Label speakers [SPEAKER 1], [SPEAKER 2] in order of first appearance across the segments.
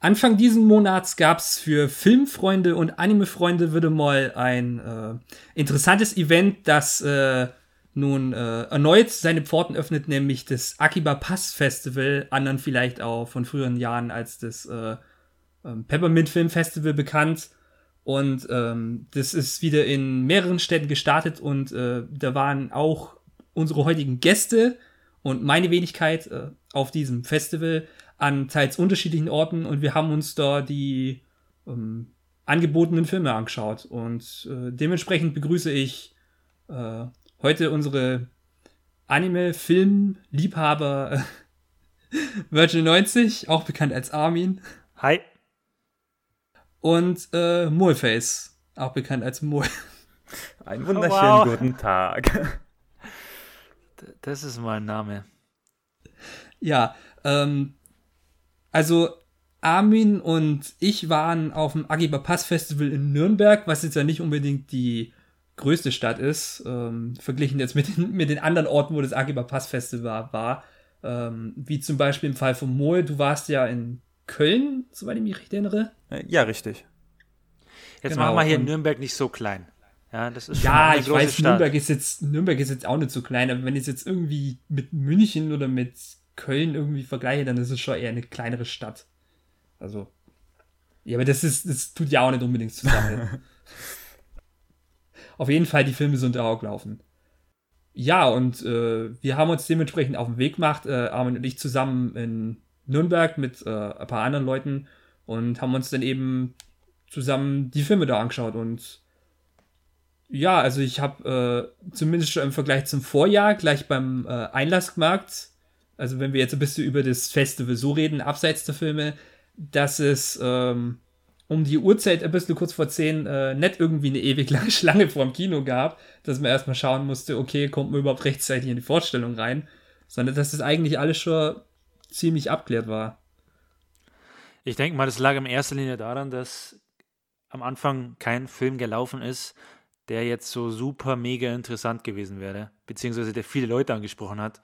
[SPEAKER 1] Anfang diesen Monats gab es für Filmfreunde und Animefreunde wieder mal ein äh, interessantes Event, das äh, nun äh, erneut seine Pforten öffnet, nämlich das Akiba Pass Festival, anderen vielleicht auch von früheren Jahren als das äh, ähm, Peppermint Film Festival bekannt. Und ähm, das ist wieder in mehreren Städten gestartet und äh, da waren auch unsere heutigen Gäste und meine Wenigkeit äh, auf diesem Festival an teils unterschiedlichen Orten und wir haben uns da die ähm, angebotenen Filme angeschaut. Und äh, dementsprechend begrüße ich äh, heute unsere Anime-Film-Liebhaber äh, Virgil 90, auch bekannt als Armin.
[SPEAKER 2] Hi.
[SPEAKER 1] Und äh, Moleface, auch bekannt als Mole.
[SPEAKER 3] Einen wunderschönen oh, wow. guten Tag.
[SPEAKER 2] Das ist mein Name.
[SPEAKER 1] Ja, ähm, also Armin und ich waren auf dem Agiba Pass Festival in Nürnberg, was jetzt ja nicht unbedingt die größte Stadt ist, ähm, verglichen jetzt mit den, mit den anderen Orten, wo das Agiba Pass Festival war. Ähm, wie zum Beispiel im Fall von Moe, du warst ja in Köln, soweit ich mich richtig erinnere.
[SPEAKER 3] Äh, ja, richtig.
[SPEAKER 2] Jetzt genau. machen wir hier in Nürnberg nicht so klein. Ja, das ist
[SPEAKER 1] ja ich weiß, Stadt. Nürnberg ist, jetzt, Nürnberg ist jetzt auch nicht so klein, aber wenn ich es jetzt irgendwie mit München oder mit Köln irgendwie vergleiche, dann ist es schon eher eine kleinere Stadt. Also. Ja, aber das ist, das tut ja auch nicht unbedingt zusammen. Auf jeden Fall, die Filme sind auch gelaufen. Ja, und äh, wir haben uns dementsprechend auf den Weg gemacht, äh, Armin und ich zusammen in Nürnberg mit äh, ein paar anderen Leuten und haben uns dann eben zusammen die Filme da angeschaut. Und ja, also ich habe äh, zumindest schon im Vergleich zum Vorjahr gleich beim äh, Einlass gemerkt, also wenn wir jetzt ein bisschen über das Festival so reden, abseits der Filme, dass es ähm, um die Uhrzeit ein bisschen kurz vor 10 äh, nicht irgendwie eine ewig lange Schlange vorm Kino gab, dass man erstmal schauen musste, okay, kommt man überhaupt rechtzeitig in die Vorstellung rein, sondern dass das eigentlich alles schon ziemlich abklärt war.
[SPEAKER 2] Ich denke mal, das lag in erster Linie daran, dass am Anfang kein Film gelaufen ist, der jetzt so super mega interessant gewesen wäre, beziehungsweise der viele Leute angesprochen hat.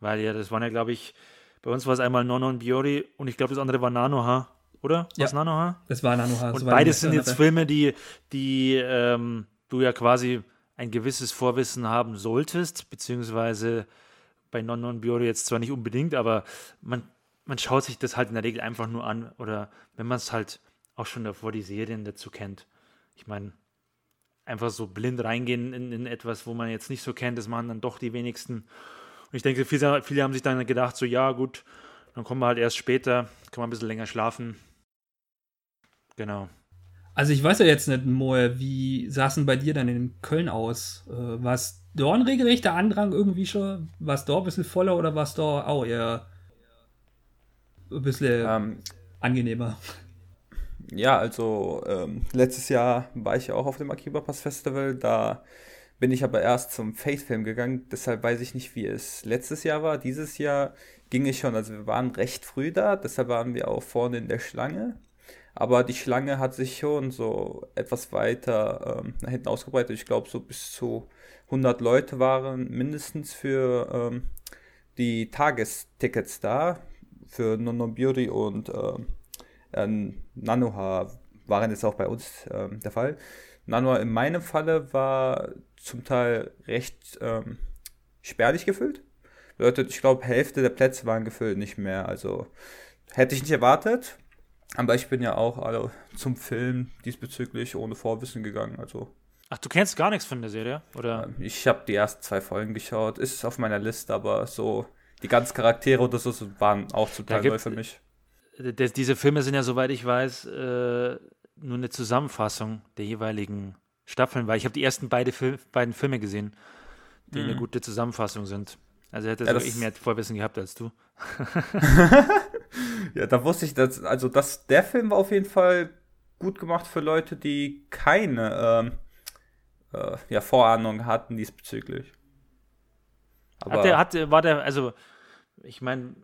[SPEAKER 2] Weil ja, das waren ja, glaube ich, bei uns war es einmal Nono und Biori und ich glaube, das andere war Nanoha, oder?
[SPEAKER 1] Was ja, Nanoha? Das war Nanoha.
[SPEAKER 2] Und beides sind jetzt Filme, die, die ähm, du ja quasi ein gewisses Vorwissen haben solltest, beziehungsweise bei Nono und Biori jetzt zwar nicht unbedingt, aber man, man schaut sich das halt in der Regel einfach nur an oder wenn man es halt auch schon davor die Serien dazu kennt. Ich meine, einfach so blind reingehen in, in etwas, wo man jetzt nicht so kennt, das machen dann doch die wenigsten. Und ich denke, viele, viele haben sich dann gedacht, so ja, gut, dann kommen wir halt erst später, kann man ein bisschen länger schlafen. Genau.
[SPEAKER 1] Also ich weiß ja jetzt nicht, Moe, wie denn bei dir dann in Köln aus? Äh, war es da ein regelrechter Andrang irgendwie schon? War es da ein bisschen voller oder war es da auch eher ein bisschen ähm, angenehmer?
[SPEAKER 3] Ja, also ähm, letztes Jahr war ich ja auch auf dem Akiba Pass Festival. Da bin ich aber erst zum Faith-Film gegangen, deshalb weiß ich nicht, wie es letztes Jahr war. Dieses Jahr ging es schon, also wir waren recht früh da, deshalb waren wir auch vorne in der Schlange. Aber die Schlange hat sich schon so etwas weiter ähm, nach hinten ausgebreitet. Ich glaube, so bis zu 100 Leute waren mindestens für ähm, die Tagestickets da. Für Nonoburi und ähm, Nanoha waren jetzt auch bei uns ähm, der Fall. Nanoha in meinem Falle war zum Teil recht ähm, spärlich gefüllt. Bedeutet, ich glaube, Hälfte der Plätze waren gefüllt, nicht mehr. Also hätte ich nicht erwartet. Aber ich bin ja auch also, zum Film diesbezüglich ohne Vorwissen gegangen. Also
[SPEAKER 2] Ach, du kennst gar nichts von der Serie, oder?
[SPEAKER 3] Ich habe die ersten zwei Folgen geschaut. Ist auf meiner Liste, aber so die ganzen Charaktere und so waren auch zum Teil neu für mich.
[SPEAKER 2] Diese Filme sind ja, soweit ich weiß, äh, nur eine Zusammenfassung der jeweiligen Staffeln, weil ich habe die ersten beide Fil beiden Filme gesehen, die mhm. eine gute Zusammenfassung sind. Also hätte ja, so ich mehr Vorwissen gehabt als du.
[SPEAKER 3] ja, da wusste ich, dass, also das, der Film war auf jeden Fall gut gemacht für Leute, die keine ähm, äh, ja, Vorahnung hatten diesbezüglich.
[SPEAKER 2] Aber hat der, hat, war der, also ich meine,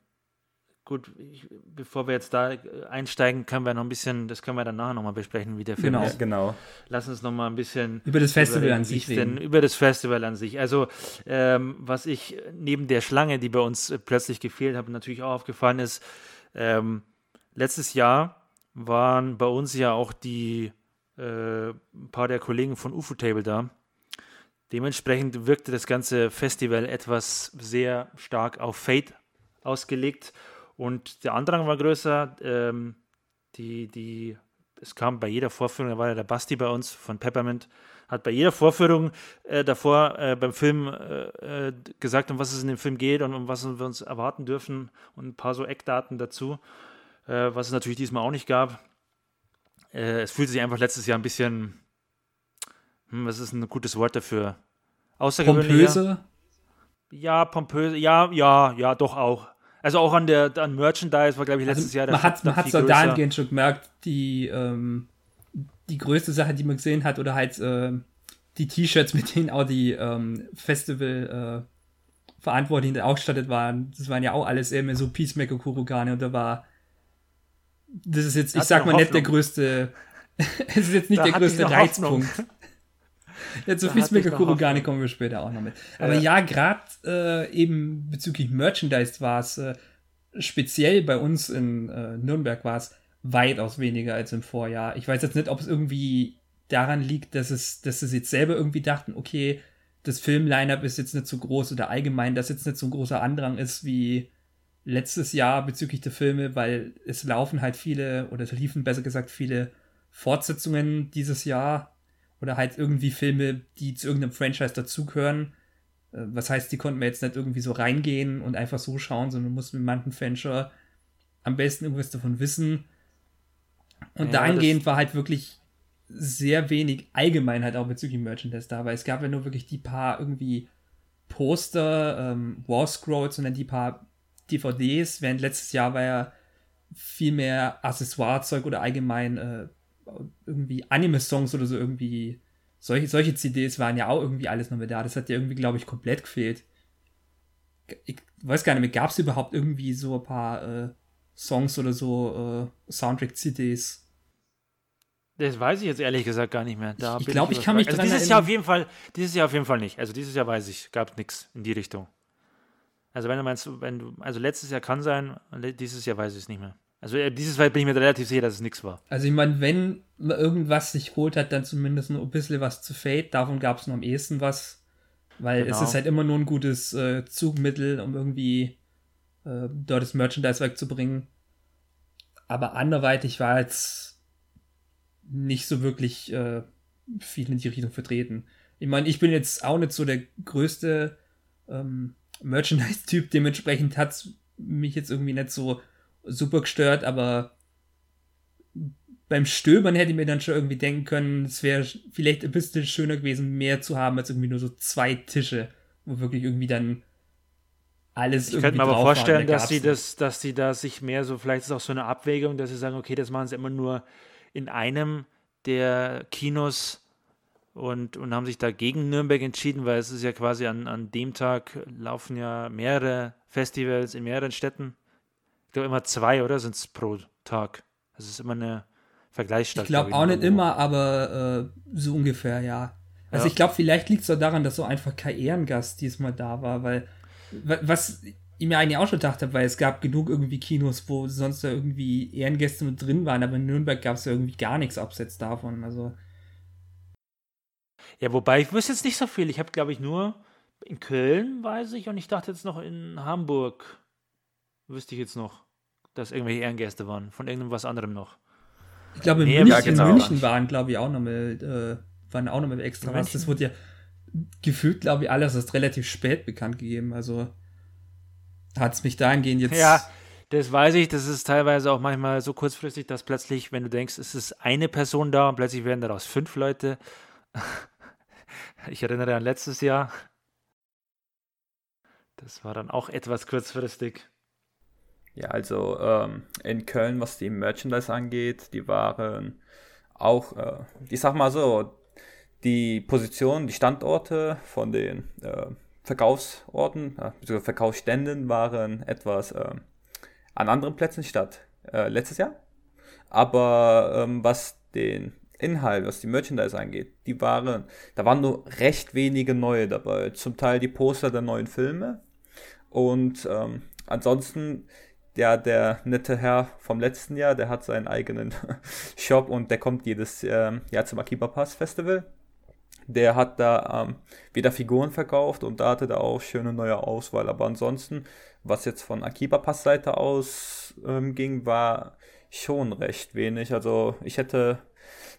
[SPEAKER 2] gut, ich, bevor wir jetzt da einsteigen, können wir noch ein bisschen, das können wir dann nachher nochmal besprechen, wie der Film
[SPEAKER 3] genau.
[SPEAKER 2] ist.
[SPEAKER 3] Genau.
[SPEAKER 2] Lass uns nochmal ein bisschen
[SPEAKER 1] über das Festival über, an sich
[SPEAKER 2] reden. Denn, über das Festival an sich. Also, ähm, was ich neben der Schlange, die bei uns plötzlich gefehlt hat, natürlich auch aufgefallen ist, ähm, letztes Jahr waren bei uns ja auch die äh, ein paar der Kollegen von UFO Table da. Dementsprechend wirkte das ganze Festival etwas sehr stark auf Fate ausgelegt und der Andrang war größer. Ähm, die, die, es kam bei jeder Vorführung, da war ja der Basti bei uns von Peppermint, hat bei jeder Vorführung äh, davor äh, beim Film äh, äh, gesagt, um was es in dem Film geht und um was wir uns erwarten dürfen und ein paar so Eckdaten dazu, äh, was es natürlich diesmal auch nicht gab. Äh, es fühlte sich einfach letztes Jahr ein bisschen, hm, was ist ein gutes Wort dafür?
[SPEAKER 1] Pompöse?
[SPEAKER 2] Ja, pompöse, ja, ja, ja, doch auch. Also auch an der an Merchandise war, glaube ich, letztes also Jahr
[SPEAKER 1] der Man hat, man hat so dahingehend schon gemerkt, die, ähm, die größte Sache, die man gesehen hat, oder halt äh, die T-Shirts, mit denen auch die ähm, Festival äh, Verantwortlichen ausgestattet waren, das waren ja auch alles eher mehr so Peacemaker Kurugane und da war das ist jetzt, ich sag mal, nicht der größte, es ist jetzt nicht da der größte Reizpunkt. Ja, zu Peacemaker Kurugane kommen wir später auch noch mit. Aber ja, ja gerade äh, eben bezüglich Merchandise war es äh, speziell bei uns in äh, Nürnberg war es weitaus weniger als im Vorjahr. Ich weiß jetzt nicht, ob es irgendwie daran liegt, dass es, dass sie jetzt selber irgendwie dachten, okay, das Film-Line-Up ist jetzt nicht so groß oder allgemein, dass jetzt nicht so ein großer Andrang ist wie letztes Jahr bezüglich der Filme, weil es laufen halt viele, oder es liefen besser gesagt viele Fortsetzungen dieses Jahr oder halt irgendwie Filme, die zu irgendeinem Franchise dazugehören. Äh, was heißt, die konnten wir jetzt nicht irgendwie so reingehen und einfach so schauen, sondern mussten mit manchen Fencher am besten irgendwas davon wissen. Und ja, dahingehend war halt wirklich sehr wenig Allgemeinheit auch bezüglich Merchandise da, weil es gab ja nur wirklich die paar irgendwie Poster, ähm, War Scrolls und dann die paar DVDs, während letztes Jahr war ja viel mehr Accessoirezeug oder allgemein äh, irgendwie Anime-Songs oder so irgendwie. Solche, solche CDs waren ja auch irgendwie alles noch mehr da. Das hat ja irgendwie, glaube ich, komplett gefehlt. Ich weiß gar nicht mehr, gab es überhaupt irgendwie so ein paar äh, Songs oder so äh, Soundtrack-CDs?
[SPEAKER 2] Das weiß ich jetzt ehrlich gesagt gar nicht mehr.
[SPEAKER 1] Da ich glaube, ich, ich kann mich
[SPEAKER 2] also dran dieses Jahr auf jeden Fall, dieses Jahr auf jeden Fall nicht. Also dieses Jahr weiß ich, gab nichts in die Richtung. Also wenn du meinst, wenn du, also letztes Jahr kann sein, dieses Jahr weiß ich es nicht mehr. Also äh, dieses Mal bin ich mir relativ sicher, dass es nichts war.
[SPEAKER 1] Also ich meine, wenn man irgendwas sich holt hat, dann zumindest noch ein bisschen was zu Fate. Davon gab es noch am ehesten was. Weil genau. es ist halt immer nur ein gutes äh, Zugmittel, um irgendwie äh, dort das Merchandise wegzubringen. Aber anderweitig war jetzt nicht so wirklich äh, viel in die Richtung vertreten. Ich meine, ich bin jetzt auch nicht so der größte ähm, Merchandise-Typ, dementsprechend hat es mich jetzt irgendwie nicht so super gestört, aber beim Stöbern hätte ich mir dann schon irgendwie denken können, es wäre vielleicht ein bisschen schöner gewesen, mehr zu haben als irgendwie nur so zwei Tische, wo wirklich irgendwie dann alles
[SPEAKER 2] ich könnte mir aber vorstellen, dass sie das, dass sie da sich mehr so, vielleicht ist es auch so eine Abwägung, dass sie sagen, okay, das machen sie immer nur in einem der Kinos und, und haben sich da gegen Nürnberg entschieden, weil es ist ja quasi an, an dem Tag laufen ja mehrere Festivals in mehreren Städten. Ich glaube immer zwei, oder sind es pro Tag? Das ist immer eine Vergleichsstadt.
[SPEAKER 1] Ich glaube glaub auch nicht immer, aber äh, so ungefähr, ja. Also ja. ich glaube, vielleicht liegt es auch daran, dass so einfach kein Ehrengast diesmal da war, weil was ich mir eigentlich auch schon gedacht habe, weil es gab genug irgendwie Kinos, wo sonst da irgendwie Ehrengäste mit drin waren, aber in Nürnberg gab es ja irgendwie gar nichts abseits davon. Also
[SPEAKER 2] ja, wobei ich wüsste jetzt nicht so viel. Ich habe, glaube ich, nur in Köln, weiß ich, und ich dachte jetzt noch in Hamburg, wüsste ich jetzt noch, dass irgendwelche Ehrengäste waren. Von irgendwas was anderem noch.
[SPEAKER 1] Ich glaube, in nee, München, in München waren, glaube ich, auch nochmal, äh, waren auch nochmal extra was. Das wurde ja gefühlt, glaube ich, alles erst relativ spät bekannt gegeben. Also hat es mich dahingehend jetzt.
[SPEAKER 2] Ja, das weiß ich. Das ist teilweise auch manchmal so kurzfristig, dass plötzlich, wenn du denkst, es ist eine Person da und plötzlich werden daraus fünf Leute. Ich erinnere an letztes Jahr. Das war dann auch etwas kurzfristig.
[SPEAKER 3] Ja, also ähm, in Köln, was die Merchandise angeht, die waren auch, äh, ich sag mal so, die Positionen, die Standorte von den äh, Verkaufsorten, äh, Verkaufsständen waren etwas äh, an anderen Plätzen statt äh, letztes Jahr. Aber ähm, was den Inhalt, was die Merchandise angeht, die waren, da waren nur recht wenige neue dabei. Zum Teil die Poster der neuen Filme. Und ähm, ansonsten ja, der nette Herr vom letzten Jahr, der hat seinen eigenen Shop und der kommt jedes äh, Jahr zum Akiba Pass Festival. Der hat da ähm, wieder Figuren verkauft und da hatte er auch schöne neue Auswahl. Aber ansonsten, was jetzt von Akiba Pass Seite aus ähm, ging, war schon recht wenig. Also ich hätte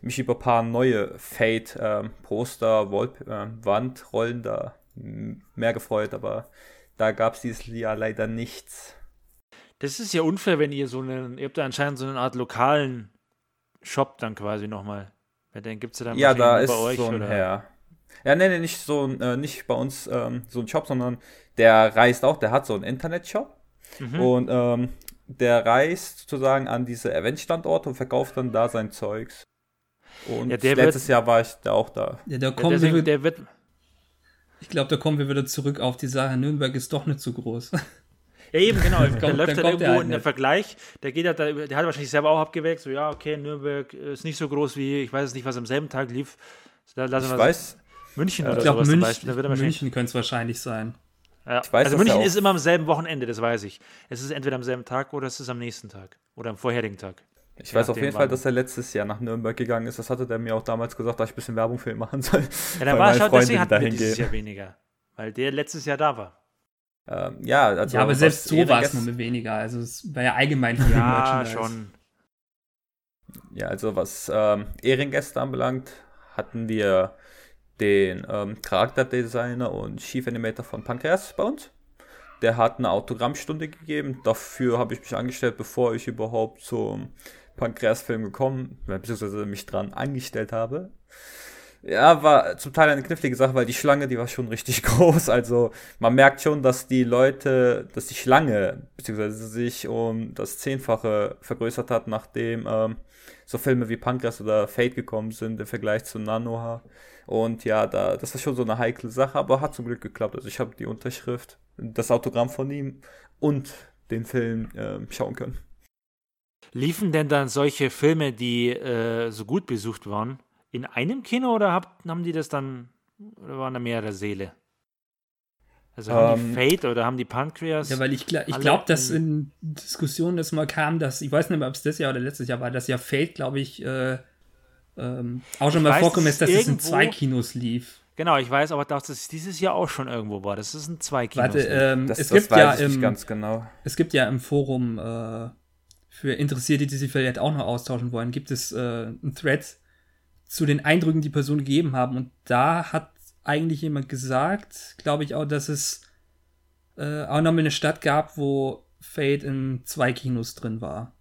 [SPEAKER 3] mich über ein paar neue Fate ähm, äh, Wandrollen da mehr gefreut, aber da gab es dieses Jahr leider nichts.
[SPEAKER 2] Das ist ja unfair, wenn ihr so einen, ihr habt da anscheinend so eine Art lokalen Shop dann quasi nochmal. Den gibt es ja dann
[SPEAKER 3] ja, da ist bei euch, so ein oder? Herr. Ja, nee, nee, nicht so äh, nicht bei uns ähm, so ein Shop, sondern der reist auch, der hat so einen Internetshop mhm. und ähm, der reist sozusagen an diese Event-Standorte und verkauft dann da sein Zeugs. Und ja, letztes wird, Jahr war ich da auch da.
[SPEAKER 1] Ja, da kommen ja, wir, der wird. Ich glaube, da kommen wir wieder zurück auf die Sache, Nürnberg ist doch nicht so groß.
[SPEAKER 2] Ja, eben, genau. Dann, dann läuft dann, dann irgendwo in der Vergleich. Der geht halt, der, der hat wahrscheinlich selber auch abgewägt. So, ja, okay, Nürnberg ist nicht so groß wie, ich weiß nicht, was am selben Tag lief.
[SPEAKER 3] Da lassen ich weiß.
[SPEAKER 2] München oder
[SPEAKER 1] ich glaub, sowas München, zum Beispiel. München könnte es wahrscheinlich sein.
[SPEAKER 2] Ja. Ich weiß, also München ist immer am selben Wochenende, das weiß ich. Es ist entweder am selben Tag oder es ist am nächsten Tag. Oder am vorherigen Tag.
[SPEAKER 3] Ich weiß auf jeden Fall, dass er letztes Jahr nach Nürnberg gegangen ist. Das hatte der mir auch damals gesagt, dass ich ein bisschen Werbung für ihn machen soll.
[SPEAKER 2] Ja, dann war es schon, deswegen hatten wir dieses Jahr weniger. Weil der letztes Jahr da war.
[SPEAKER 3] Ähm, ja, also
[SPEAKER 1] ja, aber selbst so war es nur mit weniger. Also es war ja allgemein
[SPEAKER 2] viel Ja, schon.
[SPEAKER 3] Ja, also was ähm, Ehrengäste anbelangt, hatten wir den ähm, Charakterdesigner und Chief Animator von Pancreas bei uns. Der hat eine Autogrammstunde gegeben. Dafür habe ich mich angestellt, bevor ich überhaupt zum Pancreas-Film gekommen, beziehungsweise mich dran angestellt habe. Ja, war zum Teil eine knifflige Sache, weil die Schlange, die war schon richtig groß. Also man merkt schon, dass die Leute, dass die Schlange, beziehungsweise sich um das Zehnfache vergrößert hat, nachdem ähm, so Filme wie Pancreas oder Fate gekommen sind im Vergleich zu Nanoha. Und ja, da, das ist schon so eine heikle Sache, aber hat zum Glück geklappt. Also ich habe die Unterschrift, das Autogramm von ihm und den Film äh, schauen können.
[SPEAKER 2] Liefen denn dann solche Filme, die äh, so gut besucht waren, in einem Kino oder hab, haben die das dann, oder waren da mehrere Seele? Also haben um, die ähm, Fate oder haben die Pancreas?
[SPEAKER 1] Ja, weil ich, ich glaube, dass in Diskussionen das mal kam, dass, ich weiß nicht mehr, ob es das Jahr oder letztes Jahr war, dass ja Fate, glaube ich, äh, ähm, auch schon ich mal vorkommen ist, dass es in zwei Kinos lief.
[SPEAKER 2] Genau, ich weiß aber, dass es dieses Jahr auch schon irgendwo war. Das ist ein zwei Kinos.
[SPEAKER 1] Warte, ähm, das, es das gibt ja im, ganz genau. Es gibt ja im Forum äh, für Interessierte, die sich vielleicht auch noch austauschen wollen, gibt es äh, einen Thread zu den Eindrücken, die Personen gegeben haben. Und da hat eigentlich jemand gesagt, glaube ich auch, dass es äh, auch nochmal eine Stadt gab, wo Fate in zwei Kinos drin war.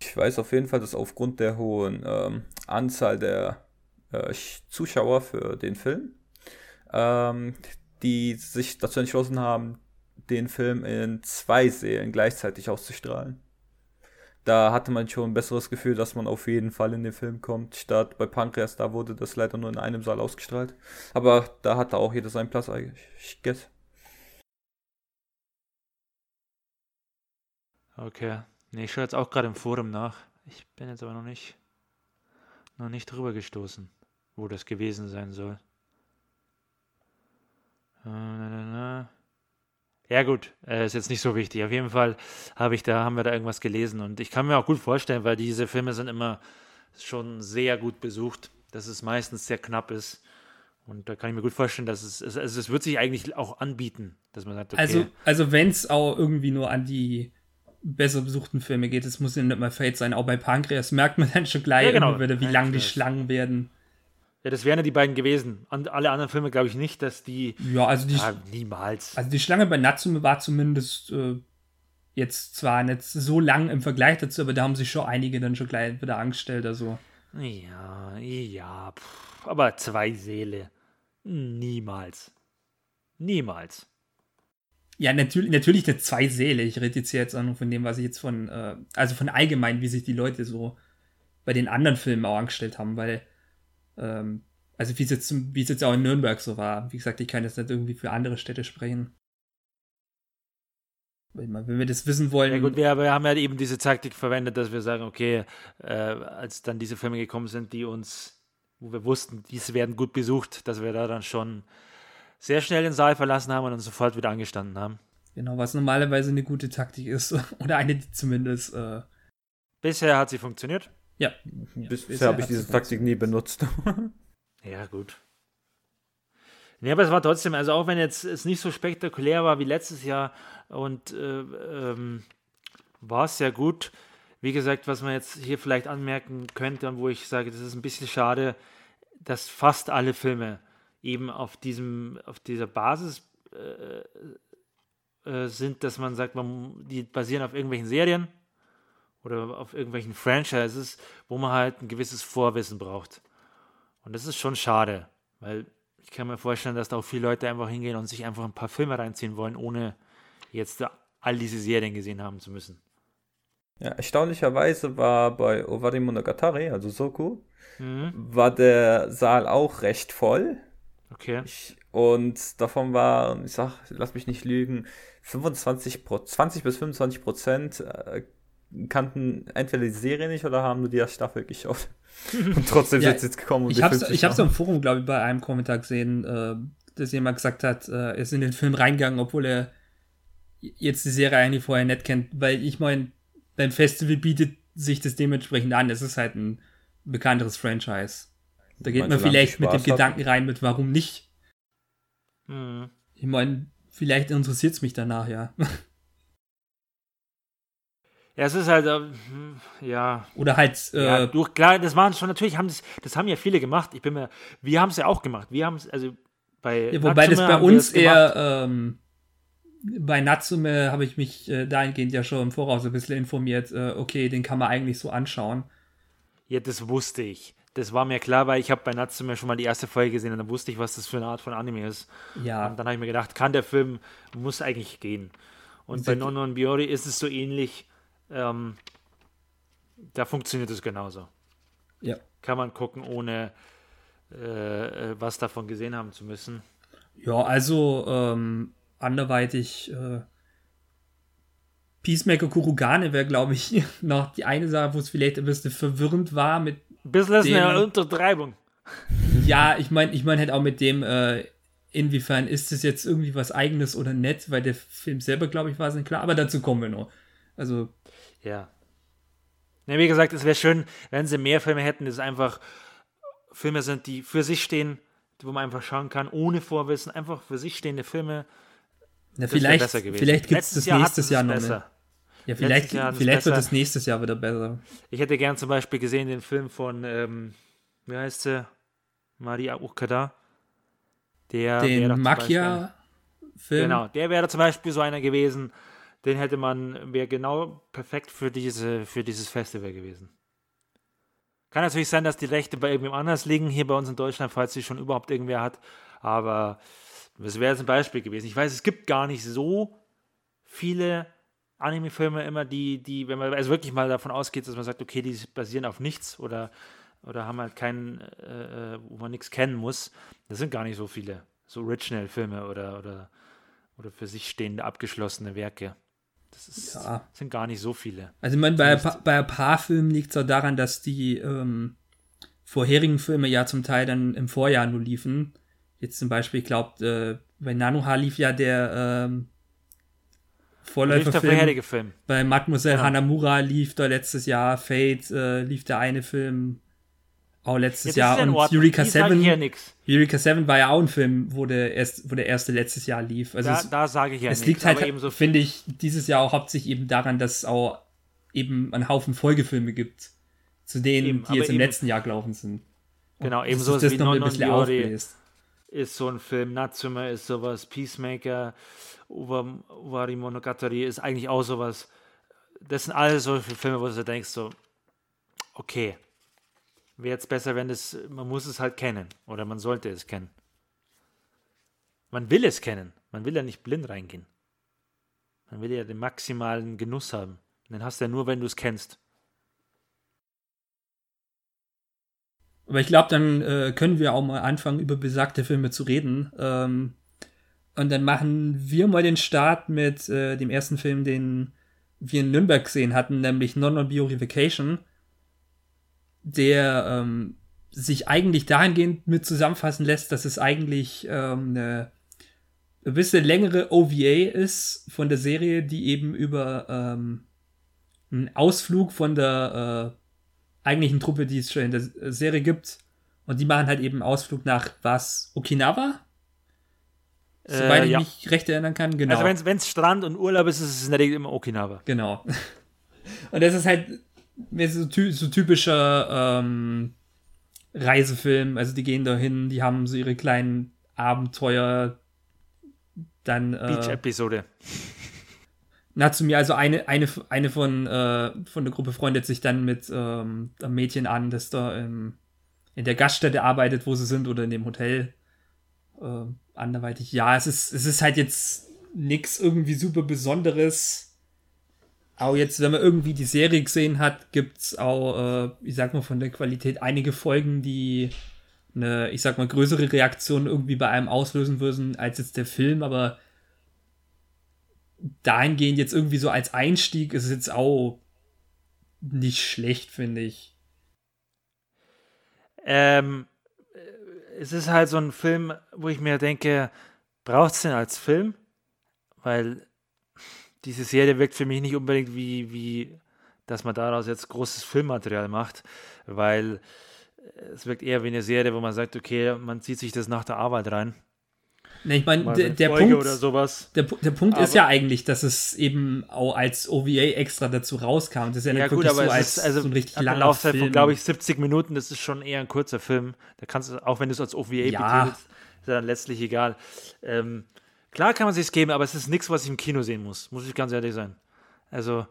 [SPEAKER 3] Ich weiß auf jeden Fall, dass aufgrund der hohen ähm, Anzahl der äh, Zuschauer für den Film, ähm, die sich dazu entschlossen haben, den Film in zwei Sälen gleichzeitig auszustrahlen. Da hatte man schon ein besseres Gefühl, dass man auf jeden Fall in den Film kommt, statt bei Pancreas, da wurde das leider nur in einem Saal ausgestrahlt. Aber da hatte auch jeder seinen Platz eigentlich. Ich guess.
[SPEAKER 2] Okay. Nee, ich schaue jetzt auch gerade im Forum nach. Ich bin jetzt aber noch nicht, noch nicht drüber gestoßen, wo das gewesen sein soll. Äh, ja gut, äh, ist jetzt nicht so wichtig. Auf jeden Fall habe ich da, haben wir da irgendwas gelesen und ich kann mir auch gut vorstellen, weil diese Filme sind immer schon sehr gut besucht, dass es meistens sehr knapp ist. Und da kann ich mir gut vorstellen, dass es, es, es wird sich eigentlich auch anbieten, dass man sagt,
[SPEAKER 1] okay. Also, also wenn es auch irgendwie nur an die besser besuchten Filme geht. Es muss ja nicht mal Fate sein. Auch bei Pancreas merkt man dann schon gleich ja, genau. wieder, wie lang die Schlangen werden.
[SPEAKER 2] Ja, das wären ja die beiden gewesen. Und alle anderen Filme glaube ich nicht, dass die.
[SPEAKER 1] Ja, also die.
[SPEAKER 2] Ja, niemals.
[SPEAKER 1] Also die Schlange bei Natsume war zumindest äh, jetzt zwar nicht so lang im Vergleich dazu, aber da haben sich schon einige dann schon gleich wieder angestellt. Also.
[SPEAKER 2] Ja, ja. Pff, aber zwei Seele. Niemals. Niemals.
[SPEAKER 1] Ja, natürlich, natürlich eine zwei Seele. Ich rede jetzt jetzt auch nur von dem, was ich jetzt von, äh, also von allgemein, wie sich die Leute so bei den anderen Filmen auch angestellt haben, weil, ähm, also wie es jetzt, wie es jetzt auch in Nürnberg so war. Wie gesagt, ich kann jetzt nicht irgendwie für andere Städte sprechen. Wenn wir das wissen wollen.
[SPEAKER 2] Ja gut, wir, wir haben ja eben diese Taktik verwendet, dass wir sagen, okay, äh, als dann diese Filme gekommen sind, die uns, wo wir wussten, diese werden gut besucht, dass wir da dann schon sehr schnell den Saal verlassen haben und uns sofort wieder angestanden haben.
[SPEAKER 1] Genau, was normalerweise eine gute Taktik ist. Oder eine, die zumindest. Äh,
[SPEAKER 2] Bisher hat sie funktioniert.
[SPEAKER 1] Ja.
[SPEAKER 3] Bisher habe ich diese Taktik nie benutzt.
[SPEAKER 2] ja, gut. Nee, aber es war trotzdem, also auch wenn jetzt es nicht so spektakulär war wie letztes Jahr und äh, ähm, war es sehr gut. Wie gesagt, was man jetzt hier vielleicht anmerken könnte und wo ich sage, das ist ein bisschen schade, dass fast alle Filme eben auf diesem, auf dieser Basis äh, äh, sind, dass man sagt, man, die basieren auf irgendwelchen Serien oder auf irgendwelchen Franchises, wo man halt ein gewisses Vorwissen braucht. Und das ist schon schade, weil ich kann mir vorstellen, dass da auch viele Leute einfach hingehen und sich einfach ein paar Filme reinziehen wollen, ohne jetzt all diese Serien gesehen haben zu müssen.
[SPEAKER 3] Ja, erstaunlicherweise war bei Owari Monogatari, also Soku, mhm. war der Saal auch recht voll.
[SPEAKER 2] Okay.
[SPEAKER 3] Ich, und davon war, ich sag, lass mich nicht lügen, 25 20 bis 25 Prozent äh, kannten entweder die Serie nicht oder haben nur die Staffel geschaut. Und trotzdem ja, sind sie jetzt gekommen.
[SPEAKER 1] Um ich habe es hab's im Forum, glaube ich, bei einem Kommentar gesehen, äh, dass jemand gesagt hat, äh, er ist in den Film reingegangen, obwohl er jetzt die Serie eigentlich vorher nicht kennt. Weil ich meine, beim Festival bietet sich das dementsprechend an. Es ist halt ein bekannteres Franchise. Da geht man vielleicht mit dem Gedanken rein, mit warum nicht. Mhm. Ich meine, vielleicht interessiert es mich danach, ja.
[SPEAKER 2] Ja, es ist halt, äh, ja.
[SPEAKER 1] Oder halt.
[SPEAKER 2] Äh, ja, durch, klar, das waren schon, natürlich haben das, das haben ja viele gemacht. Ich bin mir, wir haben es ja auch gemacht. Wir haben es, also bei.
[SPEAKER 1] Ja, wobei Natsume das bei uns das eher, ähm, bei Natsume habe ich mich äh, dahingehend ja schon im Voraus ein bisschen informiert. Äh, okay, den kann man eigentlich so anschauen.
[SPEAKER 2] Ja, das wusste ich. Das war mir klar, weil ich habe bei Natsume schon mal die erste Folge gesehen und dann wusste ich, was das für eine Art von Anime ist.
[SPEAKER 1] Ja.
[SPEAKER 2] Und dann habe ich mir gedacht, kann der Film, muss eigentlich gehen. Und bei Non Non Biori ist es so ähnlich ähm, da funktioniert es genauso.
[SPEAKER 1] Ja.
[SPEAKER 2] Kann man gucken, ohne äh, äh, was davon gesehen haben zu müssen.
[SPEAKER 1] Ja, also ähm, anderweitig äh, Peacemaker Kurugane wäre, glaube ich, noch die eine Sache, wo es vielleicht ein bisschen verwirrend war mit.
[SPEAKER 2] Bisschen ist eine Untertreibung.
[SPEAKER 1] Ja, ich meine, ich meine halt auch mit dem, äh, inwiefern ist es jetzt irgendwie was Eigenes oder nett, weil der Film selber, glaube ich, war es nicht klar, aber dazu kommen wir noch. Also
[SPEAKER 2] ja. ja wie gesagt, es wäre schön, wenn sie mehr Filme hätten, die einfach Filme sind, die für sich stehen, wo man einfach schauen kann, ohne Vorwissen, einfach für sich stehende Filme.
[SPEAKER 1] Ja, vielleicht vielleicht gibt es das Jahr nächstes Jahr noch besser. Ja, vielleicht, vielleicht wird es nächstes Jahr wieder besser.
[SPEAKER 2] Ich hätte gern zum Beispiel gesehen den Film von, ähm, wie heißt sie? Maria Ukada.
[SPEAKER 1] Der den Makia-Film.
[SPEAKER 2] Genau, der wäre zum Beispiel so einer gewesen, den hätte man, wäre genau perfekt für, diese, für dieses Festival gewesen. Kann natürlich sein, dass die Rechte bei irgendwem anders liegen, hier bei uns in Deutschland, falls sie schon überhaupt irgendwer hat. Aber das wäre jetzt ein Beispiel gewesen. Ich weiß, es gibt gar nicht so viele Anime-Filme immer, die, die, wenn man also wirklich mal davon ausgeht, dass man sagt, okay, die basieren auf nichts oder, oder haben halt keinen, äh, äh wo man nichts kennen muss. Das sind gar nicht so viele. So Original-Filme oder, oder, oder für sich stehende abgeschlossene Werke. Das ist, ja. sind gar nicht so viele.
[SPEAKER 1] Also ich meine, bei, bei ein paar Filmen liegt es auch daran, dass die ähm, vorherigen Filme ja zum Teil dann im Vorjahr nur liefen. Jetzt zum Beispiel, ich glaube, äh, bei Nanoha lief ja der ähm, Vorläuferfilm.
[SPEAKER 2] Film.
[SPEAKER 1] Bei Mademoiselle ja. Hanamura lief da letztes Jahr, Fate äh, lief der eine Film auch letztes Jahr. Und Eureka 7, Eureka 7 war ja auch ein Film, wo der, erst, wo der erste letztes Jahr lief. Also
[SPEAKER 2] da,
[SPEAKER 1] es,
[SPEAKER 2] da sage ich ja
[SPEAKER 1] Es liegt halt, so finde ich, dieses Jahr auch hauptsächlich eben daran, dass es auch eben einen Haufen Folgefilme gibt, zu denen, eben, die jetzt im letzten Jahr gelaufen sind.
[SPEAKER 2] Genau, eben so
[SPEAKER 1] das wie noch ein bisschen aufbläst.
[SPEAKER 2] Ist so ein Film, Natsume ist sowas, Peacemaker, Uwari Monogatari ist eigentlich auch sowas. Das sind alle solche Filme, wo du denkst so, okay, wäre jetzt besser, wenn es, man muss es halt kennen oder man sollte es kennen. Man will es kennen. Man will ja nicht blind reingehen. Man will ja den maximalen Genuss haben. Den hast du ja nur, wenn du es kennst.
[SPEAKER 1] Aber ich glaube, dann äh, können wir auch mal anfangen, über besagte Filme zu reden. Ähm, und dann machen wir mal den Start mit äh, dem ersten Film, den wir in Nürnberg gesehen hatten, nämlich Non-Non-Biori Vacation der ähm, sich eigentlich dahingehend mit zusammenfassen lässt, dass es eigentlich ähm, eine ein bisschen längere OVA ist von der Serie, die eben über ähm, einen Ausflug von der äh, eigentlichen Truppe, die es schon in der Serie gibt. Und die machen halt eben Ausflug nach was? Okinawa? Soweit
[SPEAKER 2] Äh,
[SPEAKER 1] ich
[SPEAKER 2] ja.
[SPEAKER 1] mich recht erinnern kann, genau.
[SPEAKER 2] Also wenn es Strand und Urlaub ist, ist es in der Regel immer Okinawa.
[SPEAKER 1] Genau. Und das ist halt mehr so, so typischer ähm, Reisefilm. Also die gehen da hin, die haben so ihre kleinen Abenteuer. Dann äh,
[SPEAKER 2] Beach-Episode.
[SPEAKER 1] Natsumi, also eine, eine, eine von, äh, von der Gruppe freundet sich dann mit ähm, einem Mädchen an, das da im, in der Gaststätte arbeitet, wo sie sind, oder in dem Hotel. Äh, anderweitig. Ja, es ist, es ist halt jetzt nichts irgendwie super Besonderes. Auch jetzt, wenn man irgendwie die Serie gesehen hat, gibt's auch, äh, ich sag mal, von der Qualität einige Folgen, die eine, ich sag mal, größere Reaktion irgendwie bei einem auslösen würden als jetzt der Film, aber dahingehend jetzt irgendwie so als Einstieg ist es jetzt auch nicht schlecht, finde ich.
[SPEAKER 2] Ähm, äh, es ist halt so ein Film, wo ich mir denke, braucht es den als Film? Weil diese Serie wirkt für mich nicht unbedingt wie, wie, dass man daraus jetzt großes Filmmaterial macht, weil es wirkt eher wie eine Serie, wo man sagt, okay, man zieht sich das nach der Arbeit rein.
[SPEAKER 1] Ne, ich meine, der, der Punkt,
[SPEAKER 2] oder sowas.
[SPEAKER 1] der, der Punkt ist
[SPEAKER 2] Aber-
[SPEAKER 1] ja eigentlich, dass es eben auch als OVA extra dazu rauskam. Das ist ja,
[SPEAKER 2] Ja,
[SPEAKER 1] nicht
[SPEAKER 2] gut,
[SPEAKER 1] wirklich
[SPEAKER 2] aber
[SPEAKER 1] so
[SPEAKER 2] es
[SPEAKER 1] als
[SPEAKER 2] ist also
[SPEAKER 1] so ein richtig langer
[SPEAKER 2] Laufzeit
[SPEAKER 1] Film.
[SPEAKER 2] von, glaube ich, 70 Minuten. Das ist schon eher ein kurzer Film. Da kannst du, auch wenn du es als OVA
[SPEAKER 1] Ja.
[SPEAKER 2] betitelst, ist ja dann letztlich egal. Ähm, klar kann man sich geben, aber es ist nichts, was ich im Kino sehen muss. Muss ich ganz ehrlich sein. Also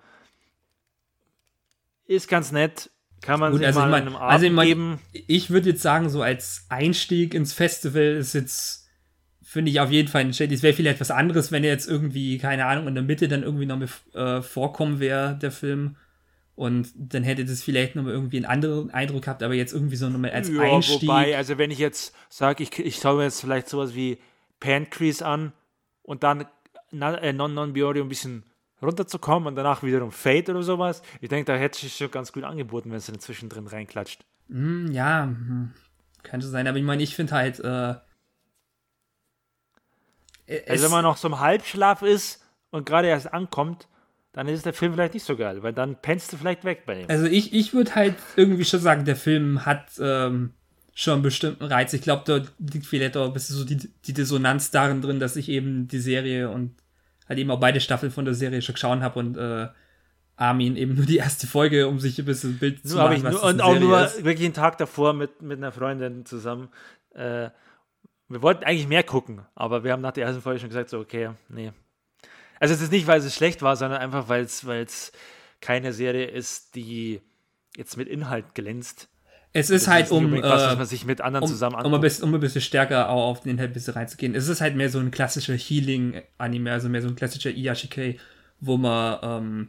[SPEAKER 2] ist ganz nett. Kann man
[SPEAKER 1] Gut,
[SPEAKER 2] sich
[SPEAKER 1] also
[SPEAKER 2] mal
[SPEAKER 1] ich mein-
[SPEAKER 2] einem
[SPEAKER 1] also ich
[SPEAKER 2] Abend
[SPEAKER 1] mein-
[SPEAKER 2] geben.
[SPEAKER 1] ich würde jetzt sagen, so als Einstieg ins Festival ist jetzt, finde ich auf jeden Fall ein Shady. Es wäre vielleicht was anderes, wenn er jetzt irgendwie, keine Ahnung, in der Mitte dann irgendwie noch mit äh, vorkommen wäre, der Film. Und dann hätte das vielleicht noch mal irgendwie einen anderen Eindruck gehabt, aber jetzt irgendwie so nochmal als
[SPEAKER 2] Ja,
[SPEAKER 1] Einstieg.
[SPEAKER 2] wobei, also wenn ich jetzt sage, ich, ich schaue mir jetzt vielleicht sowas wie Pancrease an und dann äh, Non Non Biorio ein bisschen runterzukommen und danach wiederum Fate oder sowas. Ich denke, da hätte es schon ganz gut angeboten, wenn es dann zwischendrin reinklatscht.
[SPEAKER 1] Hm, ja, hm, kann schon sein, aber ich meine, ich finde halt, äh, es,
[SPEAKER 2] Also wenn man noch so im Halbschlaf ist und gerade erst ankommt, dann ist der Film vielleicht nicht so geil, weil dann pennst du vielleicht weg bei dem.
[SPEAKER 1] Also ich, ich würde halt irgendwie schon sagen, der Film hat ähm, schon einen bestimmten Reiz. Ich glaube, da liegt vielleicht auch ein bisschen so die, die Dissonanz darin drin, dass ich eben die Serie und halt eben auch beide Staffeln von der Serie schon geschaut habe und äh, Armin eben nur die erste Folge, um sich ein bisschen ein Bild zu
[SPEAKER 2] Nur habe
[SPEAKER 1] machen,
[SPEAKER 2] ich nur, und auch
[SPEAKER 1] Serie
[SPEAKER 2] nur
[SPEAKER 1] ist.
[SPEAKER 2] wirklich einen Tag davor mit, mit einer Freundin zusammen. Äh, wir wollten eigentlich mehr gucken, aber wir haben nach der ersten Folge schon gesagt, so, okay, nee. Also es ist nicht, weil es schlecht war, sondern einfach, weil es keine Serie ist, die jetzt mit Inhalt glänzt.
[SPEAKER 1] Es ist
[SPEAKER 2] Das
[SPEAKER 1] halt
[SPEAKER 2] nicht
[SPEAKER 1] um,
[SPEAKER 2] unbedingt was, was
[SPEAKER 1] äh,
[SPEAKER 2] man sich mit anderen
[SPEAKER 1] um,
[SPEAKER 2] zusammen
[SPEAKER 1] um, ein
[SPEAKER 2] anguckt.
[SPEAKER 1] bisschen, um ein bisschen stärker auch auf den Inhalt ein bisschen reinzugehen. Es ist halt mehr so ein klassischer Healing-Anime, also mehr so ein klassischer Iyashikei, wo man, ähm,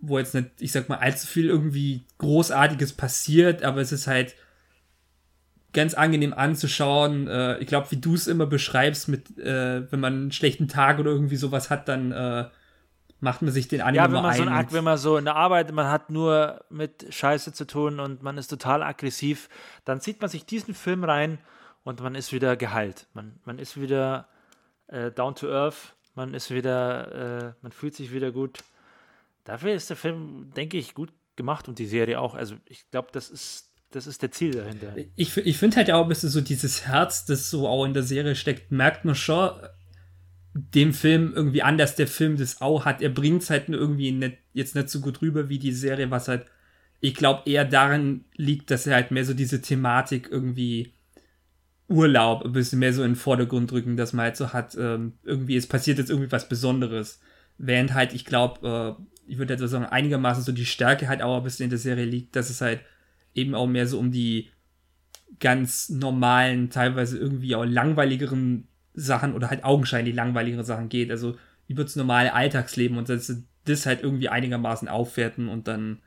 [SPEAKER 1] wo jetzt nicht, ich sag mal, allzu viel irgendwie Großartiges passiert, aber es ist halt ganz angenehm anzuschauen. Äh, ich glaube, wie du es immer beschreibst, mit, äh, wenn man einen schlechten Tag oder irgendwie sowas hat, dann äh, macht man sich den Anime
[SPEAKER 2] Ja, wenn man, so
[SPEAKER 1] ein.
[SPEAKER 2] wenn man so in der Arbeit, man hat nur mit Scheiße zu tun und man ist total aggressiv, dann zieht man sich diesen Film rein und man ist wieder geheilt. Man, man ist wieder äh, down to earth, man ist wieder, äh, man fühlt sich wieder gut. Dafür ist der Film, denke ich, gut gemacht und die Serie auch. Also ich glaube, das ist, das ist der Ziel dahinter.
[SPEAKER 1] ich, ich finde halt auch ein bisschen so dieses Herz, das so auch in der Serie steckt, merkt man schon dem Film irgendwie an, dass der Film das auch hat. Er bringt es halt nur irgendwie nicht, jetzt nicht so gut rüber wie die Serie, was halt, ich glaube, eher daran liegt, dass er halt mehr so diese Thematik irgendwie Urlaub ein bisschen mehr so in den Vordergrund drücken, dass man halt so hat, ähm, irgendwie, es passiert jetzt irgendwie was Besonderes. Während halt, ich glaube, äh, ich würde jetzt sagen, einigermaßen so die Stärke halt auch ein bisschen in der Serie liegt, dass es halt eben auch mehr so um die ganz normalen, teilweise irgendwie auch langweiligeren Sachen oder halt augenscheinlich langweiligere Sachen geht. Also über das normale Alltagsleben und dass sie das halt irgendwie einigermaßen aufwerten und dann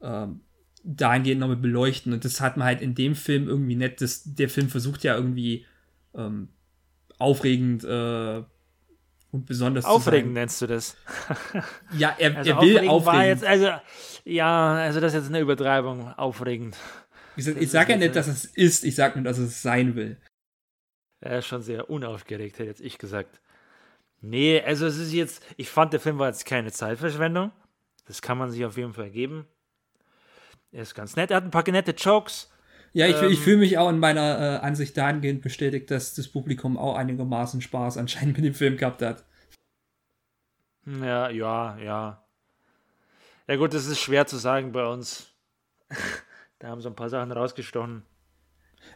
[SPEAKER 1] ähm, dahingehend nochmal beleuchten. Und das hat man halt in dem Film irgendwie nicht. Das, der Film versucht ja irgendwie ähm, aufregend äh, und besonders
[SPEAKER 2] Aufregend
[SPEAKER 1] zu
[SPEAKER 2] nennst du das.
[SPEAKER 1] Ja, er,
[SPEAKER 2] Also
[SPEAKER 1] er will
[SPEAKER 2] aufregend
[SPEAKER 1] aufregend.
[SPEAKER 2] jetzt, also ja, also das ist jetzt eine Übertreibung, aufregend.
[SPEAKER 1] ich sag, ich ja nicht, dass es ist, ich sag nur, dass es sein will.
[SPEAKER 2] Er ist schon sehr unaufgeregt, hätte jetzt ich gesagt. Nee, also es ist jetzt, ich fand, der Film war jetzt keine Zeitverschwendung. Das kann man sich auf jeden Fall geben. Er ist ganz nett, er hat ein paar nette Jokes.
[SPEAKER 1] Ja, ich, ähm, ich fühle mich auch in meiner äh, Ansicht dahingehend bestätigt, dass das Publikum auch einigermaßen Spaß anscheinend mit dem Film gehabt hat.
[SPEAKER 2] Ja, ja, ja. Ja gut, das ist schwer zu sagen bei uns. da haben so ein paar Sachen rausgestochen.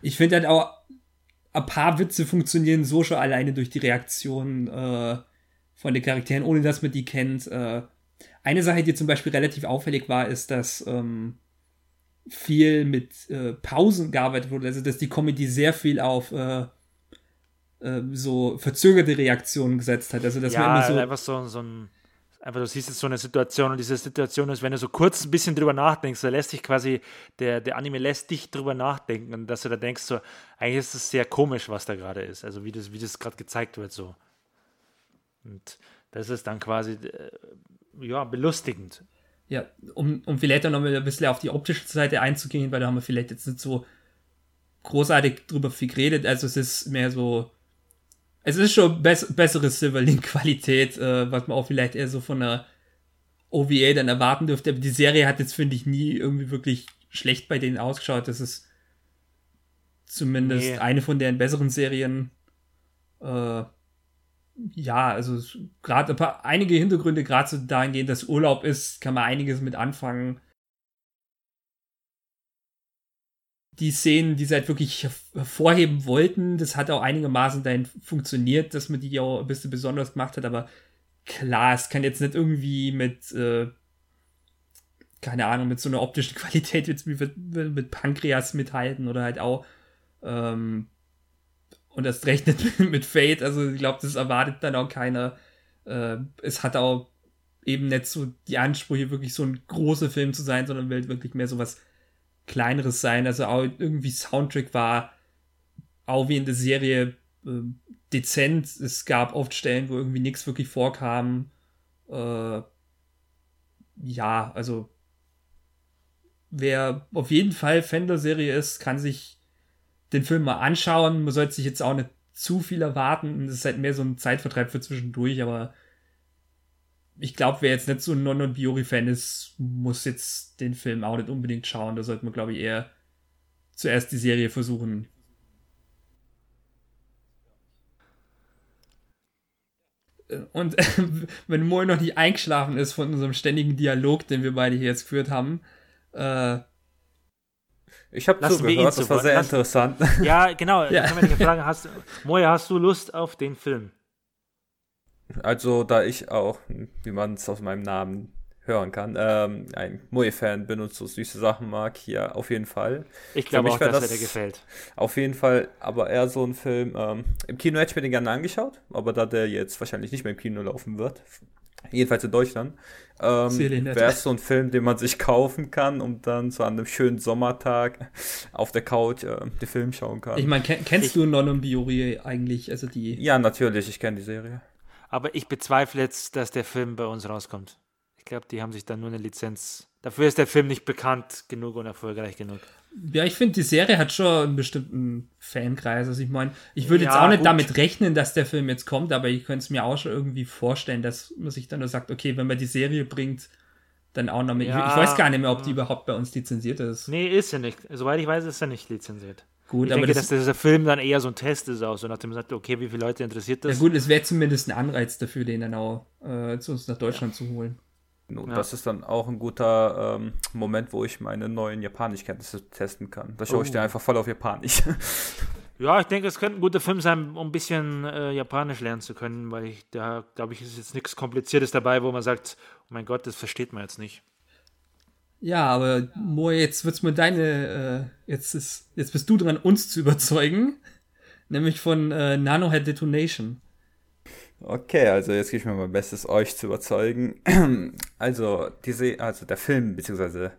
[SPEAKER 1] Ich finde halt auch, ein paar Witze funktionieren so schon alleine durch die Reaktion äh, von den Charakteren, ohne dass man die kennt. Äh, eine Sache, die zum Beispiel relativ auffällig war, ist, dass ähm, viel mit äh, Pausen gearbeitet wurde. Also, dass die Comedy sehr viel auf äh, äh, so verzögerte Reaktionen gesetzt hat. Also, dass
[SPEAKER 2] ja, man immer so. Einfach so, so ein einfach, du siehst jetzt so eine Situation und diese Situation ist, wenn du so kurz ein bisschen drüber nachdenkst, da lässt dich quasi, der, der Anime lässt dich drüber nachdenken und dass du da denkst, so, eigentlich ist es sehr komisch, was da gerade ist, also wie das, wie das gerade gezeigt wird, so. Und das ist dann quasi, äh, ja, belustigend.
[SPEAKER 1] Ja, um, um vielleicht auch noch mal ein bisschen auf die optische Seite einzugehen, weil da haben wir vielleicht jetzt nicht so großartig drüber viel geredet, also es ist mehr so, es ist schon bess bessere Silverlink-Qualität, äh, was man auch vielleicht eher so von einer OVA dann erwarten dürfte. Aber die Serie hat jetzt, finde ich, nie irgendwie wirklich schlecht bei denen ausgeschaut. Das ist zumindest nee. eine von deren besseren Serien. Äh, ja, also gerade einige Hintergründe, gerade so dahingehend, dass Urlaub ist, kann man einiges mit anfangen. Die Szenen, die sie halt wirklich hervorheben wollten, das hat auch einigermaßen dann funktioniert, dass man die auch ein bisschen besonders gemacht hat, aber klar, es kann jetzt nicht irgendwie mit, äh, keine Ahnung, mit so einer optischen Qualität jetzt mit, mit Pankreas mithalten oder halt auch, ähm, und das rechnet mit, Fate, also ich glaube, das erwartet dann auch keiner. Äh, es hat auch eben nicht so die Ansprüche, wirklich so ein großer Film zu sein, sondern wirklich mehr so was kleineres sein. Also auch irgendwie Soundtrack war auch wie in der Serie äh, dezent. Es gab oft Stellen, wo irgendwie nichts wirklich vorkam. Äh, ja, also wer auf jeden Fall Fan der Serie ist, kann sich den Film mal anschauen. Man sollte sich jetzt auch nicht zu viel erwarten. Es ist halt mehr so ein Zeitvertreib für zwischendurch, aber ich glaube, wer jetzt nicht so ein Non- und Biori-Fan ist, muss jetzt den Film auch nicht unbedingt schauen. Da sollte man, glaube ich, eher zuerst die Serie versuchen. Und wenn Moe noch nicht eingeschlafen ist von unserem ständigen Dialog, den wir beide hier jetzt geführt haben, äh,
[SPEAKER 3] ich habe zugehört, das war sehr Lass, interessant.
[SPEAKER 2] Ja, genau. Ja. Kann man dich fragen, hast, Moe, hast du Lust auf den Film?
[SPEAKER 3] Also, da ich auch, wie man es aus meinem Namen hören kann, ähm, ein Moe-Fan bin und so süße Sachen mag, hier auf jeden Fall.
[SPEAKER 2] Ich glaube auch, dass das, er dir gefällt.
[SPEAKER 3] Auf jeden Fall, aber eher so ein Film, ähm, im Kino hätte ich mir den gerne angeschaut, aber da der jetzt wahrscheinlich nicht mehr im Kino laufen wird, jedenfalls in Deutschland, ähm, wäre es so ein Film, den man sich kaufen kann und dann so an einem schönen Sommertag auf der Couch äh, den Film schauen kann.
[SPEAKER 1] Ich meine, kennst ich, du Non Biori eigentlich, also die...
[SPEAKER 3] Ja, natürlich, ich kenne die Serie.
[SPEAKER 2] Aber ich bezweifle jetzt, dass der Film bei uns rauskommt. Ich glaube, die haben sich dann nur eine Lizenz. Dafür ist der Film nicht bekannt genug und erfolgreich genug.
[SPEAKER 1] Ja, ich finde, die Serie hat schon einen bestimmten Fankreis. Also ich meine, ich würde ja, jetzt auch nicht gut. damit rechnen, dass der Film jetzt kommt, aber ich könnte es mir auch schon irgendwie vorstellen, dass man sich dann nur sagt, okay, wenn man die Serie bringt, dann auch noch mit. Ja, ich, ich, weiß gar nicht mehr, ob die überhaupt bei uns lizenziert ist.
[SPEAKER 2] Nee, ist ja nicht. Soweit ich weiß, ist er nicht lizenziert.
[SPEAKER 1] Gut,
[SPEAKER 2] ich
[SPEAKER 1] aber
[SPEAKER 2] denke, das, dass dieser Film dann eher so ein Test ist, auch so nachdem man sagt, okay, wie viele Leute interessiert das?
[SPEAKER 1] Ja gut, es wäre zumindest ein Anreiz dafür, den dann auch äh, zu uns nach Deutschland ja. zu holen.
[SPEAKER 3] Und ja. das ist dann auch ein guter ähm, Moment, wo ich meine neuen Japanischkenntnisse testen kann. Da schaue oh. ich dir einfach voll auf Japanisch.
[SPEAKER 2] Ja, ich denke, es könnte ein guter Film sein, um ein bisschen äh, Japanisch lernen zu können, weil ich, da, glaube ich, ist jetzt nichts Kompliziertes dabei, wo man sagt, oh mein Gott, das versteht man jetzt nicht.
[SPEAKER 1] Ja, aber Mo, jetzt wird's mir deine, äh, jetzt ist, jetzt bist du dran, uns zu überzeugen, nämlich von äh, Nanohead Detonation.
[SPEAKER 3] Okay, also jetzt gebe ich mir mein Bestes, euch zu überzeugen. Also, diese, also der Film, beziehungsweise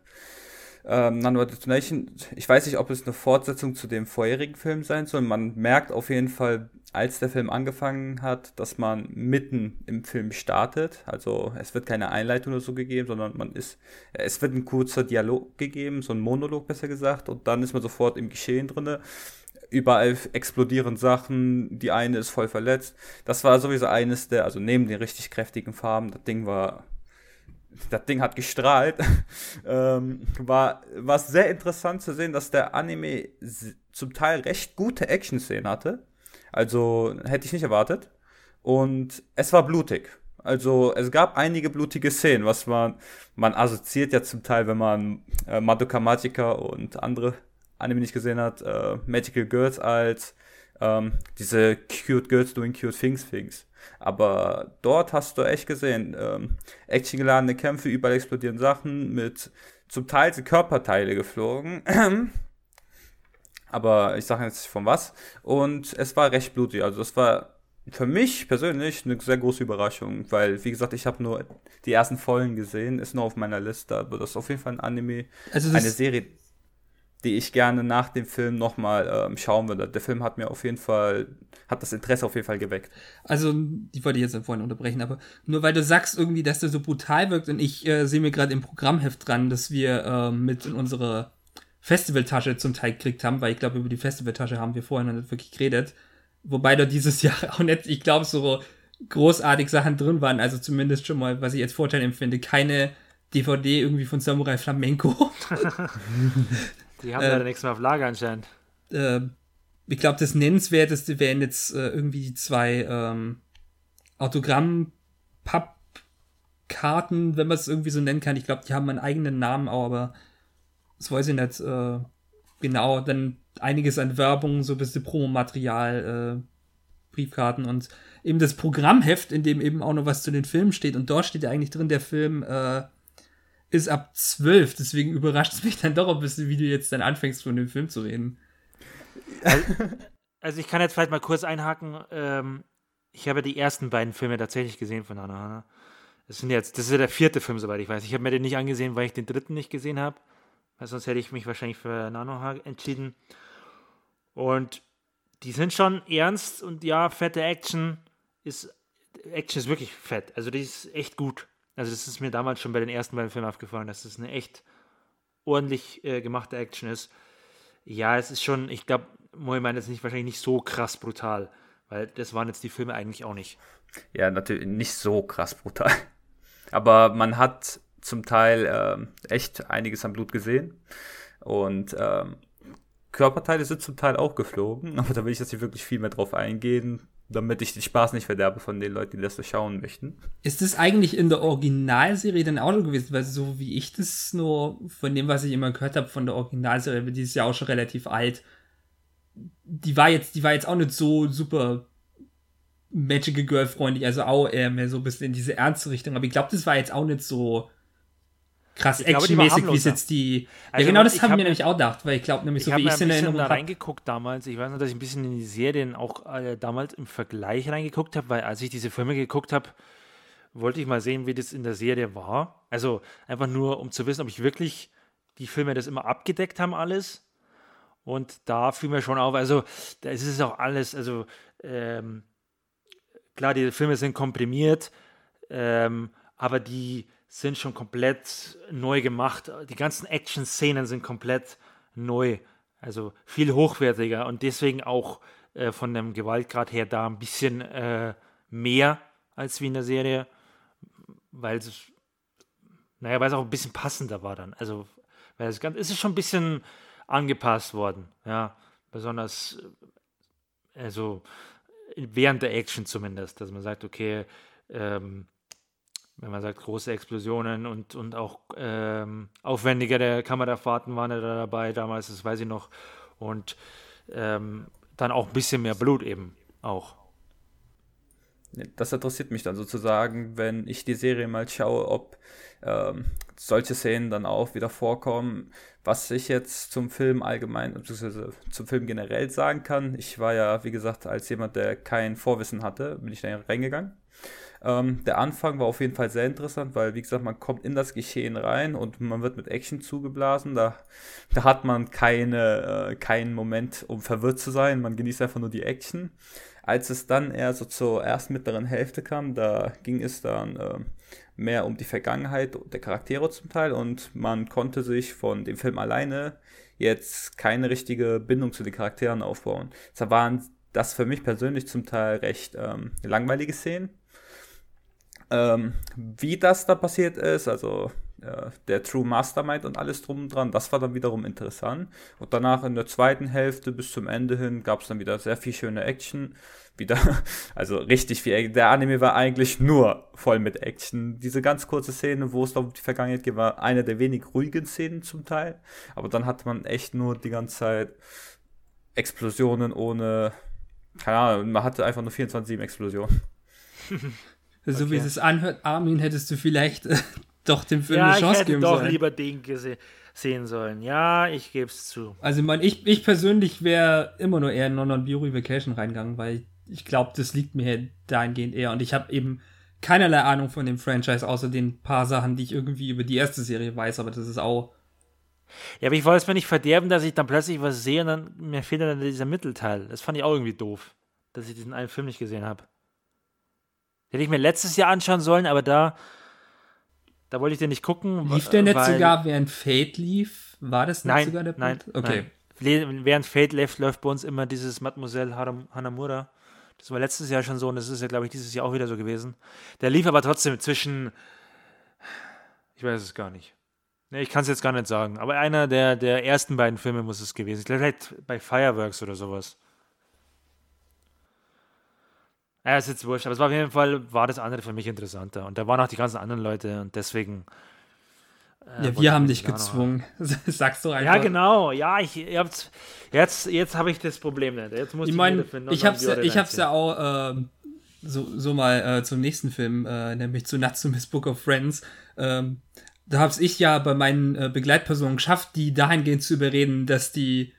[SPEAKER 3] ähm, Nanohead Detonation, ich weiß nicht, ob es eine Fortsetzung zu dem vorherigen Film sein soll. Man merkt auf jeden Fall als der Film angefangen hat, dass man mitten im Film startet. Also es wird keine Einleitung oder so gegeben, sondern man ist, es wird ein kurzer Dialog gegeben, so ein Monolog besser gesagt, und dann ist man sofort im Geschehen drin. überall explodieren Sachen, die eine ist voll verletzt. Das war sowieso eines der, also neben den richtig kräftigen Farben, das Ding war, das Ding hat gestrahlt. ähm, war, war sehr interessant zu sehen, dass der Anime zum Teil recht gute Action-Szenen hatte. Also hätte ich nicht erwartet. Und es war blutig. Also es gab einige blutige Szenen, was man, man assoziiert ja zum Teil, wenn man äh, Madoka Magica und andere Anime nicht gesehen hat, äh, Magical Girls als ähm, diese cute Girls doing cute things things. Aber dort hast du echt gesehen, ähm, actiongeladene Kämpfe, überall explodieren Sachen, mit zum Teil sind Körperteile geflogen. Aber ich sage jetzt nicht von was. Und es war recht blutig. Also das war für mich persönlich eine sehr große Überraschung, weil, wie gesagt, ich habe nur die ersten Folgen gesehen, ist nur auf meiner Liste, aber das ist auf jeden Fall ein Anime, also eine Serie, die ich gerne nach dem Film nochmal ähm, schauen würde. Der Film hat mir auf jeden Fall, hat das Interesse auf jeden Fall geweckt.
[SPEAKER 1] Also, die wollte ich jetzt vorhin unterbrechen, aber nur weil du sagst irgendwie, dass der so brutal wirkt und ich äh, sehe mir gerade im Programmheft dran, dass wir äh, mit in unsere Festivaltasche zum Teil gekriegt haben, weil ich glaube, über die Festivaltasche haben wir vorhin noch nicht wirklich geredet. Wobei da dieses Jahr auch nicht, ich glaube, so großartig Sachen drin waren. Also zumindest schon mal, was ich als Vorteil empfinde, keine DVD irgendwie von Samurai Flamenco.
[SPEAKER 2] Die haben äh, ja nichts mehr auf Lager anscheinend.
[SPEAKER 1] Äh, ich glaube, das Nennenswerteste wären jetzt äh, irgendwie die zwei ähm, Autogramm-Pappkarten, wenn man es irgendwie so nennen kann. Ich glaube, die haben einen eigenen Namen auch, aber das weiß ich nicht äh, genau. Dann einiges an Werbung, so ein bisschen Promomaterial, äh, Briefkarten und eben das Programmheft, in dem eben auch noch was zu den Filmen steht. Und dort steht ja eigentlich drin, der Film äh, ist ab 12. Deswegen überrascht es mich dann doch ein bisschen, wie du jetzt dann anfängst, von dem Film zu reden.
[SPEAKER 2] Also, ich kann jetzt vielleicht mal kurz einhaken. Ähm, ich habe die ersten beiden Filme tatsächlich gesehen von Hannah Das sind jetzt, das ist ja der vierte Film, soweit ich weiß. Ich habe mir den nicht angesehen, weil ich den dritten nicht gesehen habe. Weil sonst hätte ich mich wahrscheinlich für Nanoha entschieden. Und die sind schon ernst und ja, fette Action ist. Action ist wirklich fett. Also die ist echt gut. Also das ist mir damals schon bei den ersten beiden Filmen aufgefallen, dass das eine echt ordentlich äh, gemachte Action ist. Ja, es ist schon, ich glaube, Moi meint es nicht wahrscheinlich nicht so krass brutal, weil das waren jetzt die Filme eigentlich auch nicht.
[SPEAKER 3] Ja, natürlich nicht so krass brutal. Aber man hat zum Teil ähm, echt einiges an Blut gesehen. Und ähm, Körperteile sind zum Teil auch geflogen, aber da will ich jetzt nicht wirklich viel mehr drauf eingehen, damit ich den Spaß nicht verderbe von den Leuten, die das so schauen möchten.
[SPEAKER 1] Ist das eigentlich in der Originalserie dann auch so gewesen? Weil so wie ich das nur von dem, was ich immer gehört habe von der Originalserie, die ist ja auch schon relativ alt. Die war jetzt, die war jetzt auch nicht so super Magical Girl freundlich, also auch eher mehr so ein bisschen in diese ernste Richtung. Aber ich glaube, das war jetzt auch nicht so krass actionmäßig, wie es jetzt die. Also ja, genau das haben hab, wir nämlich auch gedacht, weil ich glaube nämlich, so wie ich es in
[SPEAKER 2] Erinnerung habe. reingeguckt damals. Ich weiß noch, dass ich ein bisschen in die Serien auch äh, damals im Vergleich reingeguckt habe, weil als ich diese Filme geguckt habe, wollte ich mal sehen, wie das in der Serie war. Also einfach nur, um zu wissen, ob ich wirklich die Filme das immer abgedeckt haben, alles. Und da fiel mir schon auf, also da ist es auch alles, also ähm, klar, die Filme sind komprimiert, ähm, aber die sind schon komplett neu gemacht. Die ganzen Action-Szenen sind komplett neu, also viel hochwertiger und deswegen auch äh, von dem Gewaltgrad her da ein bisschen äh, mehr als wie in der Serie, weil es, naja, weil es auch ein bisschen passender war dann. Also, weil es, ganz, es ist schon ein bisschen angepasst worden, ja, besonders, also während der Action zumindest, dass man sagt, okay, ähm, wenn man sagt, große Explosionen und, und auch ähm, aufwendigere Kamerafahrten waren da dabei damals, das weiß ich noch. Und ähm, dann auch ein bisschen mehr Blut eben auch.
[SPEAKER 3] Das interessiert mich dann sozusagen, wenn ich die Serie mal schaue, ob ähm, solche Szenen dann auch wieder vorkommen. Was ich jetzt zum Film allgemein, beziehungsweise zum Film generell sagen kann, ich war ja, wie gesagt, als jemand, der kein Vorwissen hatte, bin ich da reingegangen. Ähm, der Anfang war auf jeden Fall sehr interessant, weil, wie gesagt, man kommt in das Geschehen rein und man wird mit Action zugeblasen. Da, da hat man keine, äh, keinen Moment, um verwirrt zu sein. Man genießt einfach nur die Action. Als es dann eher so zur ersten mittleren Hälfte kam, da ging es dann äh, mehr um die Vergangenheit der Charaktere zum Teil und man konnte sich von dem Film alleine jetzt keine richtige Bindung zu den Charakteren aufbauen. Deshalb waren das für mich persönlich zum Teil recht ähm, langweilige Szenen. Ähm, wie das da passiert ist, also äh, der True Mastermind und alles drum und dran, das war dann wiederum interessant. Und danach in der zweiten Hälfte bis zum Ende hin gab es dann wieder sehr viel schöne Action. Wieder, also richtig viel. Der Anime war eigentlich nur voll mit Action. Diese ganz kurze Szene, wo es um die Vergangenheit geht, war eine der wenig ruhigen Szenen zum Teil. Aber dann hatte man echt nur die ganze Zeit Explosionen ohne, keine Ahnung, man hatte einfach nur 24-7 Explosionen.
[SPEAKER 1] so okay. wie es anhört, Armin, hättest du vielleicht äh, doch dem Film
[SPEAKER 2] ja,
[SPEAKER 1] eine Chance
[SPEAKER 2] ich hätte
[SPEAKER 1] geben
[SPEAKER 2] doch
[SPEAKER 1] sollen.
[SPEAKER 2] lieber den gese sehen sollen. Ja, ich gebe es zu.
[SPEAKER 1] Also man, ich, ich persönlich wäre immer nur eher in Non Beauty Vacation reingegangen, weil ich glaube, das liegt mir dahingehend eher. Und ich habe eben keinerlei Ahnung von dem Franchise, außer den paar Sachen, die ich irgendwie über die erste Serie weiß, aber das ist auch.
[SPEAKER 2] Ja, aber ich wollte es mir nicht verderben, dass ich dann plötzlich was sehe und dann mir fehlt dann dieser Mittelteil. Das fand ich auch irgendwie doof, dass ich diesen einen Film nicht gesehen habe. Hätte ich mir letztes Jahr anschauen sollen, aber da da wollte ich den nicht gucken.
[SPEAKER 1] Lief der nicht sogar während Fate lief? War das nicht
[SPEAKER 2] nein,
[SPEAKER 1] sogar der
[SPEAKER 2] Punkt?
[SPEAKER 1] Nein, okay.
[SPEAKER 2] Nein. Während Fate läuft, läuft bei uns immer dieses Mademoiselle Hanamura. Das war letztes Jahr schon so und das ist ja, glaube ich, dieses Jahr auch wieder so gewesen. Der lief aber trotzdem zwischen. Ich weiß es gar nicht. Nee, ich kann es jetzt gar nicht sagen. Aber einer der, der ersten beiden Filme muss es gewesen. Glaube, vielleicht bei Fireworks oder sowas. Ja, ist jetzt wurscht, aber es war auf jeden Fall, war das andere für mich interessanter. Und da waren auch die ganzen anderen Leute und deswegen.
[SPEAKER 1] Äh, ja, wir haben dich gezwungen. Sagst du einfach.
[SPEAKER 2] Ja, genau. Ja, ich, ihr habt, jetzt, jetzt habe ich das Problem nicht. Jetzt muss
[SPEAKER 1] ich meine, ich habe es ja, ich hab's ja auch äh, so, so mal äh, zum nächsten Film, äh, nämlich zu Natsume's Book of Friends. Ähm, da habe ich ja bei meinen äh, Begleitpersonen geschafft, die dahingehend zu überreden, dass die,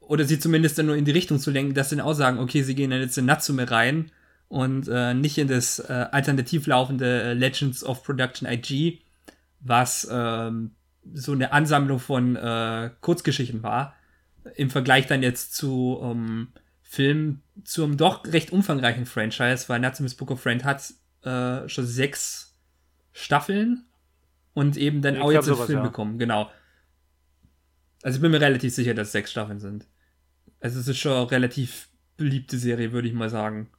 [SPEAKER 1] oder sie zumindest dann nur in die Richtung zu lenken, dass sie dann auch sagen, okay, sie gehen dann jetzt in Natsume rein und äh, nicht in das äh, alternativ laufende äh, Legends of Production IG, was ähm, so eine Ansammlung von äh, Kurzgeschichten war. Im Vergleich dann jetzt zu ähm, Filmen zum doch recht umfangreichen Franchise, weil Natsume's Book of Friend hat äh, schon sechs Staffeln und eben dann
[SPEAKER 2] ich
[SPEAKER 1] auch jetzt einen Film
[SPEAKER 2] ja.
[SPEAKER 1] bekommen, genau. Also ich bin mir relativ sicher, dass es sechs Staffeln sind. Also es ist schon eine relativ beliebte Serie, würde ich mal sagen.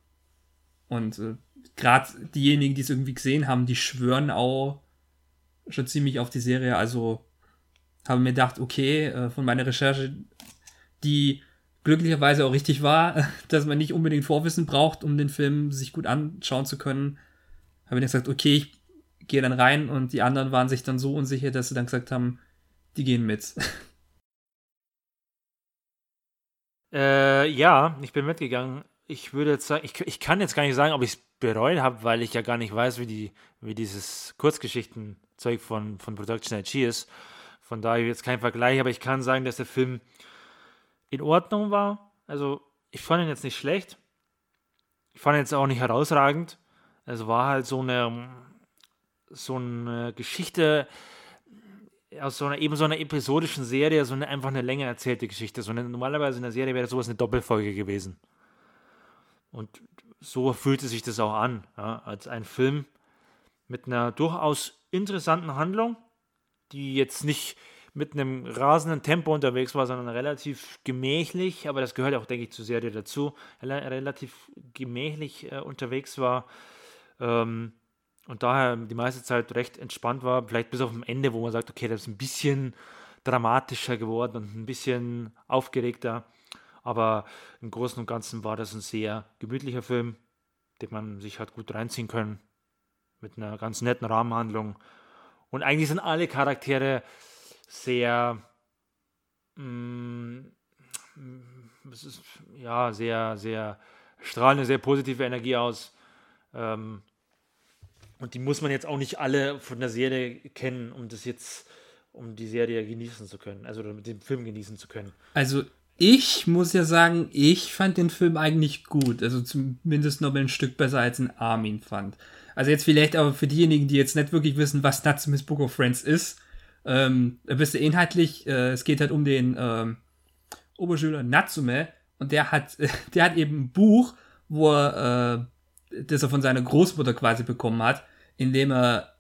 [SPEAKER 1] Und äh, gerade diejenigen, die es irgendwie gesehen haben, die schwören auch schon ziemlich auf die Serie. Also habe mir gedacht, okay, äh, von meiner Recherche, die glücklicherweise auch richtig war, dass man nicht unbedingt Vorwissen braucht, um den Film sich gut anschauen zu können, habe ich dann gesagt, okay, ich gehe dann rein und die anderen waren sich dann so unsicher, dass sie dann gesagt haben, die gehen mit.
[SPEAKER 2] Äh, ja, ich bin mitgegangen. Ich würde jetzt sagen, ich, ich kann jetzt gar nicht sagen, ob ich es bereut habe, weil ich ja gar nicht weiß, wie, die, wie dieses Kurzgeschichtenzeug von, von Production IG ist. Von daher jetzt kein Vergleich, aber ich kann sagen, dass der Film in Ordnung war. Also, ich fand ihn jetzt nicht schlecht. Ich fand ihn jetzt auch nicht herausragend. Es war halt so eine, so eine Geschichte aus so einer eben so einer episodischen Serie, so eine einfach eine länger erzählte Geschichte. So eine, normalerweise in der Serie wäre sowas eine Doppelfolge gewesen. Und so fühlte sich das auch an, ja, als ein Film mit einer durchaus interessanten Handlung, die jetzt nicht mit einem rasenden Tempo unterwegs war, sondern relativ gemächlich, aber das gehört auch, denke ich, zur Serie dazu, relativ gemächlich äh, unterwegs war ähm, und daher die meiste Zeit recht entspannt war, vielleicht bis auf dem Ende, wo man sagt, okay, das ist ein bisschen dramatischer geworden und ein bisschen aufgeregter. Aber im Großen und Ganzen war das ein sehr gemütlicher Film, den man sich hat gut reinziehen können. Mit einer ganz netten Rahmenhandlung. Und eigentlich sind alle Charaktere sehr, mm, es ist, ja, sehr, sehr, strahlen eine sehr positive Energie aus. Ähm, und die muss man jetzt auch nicht alle von der Serie kennen, um das jetzt, um die Serie genießen zu können, also den Film genießen zu können.
[SPEAKER 1] Also ich muss ja sagen, ich fand den Film eigentlich gut. Also zumindest noch ein Stück besser als ein Armin fand. Also jetzt vielleicht aber für diejenigen, die jetzt nicht wirklich wissen, was Natsume's Book of Friends ist, ähm, bist du inhaltlich, äh, es geht halt um den ähm, Oberschüler Natsume und der hat, der hat eben ein Buch, wo er, äh, das er von seiner Großmutter quasi bekommen hat, in dem er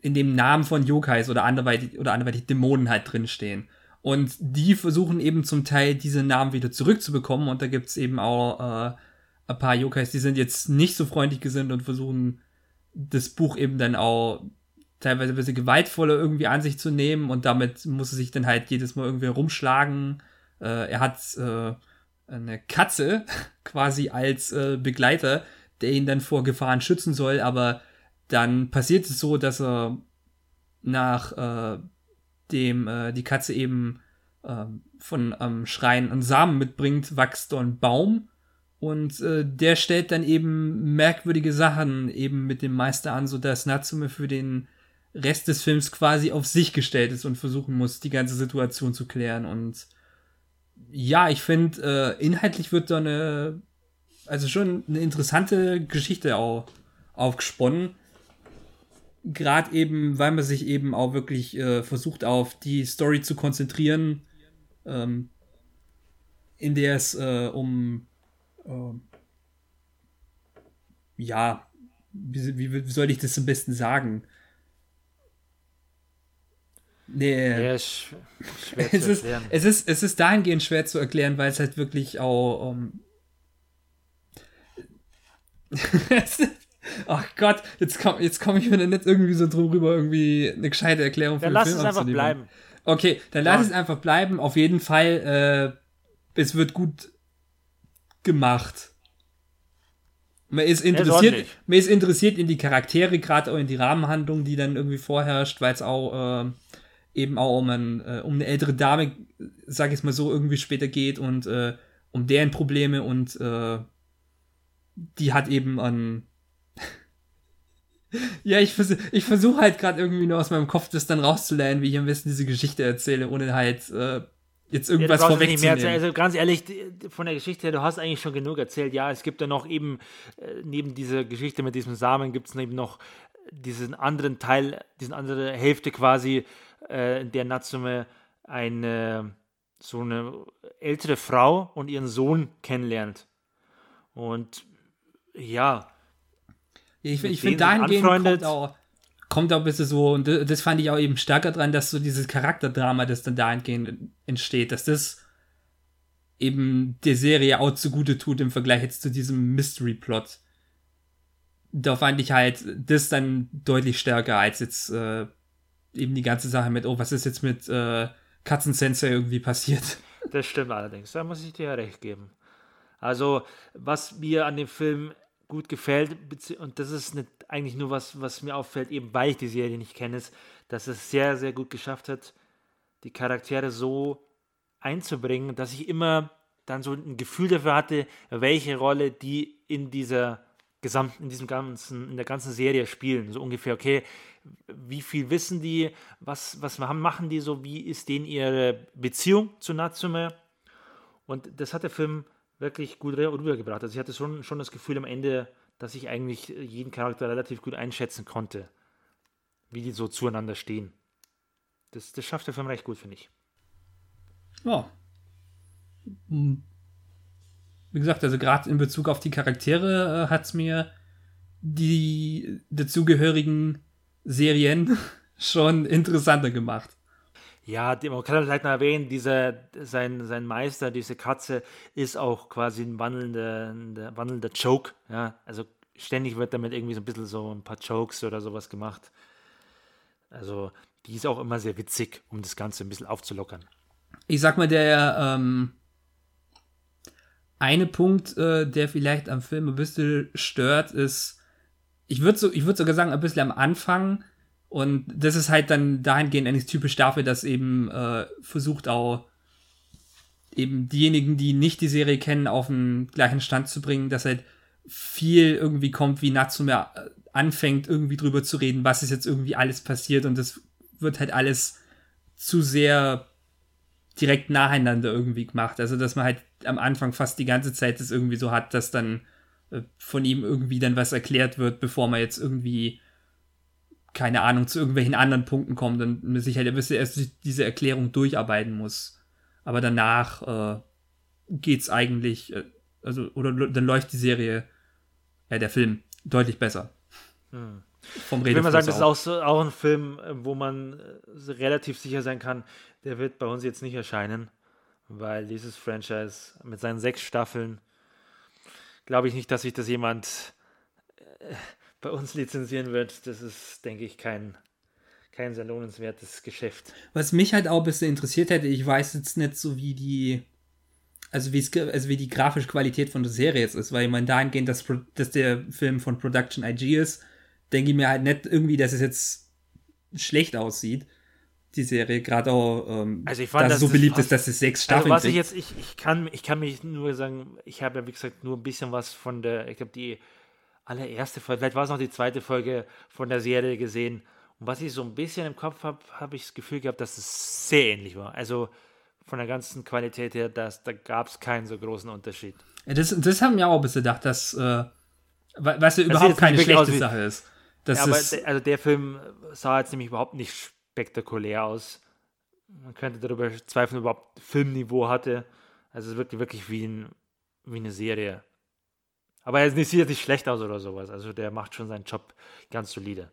[SPEAKER 1] in dem Namen von Yokais oder anderweitig, oder anderweitig Dämonen halt drinstehen. Und die versuchen eben zum Teil diese Namen wieder zurückzubekommen. Und da gibt es eben auch äh, ein paar Yokais, die sind jetzt nicht so freundlich gesinnt und versuchen das Buch eben dann auch teilweise ein bisschen gewaltvoller irgendwie an sich zu nehmen. Und damit muss er sich dann halt jedes Mal irgendwie rumschlagen. Äh, er hat äh, eine Katze quasi als äh, Begleiter, der ihn dann vor Gefahren schützen soll, aber dann passiert es so, dass er nach äh, dem äh, die Katze eben äh, von ähm, Schreien einen Samen mitbringt, wächst so ein Baum und äh, der stellt dann eben merkwürdige Sachen eben mit dem Meister an, sodass Natsume für den Rest des Films quasi auf sich gestellt ist und versuchen muss, die ganze Situation zu klären und ja, ich finde, äh, inhaltlich wird da eine, also schon eine interessante Geschichte auch aufgesponnen. Gerade eben, weil man sich eben auch wirklich äh, versucht, auf die Story zu konzentrieren, ähm, in der es äh, um, äh, ja, wie, wie, wie soll ich das am besten sagen? Nee. Ja, es, ist, es, ist, es ist dahingehend schwer zu erklären, weil es halt wirklich auch. Um Ach Gott, jetzt komme jetzt komm ich mir dann nicht irgendwie so drüber, irgendwie eine gescheite Erklärung
[SPEAKER 2] für dann den lass Film es einfach bleiben.
[SPEAKER 1] Okay, dann lass ja. es einfach bleiben. Auf jeden Fall, äh, es wird gut gemacht. Man ist interessiert, man ist interessiert in die Charaktere, gerade auch in die Rahmenhandlung, die dann irgendwie vorherrscht, weil es auch äh, eben auch um, ein, äh, um eine ältere Dame, sag ich es mal so, irgendwie später geht und äh, um deren Probleme und äh, die hat eben an. Ja, ich, vers ich versuche halt gerade irgendwie nur aus meinem Kopf das dann rauszulernen, wie ich am besten diese Geschichte erzähle, ohne halt äh, jetzt irgendwas ja, vorwegzunehmen.
[SPEAKER 2] Also ganz ehrlich, von der Geschichte her, du hast eigentlich schon genug erzählt. Ja, es gibt ja noch eben, äh, neben dieser Geschichte mit diesem Samen, gibt es eben noch diesen anderen Teil, diesen andere Hälfte quasi, äh, in der Natsume eine so eine ältere Frau und ihren Sohn kennenlernt. Und ja.
[SPEAKER 1] Ich, ich finde, dahingehend kommt auch, kommt auch ein bisschen so, und das fand ich auch eben stärker dran, dass so dieses Charakterdrama, das dann dahingehend entsteht, dass das eben der Serie auch zugute tut im Vergleich jetzt zu diesem Mystery-Plot. Da fand ich halt das dann deutlich stärker als jetzt äh, eben die ganze Sache mit, oh, was ist jetzt mit äh, Katzensensei irgendwie passiert.
[SPEAKER 2] Das stimmt allerdings, da muss ich dir ja recht geben. Also, was mir an dem Film gut gefällt, und das ist nicht eigentlich nur was, was mir auffällt, eben weil ich die Serie nicht kenne, ist, dass es sehr, sehr gut geschafft hat, die Charaktere so einzubringen, dass ich immer dann so ein Gefühl dafür hatte, welche Rolle die in dieser gesamten, in diesem ganzen, in der ganzen Serie spielen. So ungefähr, okay, wie viel wissen die, was, was machen die so, wie ist denen ihre Beziehung zu Natsume? Und das hat der Film wirklich gut rübergebracht. Also ich hatte schon, schon das Gefühl am Ende, dass ich eigentlich jeden Charakter relativ gut einschätzen konnte, wie die so zueinander stehen. Das, das schafft der Film recht gut, finde ich.
[SPEAKER 1] Ja. Hm. Wie gesagt, also gerade in Bezug auf die Charaktere äh, hat es mir die dazugehörigen Serien schon interessanter gemacht.
[SPEAKER 2] Ja, man kann vielleicht noch erwähnen, dieser, sein, sein Meister, diese Katze, ist auch quasi ein wandelnder, wandelnder Joke. Ja? Also ständig wird damit irgendwie so ein bisschen so ein paar Jokes oder sowas gemacht. Also die ist auch immer sehr witzig, um das Ganze ein bisschen aufzulockern.
[SPEAKER 1] Ich sag mal, der ähm, eine Punkt, äh, der vielleicht am Film ein bisschen stört, ist, ich würde so, würd sogar sagen, ein bisschen am Anfang, und das ist halt dann dahingehend eigentlich typisch dafür, dass eben äh, versucht auch eben diejenigen, die nicht die Serie kennen, auf den gleichen Stand zu bringen, dass halt viel irgendwie kommt, wie Natsume äh, anfängt, irgendwie drüber zu reden, was ist jetzt irgendwie alles passiert und das wird halt alles zu sehr direkt nacheinander irgendwie gemacht. Also, dass man halt am Anfang fast die ganze Zeit das irgendwie so hat, dass dann äh, von ihm irgendwie dann was erklärt wird, bevor man jetzt irgendwie keine Ahnung, zu irgendwelchen anderen Punkten kommt und sich halt erst diese Erklärung durcharbeiten muss. Aber danach äh, geht's eigentlich, äh, also, oder dann läuft die Serie, äh, der Film, deutlich besser.
[SPEAKER 2] Hm.
[SPEAKER 1] vom
[SPEAKER 2] Ich will mal sagen, das ist auch, so, auch ein Film, äh, wo man äh, relativ sicher sein kann, der wird bei uns jetzt nicht erscheinen, weil dieses Franchise mit seinen sechs Staffeln, glaube ich nicht, dass sich das jemand äh, bei uns lizenzieren wird. Das ist, denke ich, kein, kein sehr lohnenswertes Geschäft.
[SPEAKER 1] Was mich halt auch ein bisschen interessiert hätte, ich weiß jetzt nicht so, wie die, also wie, es, also wie die grafische Qualität von der Serie jetzt ist, weil ich meine, dahingehend, dass, dass der Film von Production IG ist, denke ich mir halt nicht irgendwie, dass es jetzt schlecht aussieht, die Serie, gerade auch, ähm,
[SPEAKER 2] also ich fand,
[SPEAKER 1] dass so beliebt ist, dass es sechs
[SPEAKER 2] Also
[SPEAKER 1] Staffeln
[SPEAKER 2] was ich jetzt, ich, ich, kann, ich kann mich nur sagen, ich habe ja wie gesagt nur ein bisschen was von der, ich glaube die allererste Folge, vielleicht war es noch die zweite Folge von der Serie gesehen. Und was ich so ein bisschen im Kopf habe, habe ich das Gefühl gehabt, dass es sehr ähnlich war. Also von der ganzen Qualität her, dass, da gab es keinen so großen Unterschied.
[SPEAKER 1] Ja, das, das haben wir auch ein bisschen gedacht, dass, äh, wa- was ja überhaupt keine schlechte
[SPEAKER 2] wie-
[SPEAKER 1] Sache ist. Das
[SPEAKER 2] Ja, aber
[SPEAKER 1] ist,
[SPEAKER 2] der, also der Film sah jetzt nämlich überhaupt nicht spektakulär aus. Man könnte darüber zweifeln, ob er überhaupt Filmniveau hatte. Also es wirkte wirklich wie, ein, wie eine Serie. Aber er sieht jetzt nicht schlecht aus oder sowas. Also der macht schon seinen Job ganz solide.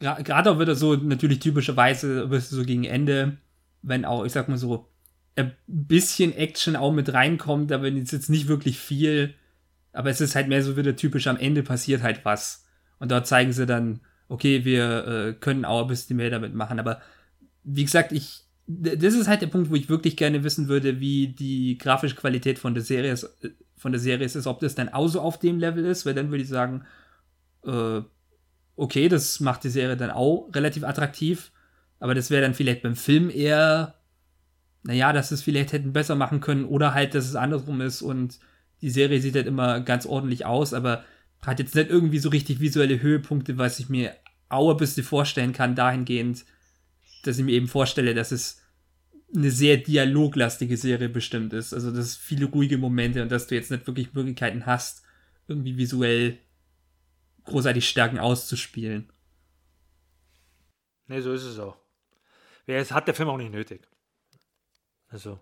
[SPEAKER 1] gra- gerade auch wieder so natürlich typischerweise bist du so gegen Ende, wenn auch, ich sag mal so, ein bisschen Action auch mit reinkommt, aber es jetzt nicht wirklich viel. Aber es ist halt mehr so wieder typisch, am Ende passiert halt was. Und dort zeigen sie dann, okay, wir äh, können auch ein bisschen mehr damit machen. Aber wie gesagt, ich, das ist halt der Punkt, wo ich wirklich gerne wissen würde, wie die grafische Qualität von der Serie ist, äh, von der Serie ist, ob das dann auch so auf dem Level ist, weil dann würde ich sagen, äh, okay, das macht die Serie dann auch relativ attraktiv, aber das wäre dann vielleicht beim Film eher, naja, dass es vielleicht hätten besser machen können oder halt, dass es andersrum ist und die Serie sieht halt immer ganz ordentlich aus, aber hat jetzt nicht irgendwie so richtig visuelle Höhepunkte, was ich mir auch ein bisschen vorstellen kann, dahingehend, dass ich mir eben vorstelle, dass es eine sehr dialoglastige Serie bestimmt ist. Also, dass es viele ruhige Momente und dass du jetzt nicht wirklich Möglichkeiten hast, irgendwie visuell großartig Stärken auszuspielen.
[SPEAKER 2] Nee, so ist es auch. Es hat der Film auch nicht nötig. Also,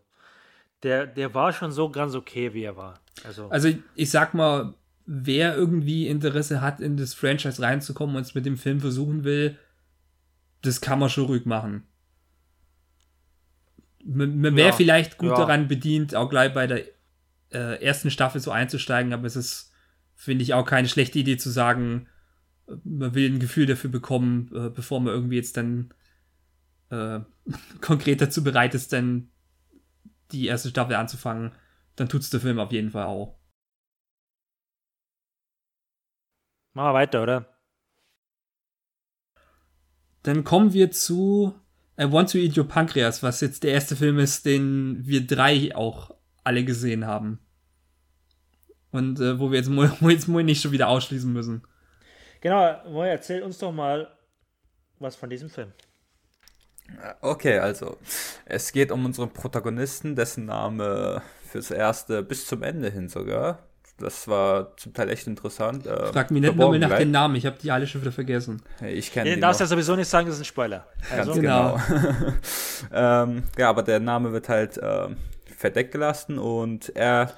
[SPEAKER 2] der, der war schon so ganz okay, wie er war. Also,
[SPEAKER 1] Also ich, ich sag mal, wer irgendwie Interesse hat, in das Franchise reinzukommen und es mit dem Film versuchen will, das kann man schon ruhig machen. Man, man wäre
[SPEAKER 2] Ja,
[SPEAKER 1] vielleicht gut
[SPEAKER 2] ja.
[SPEAKER 1] daran bedient, auch gleich bei der äh, ersten Staffel so einzusteigen, aber es ist, finde ich, auch keine schlechte Idee zu sagen, man will ein Gefühl dafür bekommen, äh, bevor man irgendwie jetzt dann äh, konkret dazu bereit ist, dann die erste Staffel anzufangen, dann tut's der Film auf jeden Fall auch.
[SPEAKER 2] machen wir weiter, oder?
[SPEAKER 1] Dann kommen wir zu I Want to Eat Your Pancreas, was jetzt der erste Film ist, den wir drei auch alle gesehen haben. Und äh, wo wir jetzt wo jetzt Mo nicht schon wieder ausschließen müssen.
[SPEAKER 2] Genau, Moja, erzähl uns doch mal was von diesem Film.
[SPEAKER 3] Okay, also es geht um unseren Protagonisten, dessen Name fürs Erste bis zum Ende hin sogar. Das war zum Teil echt interessant. äh,
[SPEAKER 1] Frag mich nicht
[SPEAKER 3] verborgen
[SPEAKER 1] nach
[SPEAKER 3] bleibt.
[SPEAKER 1] den Namen, ich habe die alle schon wieder vergessen.
[SPEAKER 3] Hey, Ich kenne
[SPEAKER 2] Den
[SPEAKER 3] die
[SPEAKER 2] darfst ja sowieso nicht sagen, das ist ein Spoiler.
[SPEAKER 3] Ganz
[SPEAKER 2] Also,
[SPEAKER 1] genau.
[SPEAKER 3] genau. ähm, ja, aber der Name wird halt ähm, verdeckt gelassen und er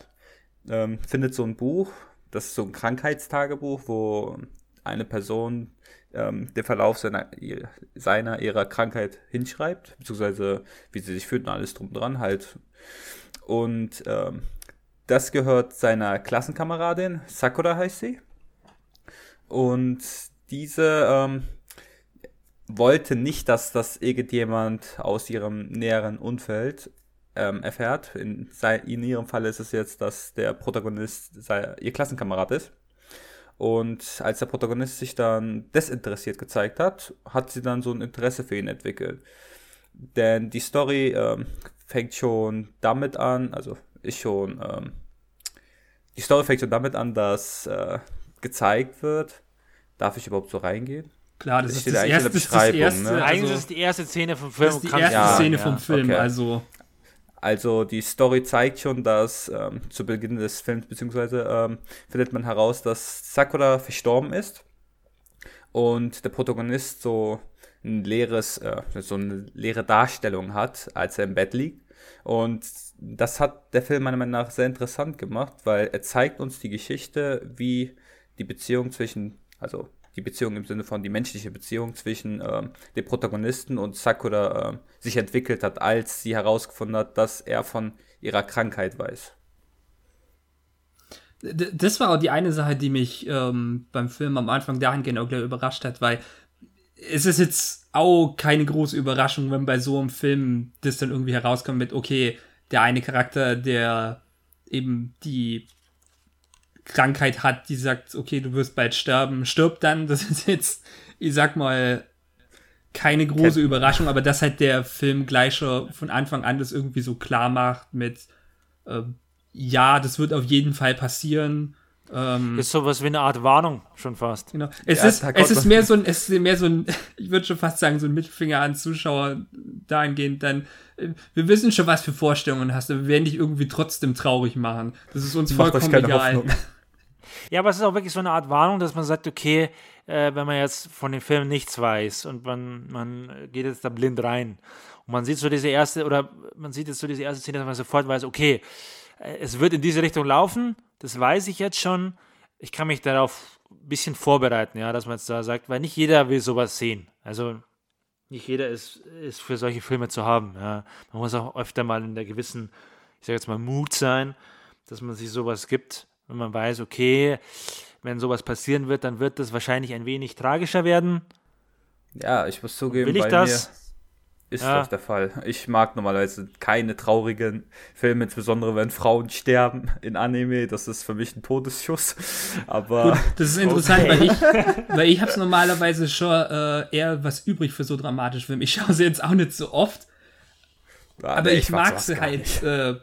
[SPEAKER 3] ähm, findet so ein Buch, das ist so ein Krankheitstagebuch, wo eine Person ähm, den Verlauf seiner, seiner, ihrer Krankheit hinschreibt, beziehungsweise wie sie sich fühlt und alles drum dran halt. Und ähm, das gehört seiner Klassenkameradin, Sakura heißt sie. Und diese ähm, wollte nicht, dass das irgendjemand aus ihrem näheren Umfeld ähm, erfährt. In, in ihrem Fall ist es jetzt, dass der Protagonist sei, ihr Klassenkamerad ist. Und als der Protagonist sich dann desinteressiert gezeigt hat, hat sie dann so ein Interesse für ihn entwickelt. Denn die Story ähm, fängt schon damit an, also ist schon, ähm, die Story fängt schon damit an, dass äh, gezeigt wird, darf ich überhaupt so reingehen?
[SPEAKER 1] Klar, das
[SPEAKER 3] Das
[SPEAKER 1] ist das erste, das, ist das
[SPEAKER 3] Beschreibung,
[SPEAKER 1] erste,
[SPEAKER 3] ne?
[SPEAKER 1] also,
[SPEAKER 2] Eigentlich ist es die erste Szene vom Film.
[SPEAKER 1] das ist die erste
[SPEAKER 3] Ja,
[SPEAKER 1] Szene
[SPEAKER 2] ja.
[SPEAKER 1] vom Film,
[SPEAKER 3] okay.
[SPEAKER 1] also
[SPEAKER 3] Also die Story zeigt schon, dass ähm, zu Beginn des Films, beziehungsweise ähm, findet man heraus, dass Sakura verstorben ist und der Protagonist so ein leeres, äh, so eine leere Darstellung hat, als er im Bett liegt. Und das hat der Film meiner Meinung nach sehr interessant gemacht, weil er zeigt uns die Geschichte, wie die Beziehung zwischen, also die Beziehung im Sinne von die menschliche Beziehung zwischen ähm, dem Protagonisten und Sakura ähm, sich entwickelt hat, als sie herausgefunden hat, dass er von ihrer Krankheit weiß.
[SPEAKER 1] Das war auch die eine Sache, die mich ähm, beim Film am Anfang dahingehend auch überrascht hat, weil es ist jetzt auch keine große Überraschung, wenn bei so einem Film das dann irgendwie herauskommt mit, okay, der eine Charakter, der eben die Krankheit hat, die sagt, okay, du wirst bald sterben, stirbt dann. Das ist jetzt, ich sag mal, keine große Überraschung, aber dass halt der Film gleich schon von Anfang an das irgendwie so klar macht mit, äh, ja, das wird auf jeden Fall passieren.
[SPEAKER 2] Ähm, ist sowas wie eine Art Warnung schon fast.
[SPEAKER 1] Genau. Es, ja, ist, es ist mehr so ein, es ist mehr so ein, ich würde schon fast sagen, so ein Mittelfinger an Zuschauer dahingehend dann, äh, wir wissen schon, was für Vorstellungen hast, aber wir werden dich irgendwie trotzdem traurig machen. Das ist uns vollkommen egal. Hoffnung.
[SPEAKER 2] Ja, aber es ist auch wirklich so eine Art Warnung, dass man sagt, okay, äh, wenn man jetzt von dem Film nichts weiß und man, man geht jetzt da blind rein und man sieht so diese erste, oder man sieht jetzt so diese erste Szene, dass man sofort weiß, okay, es wird in diese Richtung laufen, das weiß ich jetzt schon, ich kann mich darauf ein bisschen vorbereiten, ja, dass man jetzt da sagt, weil nicht jeder will sowas sehen. Also nicht jeder ist, ist für solche Filme zu haben. Ja. Man muss auch öfter mal in der gewissen, ich sage jetzt mal, Mut sein, dass man sich sowas gibt. Wenn man weiß, okay, wenn sowas passieren wird, dann wird das wahrscheinlich ein wenig tragischer werden.
[SPEAKER 3] Ja, ich muss zugeben,
[SPEAKER 2] Will ich das?
[SPEAKER 3] Ist ja. das der Fall. Ich mag normalerweise keine traurigen Filme, insbesondere wenn Frauen sterben in Anime. Das ist für mich ein Todesschuss. Aber
[SPEAKER 1] Gut, das ist interessant, okay. weil ich, weil ich habe es normalerweise schon äh, eher was übrig für so dramatische Filme. Ich schaue sie jetzt auch nicht so oft, ja, aber nee, ich, ich mag sie halt äh,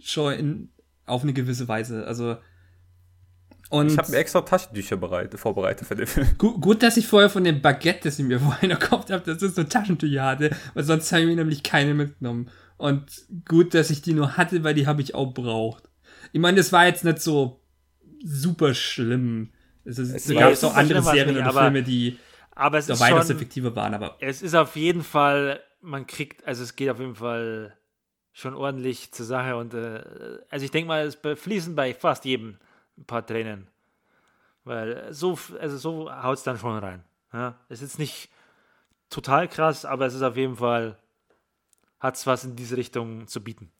[SPEAKER 1] schon in, auf eine gewisse Weise. Also
[SPEAKER 3] und ich habe mir extra Taschentücher bereit, vorbereitet für den Film.
[SPEAKER 1] Gut, gut, dass ich vorher von dem Baguette, das ich mir vorhin gekauft habe, dass ich so Taschentücher hatte, weil sonst habe ich mir nämlich keine mitgenommen. Und gut, dass ich die nur hatte, weil die habe ich auch braucht. Ich meine, das war jetzt nicht so super schlimm. Es, ist, es gab auch andere Serien oder aber, Filme, die
[SPEAKER 2] aber es
[SPEAKER 1] da weitaus effektiver waren. Aber
[SPEAKER 2] es ist auf jeden Fall, man kriegt, also es geht auf jeden Fall schon ordentlich zur Sache. Und äh, also ich denke mal, es fließen bei fast jedem ein paar Tränen. Weil so, also so haut es dann schon rein. Ja? Es ist nicht total krass, aber es ist auf jeden Fall, hat es was in diese Richtung zu bieten.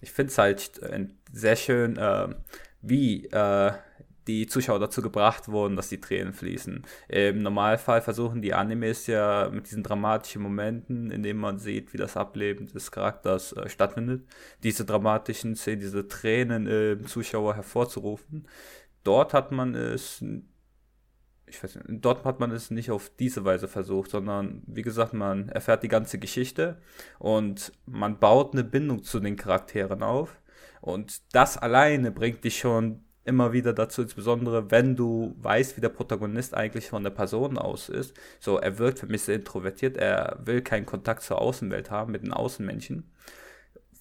[SPEAKER 3] Ich finde es halt äh, sehr schön, äh, wie äh, die Zuschauer dazu gebracht wurden, dass die Tränen fließen. Im Normalfall versuchen die Animes ja mit diesen dramatischen Momenten, in denen man sieht, wie das Ableben des Charakters äh, stattfindet, diese dramatischen Szenen, diese Tränen im Zuschauer hervorzurufen. Dort hat man es ich weiß nicht, dort hat man es nicht auf diese Weise versucht, sondern wie gesagt, man erfährt die ganze Geschichte und man baut eine Bindung zu den Charakteren auf. Und das alleine bringt dich schon immer wieder dazu, insbesondere wenn du weißt, wie der Protagonist eigentlich von der Person aus ist. So, er wirkt für mich sehr introvertiert, er will keinen Kontakt zur Außenwelt haben mit den Außenmenschen.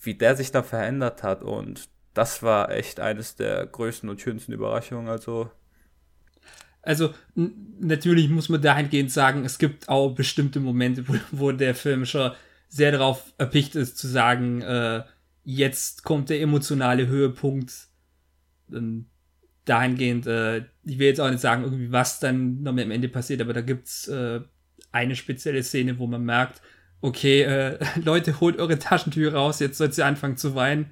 [SPEAKER 3] Wie der sich da verändert hat und das war echt eines der größten und schönsten Überraschungen. Also,
[SPEAKER 1] also natürlich muss man dahingehend sagen, es gibt auch bestimmte Momente, wo, wo der Film schon sehr darauf erpicht ist, zu sagen, äh, jetzt kommt der emotionale Höhepunkt. Ähm, dahingehend, äh, ich will jetzt auch nicht sagen, irgendwie, was dann noch am Ende passiert, aber da gibt's äh, eine spezielle Szene, wo man merkt, okay, äh, Leute, holt eure Taschentücher raus, jetzt sollt ihr anfangen zu weinen.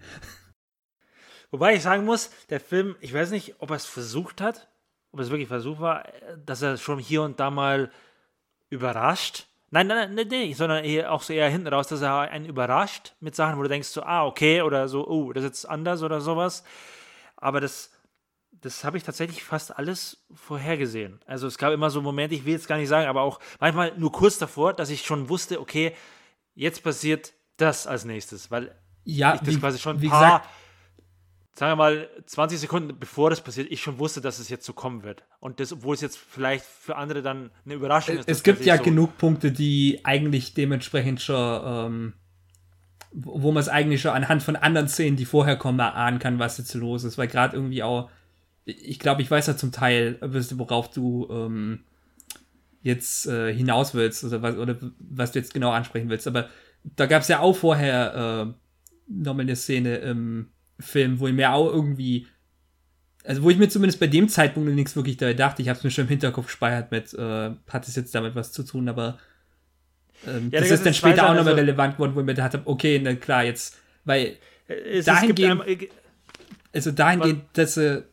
[SPEAKER 2] Wobei ich sagen muss, der Film, ich weiß nicht, ob er es versucht hat, ob es wirklich versucht war, dass er schon hier und da mal überrascht. Nein, nein, nein, nein, sondern auch so eher hinten raus, dass er einen überrascht mit Sachen, wo du denkst so, ah, okay, oder so, oh, das ist jetzt anders oder sowas. Aber das, das habe ich tatsächlich fast alles vorhergesehen. Also es gab immer so Momente, ich will jetzt gar nicht sagen, aber auch manchmal nur kurz davor, dass ich schon wusste, okay, jetzt passiert das als nächstes, weil
[SPEAKER 1] ja,
[SPEAKER 2] ich das
[SPEAKER 1] wie,
[SPEAKER 2] quasi schon ein paar, gesagt, sagen wir mal, 20 Sekunden bevor das passiert, ich schon wusste, dass es jetzt so kommen wird. Und das, obwohl es jetzt vielleicht für andere dann eine Überraschung ist.
[SPEAKER 1] Es gibt ja so genug Punkte, die eigentlich dementsprechend schon, ähm, wo man es eigentlich schon anhand von anderen Szenen, die vorher kommen, erahnen kann, was jetzt los ist, weil gerade irgendwie auch ich glaube, ich weiß ja zum Teil, worauf du ähm, jetzt äh, hinaus willst oder was, oder was du jetzt genau ansprechen willst. Aber da gab es ja auch vorher äh, nochmal eine Szene im Film, wo ich mir auch irgendwie also wo ich mir zumindest bei dem Zeitpunkt nichts wirklich dabei dachte, ich habe es mir schon im Hinterkopf gespeichert mit, äh, hat es jetzt damit was zu tun, aber ähm, ja, das ist dann später auch nochmal also, relevant geworden, wo ich mir gedacht habe, okay, na klar, jetzt, weil es, dahingehend, es gibt, also dahingehend, dass äh,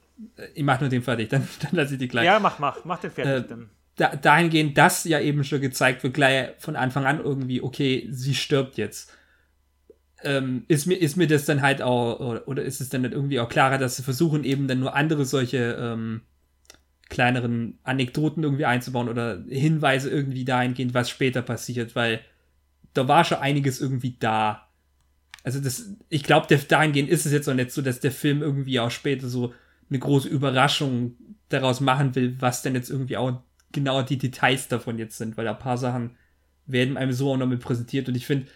[SPEAKER 1] ich mach nur den fertig, dann, dann lasse ich die gleich.
[SPEAKER 2] Ja, mach, mach, mach den fertig. Äh,
[SPEAKER 1] dann. Da, dahingehend, dass ja eben schon gezeigt wird, gleich von Anfang an irgendwie, okay, sie stirbt jetzt ähm, ist, mir, ist mir das dann halt auch, oder, oder ist es dann halt irgendwie auch klarer, dass sie versuchen, eben dann nur andere solche ähm, kleineren Anekdoten irgendwie einzubauen oder Hinweise irgendwie dahingehend, was später passiert, weil da war schon einiges irgendwie da. Also das, ich glaube, dahingehend ist es jetzt auch nicht so, dass der Film irgendwie auch später so eine große Überraschung daraus machen will, was denn jetzt irgendwie auch genau die Details davon jetzt sind, weil ein paar Sachen werden einem so auch noch mit präsentiert und ich finde,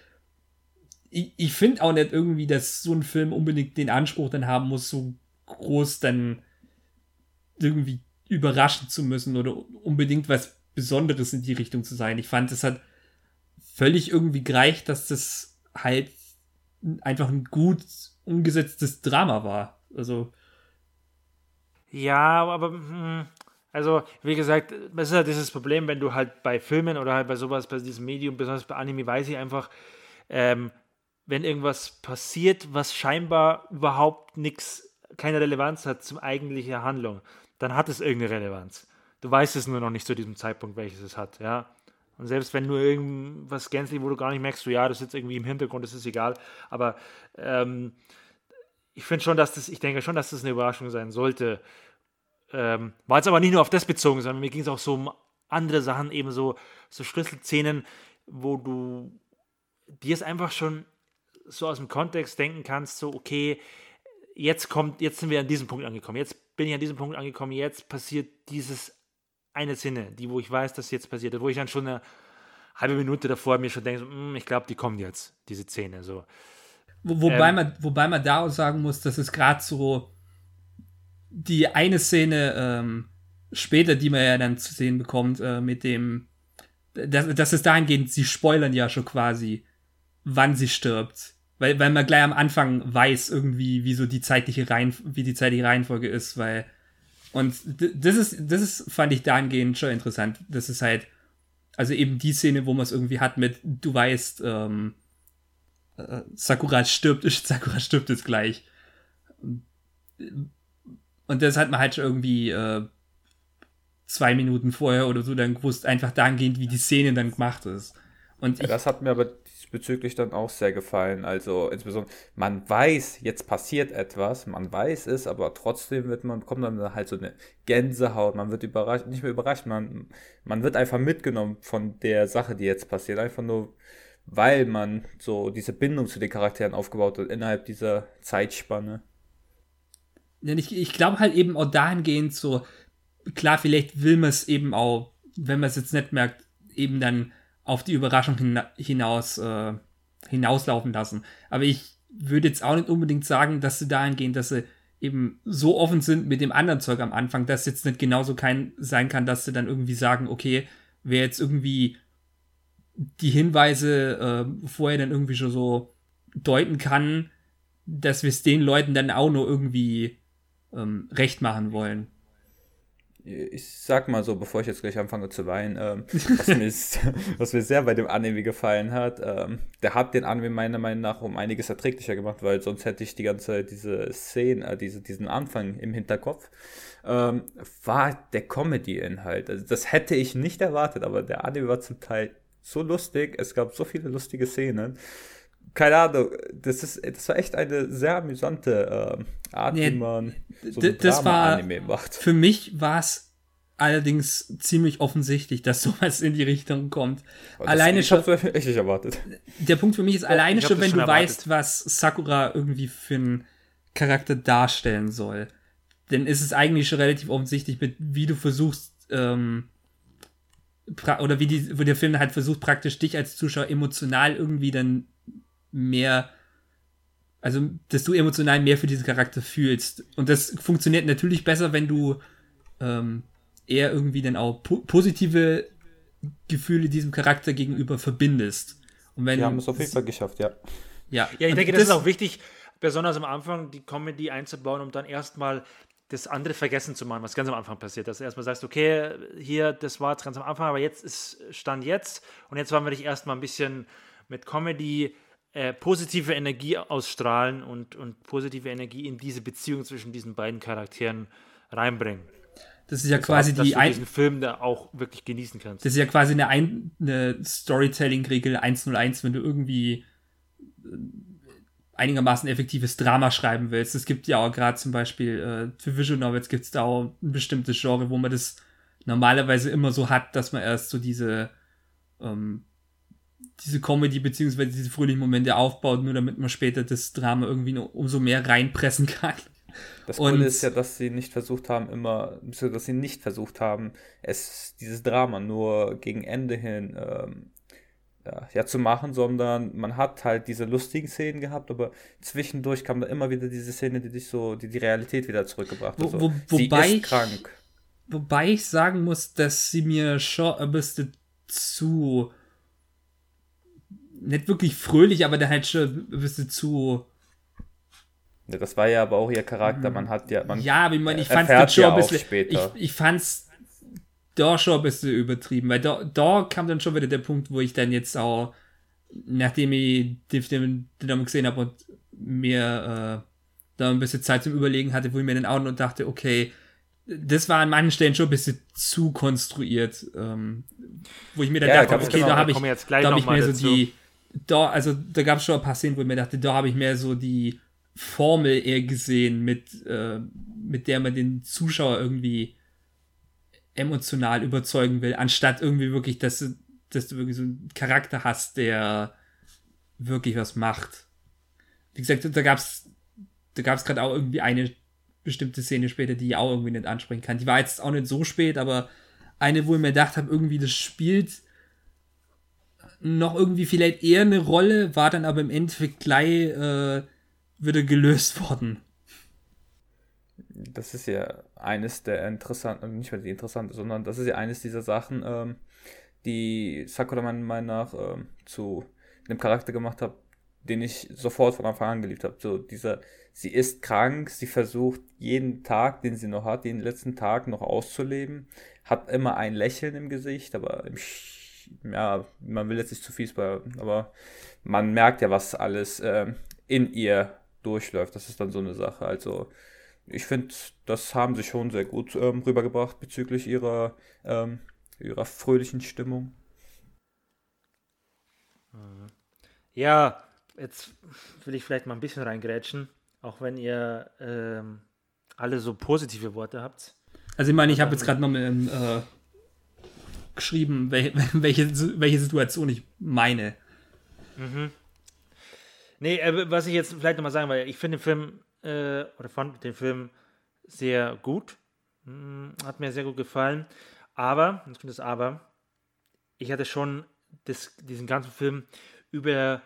[SPEAKER 1] ich, ich finde auch nicht irgendwie, dass so ein Film unbedingt den Anspruch dann haben muss, so groß dann irgendwie überraschen zu müssen oder unbedingt was Besonderes in die Richtung zu sein. Ich fand, es hat völlig irgendwie gereicht, dass das halt einfach ein gut umgesetztes Drama war. Also.
[SPEAKER 2] Ja, aber, hm, also, wie gesagt, das ist halt dieses Problem, wenn du halt bei Filmen oder halt bei sowas, bei diesem Medium, besonders bei Anime, weiß ich einfach, ähm, wenn irgendwas passiert, was scheinbar überhaupt nichts, keine Relevanz hat zum eigentlichen Handlung, dann hat es irgendeine Relevanz. Du weißt es nur noch nicht zu diesem Zeitpunkt, welches es hat, ja. Und selbst wenn nur irgendwas gänzlich, wo du gar nicht merkst, so ja, das ist jetzt irgendwie im Hintergrund, das ist egal. Aber ähm, ich finde schon, dass das, ich denke schon, dass das eine Überraschung sein sollte. Ähm, war jetzt aber nicht nur auf das bezogen, sondern mir ging es auch so um andere Sachen, eben so, so Schlüsselszenen, wo du dir es einfach schon so aus dem Kontext denken kannst, so, okay, jetzt kommt, jetzt sind wir an diesem Punkt angekommen, jetzt bin ich an diesem Punkt angekommen, jetzt passiert dieses eine Szene, die, wo ich weiß, dass jetzt passiert, wo ich dann schon eine halbe Minute davor mir schon denke, so, mm, ich glaube, die kommt jetzt, diese Szene, so.
[SPEAKER 1] Wo, wobei, ähm, man, wobei man da auch sagen muss, dass es gerade so die eine Szene ähm, später, die man ja dann zu sehen bekommt, äh, mit dem, das, das ist dahingehend, sie spoilern ja schon quasi, wann sie stirbt. Weil, weil man gleich am Anfang weiß irgendwie, wie so die zeitliche Reihen, wie die zeitliche Reihenfolge ist, weil und das ist, das ist, fand ich dahingehend schon interessant. Das ist halt, also eben die Szene, wo man es irgendwie hat mit, du weißt, ähm, äh, Sakura stirbt, Sakura stirbt jetzt gleich. Und das hat man halt schon irgendwie äh, zwei Minuten vorher oder so dann gewusst, einfach dahingehend, wie die Szene dann gemacht ist. Und
[SPEAKER 3] ja, das hat mir aber diesbezüglich dann auch sehr gefallen. Also insbesondere, man weiß, jetzt passiert etwas, man weiß es, aber trotzdem wird man, bekommt dann halt so eine Gänsehaut, man wird überrascht, nicht mehr überrascht, man, man wird einfach mitgenommen von der Sache, die jetzt passiert. Einfach nur, weil man so diese Bindung zu den Charakteren aufgebaut hat innerhalb dieser Zeitspanne.
[SPEAKER 1] Denn ich, ich glaube halt eben auch dahingehend so, klar, vielleicht will man es eben auch, wenn man es jetzt nicht merkt, eben dann auf die Überraschung hinaus äh, hinauslaufen lassen. Aber ich würde jetzt auch nicht unbedingt sagen, dass sie dahingehend, dass sie eben so offen sind mit dem anderen Zeug am Anfang, dass jetzt nicht genauso kein sein kann, dass sie dann irgendwie sagen, okay, wer jetzt irgendwie die Hinweise äh, vorher dann irgendwie schon so deuten kann, dass wir es den Leuten dann auch nur irgendwie ähm, recht machen wollen
[SPEAKER 3] ich sag mal so, bevor ich jetzt gleich anfange zu weinen, ähm, was, mir ist, was, mir sehr bei dem Anime gefallen hat, ähm, der hat den Anime meiner Meinung nach um einiges erträglicher gemacht, weil sonst hätte ich die ganze diese Szene, äh, diese, diesen Anfang im Hinterkopf, ähm, war der Comedy-Inhalt. Also das hätte ich nicht erwartet, aber der Anime war zum Teil so lustig, es gab so viele lustige Szenen keine Ahnung, das ist, das war echt eine sehr amüsante äh, Art, nee, wie man
[SPEAKER 1] so ein Drama-Anime macht. Für mich war es allerdings ziemlich offensichtlich, dass sowas in die Richtung kommt.
[SPEAKER 3] Aber alleine das, schon. Ich echt nicht erwartet.
[SPEAKER 1] Der Punkt für mich ist alleine schon, wenn schon du erwartet. weißt, was Sakura irgendwie für einen Charakter darstellen soll, dann ist es eigentlich schon relativ offensichtlich, mit wie du versuchst, ähm, oder wie die, wo der Film halt versucht, praktisch dich als Zuschauer emotional irgendwie dann mehr, also dass du emotional mehr für diesen Charakter fühlst. Und das funktioniert natürlich besser, wenn du ähm, eher irgendwie dann auch po positive Gefühle diesem Charakter gegenüber verbindest.
[SPEAKER 3] Und wenn, Die haben es auf jeden Fall geschafft, ja.
[SPEAKER 2] Ja, ja ich denke, das, das ist auch wichtig, besonders am Anfang die Comedy einzubauen, um dann erstmal das andere vergessen zu machen, was ganz am Anfang passiert. Dass du erstmal sagst, okay, hier, das war jetzt ganz am Anfang, aber jetzt ist Stand jetzt und jetzt wollen wir dich erstmal ein bisschen mit Comedy äh, positive Energie ausstrahlen und, und positive Energie in diese Beziehung zwischen diesen beiden Charakteren reinbringen.
[SPEAKER 1] Das ist ja das quasi heißt, die
[SPEAKER 2] dass du diesen Film da auch wirklich genießen kannst.
[SPEAKER 1] Das ist ja quasi eine, eine Storytelling-Regel 101, wenn du irgendwie äh, einigermaßen effektives Drama schreiben willst. Es gibt ja auch gerade zum Beispiel äh, für Visual Novels gibt es da auch ein bestimmtes Genre, wo man das normalerweise immer so hat, dass man erst so diese ähm, diese Comedy beziehungsweise diese fröhlichen Momente aufbaut, nur damit man später das Drama irgendwie umso mehr reinpressen kann.
[SPEAKER 3] Das Coole ist ja, dass sie nicht versucht haben, immer, dass sie nicht versucht haben, es, dieses Drama nur gegen Ende hin ähm, ja, zu machen, sondern man hat halt diese lustigen Szenen gehabt, aber zwischendurch kam da immer wieder diese Szene, die dich so, die die Realität wieder zurückgebracht hat.
[SPEAKER 1] Wo, wo, wobei sie ist krank. wobei ich sagen muss, dass sie mir schon ein bisschen zu nicht wirklich fröhlich, aber der halt schon ein bisschen zu
[SPEAKER 3] das war ja aber auch ihr Charakter, man hat ja, man
[SPEAKER 1] Ja, aber ich meine, ich fand es schon ein bisschen, ich, ich fand's da schon ein bisschen übertrieben, weil da, da kam dann schon wieder der Punkt, wo ich dann jetzt auch, nachdem ich den Film gesehen habe und mir äh, da ein bisschen Zeit zum Überlegen hatte, wo ich mir dann auch und dachte, okay, das war an manchen Stellen schon ein bisschen zu konstruiert, ähm, wo ich mir dann ja, dachte, okay, genau, da habe ich, da hab ich mehr dazu. so die, da, also da gab es schon ein paar Szenen, wo ich mir dachte, da habe ich mehr so die Formel eher gesehen, mit, äh, mit der man den Zuschauer irgendwie emotional überzeugen will, anstatt irgendwie wirklich, dass du, dass du wirklich so einen Charakter hast, der wirklich was macht. Wie gesagt, da gab's, da gab's gerade auch irgendwie eine bestimmte Szene später, die ich auch irgendwie nicht ansprechen kann. Die war jetzt auch nicht so spät, aber eine, wo ich mir gedacht habe, irgendwie das spielt noch irgendwie vielleicht eher eine Rolle, war dann aber im Endeffekt gleich äh, wieder gelöst worden
[SPEAKER 3] das ist ja eines der interessanten, nicht mehr die interessante, sondern das ist ja eines dieser Sachen, ähm, die Sakura meiner Meinung nach ähm, zu einem Charakter gemacht hat, den ich sofort von Anfang an geliebt habe. So dieser, sie ist krank, sie versucht jeden Tag, den sie noch hat, den letzten Tag noch auszuleben, hat immer ein Lächeln im Gesicht, aber im ja, man will jetzt nicht zu fies bei, aber man merkt ja, was alles ähm, in ihr durchläuft. Das ist dann so eine Sache. Also ich finde, das haben sie schon sehr gut ähm, rübergebracht bezüglich ihrer, ähm, ihrer fröhlichen Stimmung.
[SPEAKER 2] Ja, jetzt will ich vielleicht mal ein bisschen reingrätschen, auch wenn ihr ähm, alle so positive Worte habt.
[SPEAKER 1] Also ich meine, ich habe jetzt gerade noch mal äh, geschrieben, welche, welche, welche Situation ich meine.
[SPEAKER 2] Mhm. Nee, äh, was ich jetzt vielleicht nochmal sagen, weil ich finde den Film äh, oder fand den Film sehr gut. Hm, hat mir sehr gut gefallen. Aber, jetzt kommt das Aber, ich hatte schon das, diesen ganzen Film über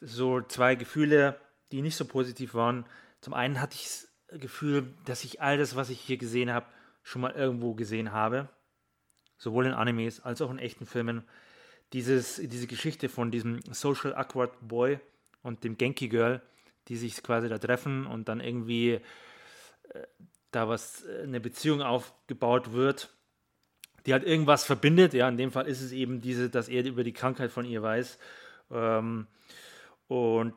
[SPEAKER 2] so zwei Gefühle, die nicht so positiv waren. Zum einen hatte ich das Gefühl, dass ich all das, was ich hier gesehen habe, schon mal irgendwo gesehen habe. Sowohl in Animes als auch in echten Filmen. Dieses, diese Geschichte von diesem Social Awkward Boy und dem Genki Girl, die sich quasi da treffen und dann irgendwie äh, da was, äh, eine Beziehung aufgebaut wird, die halt irgendwas verbindet. Ja, in dem Fall ist es eben diese, dass er über die Krankheit von ihr weiß. Ähm, und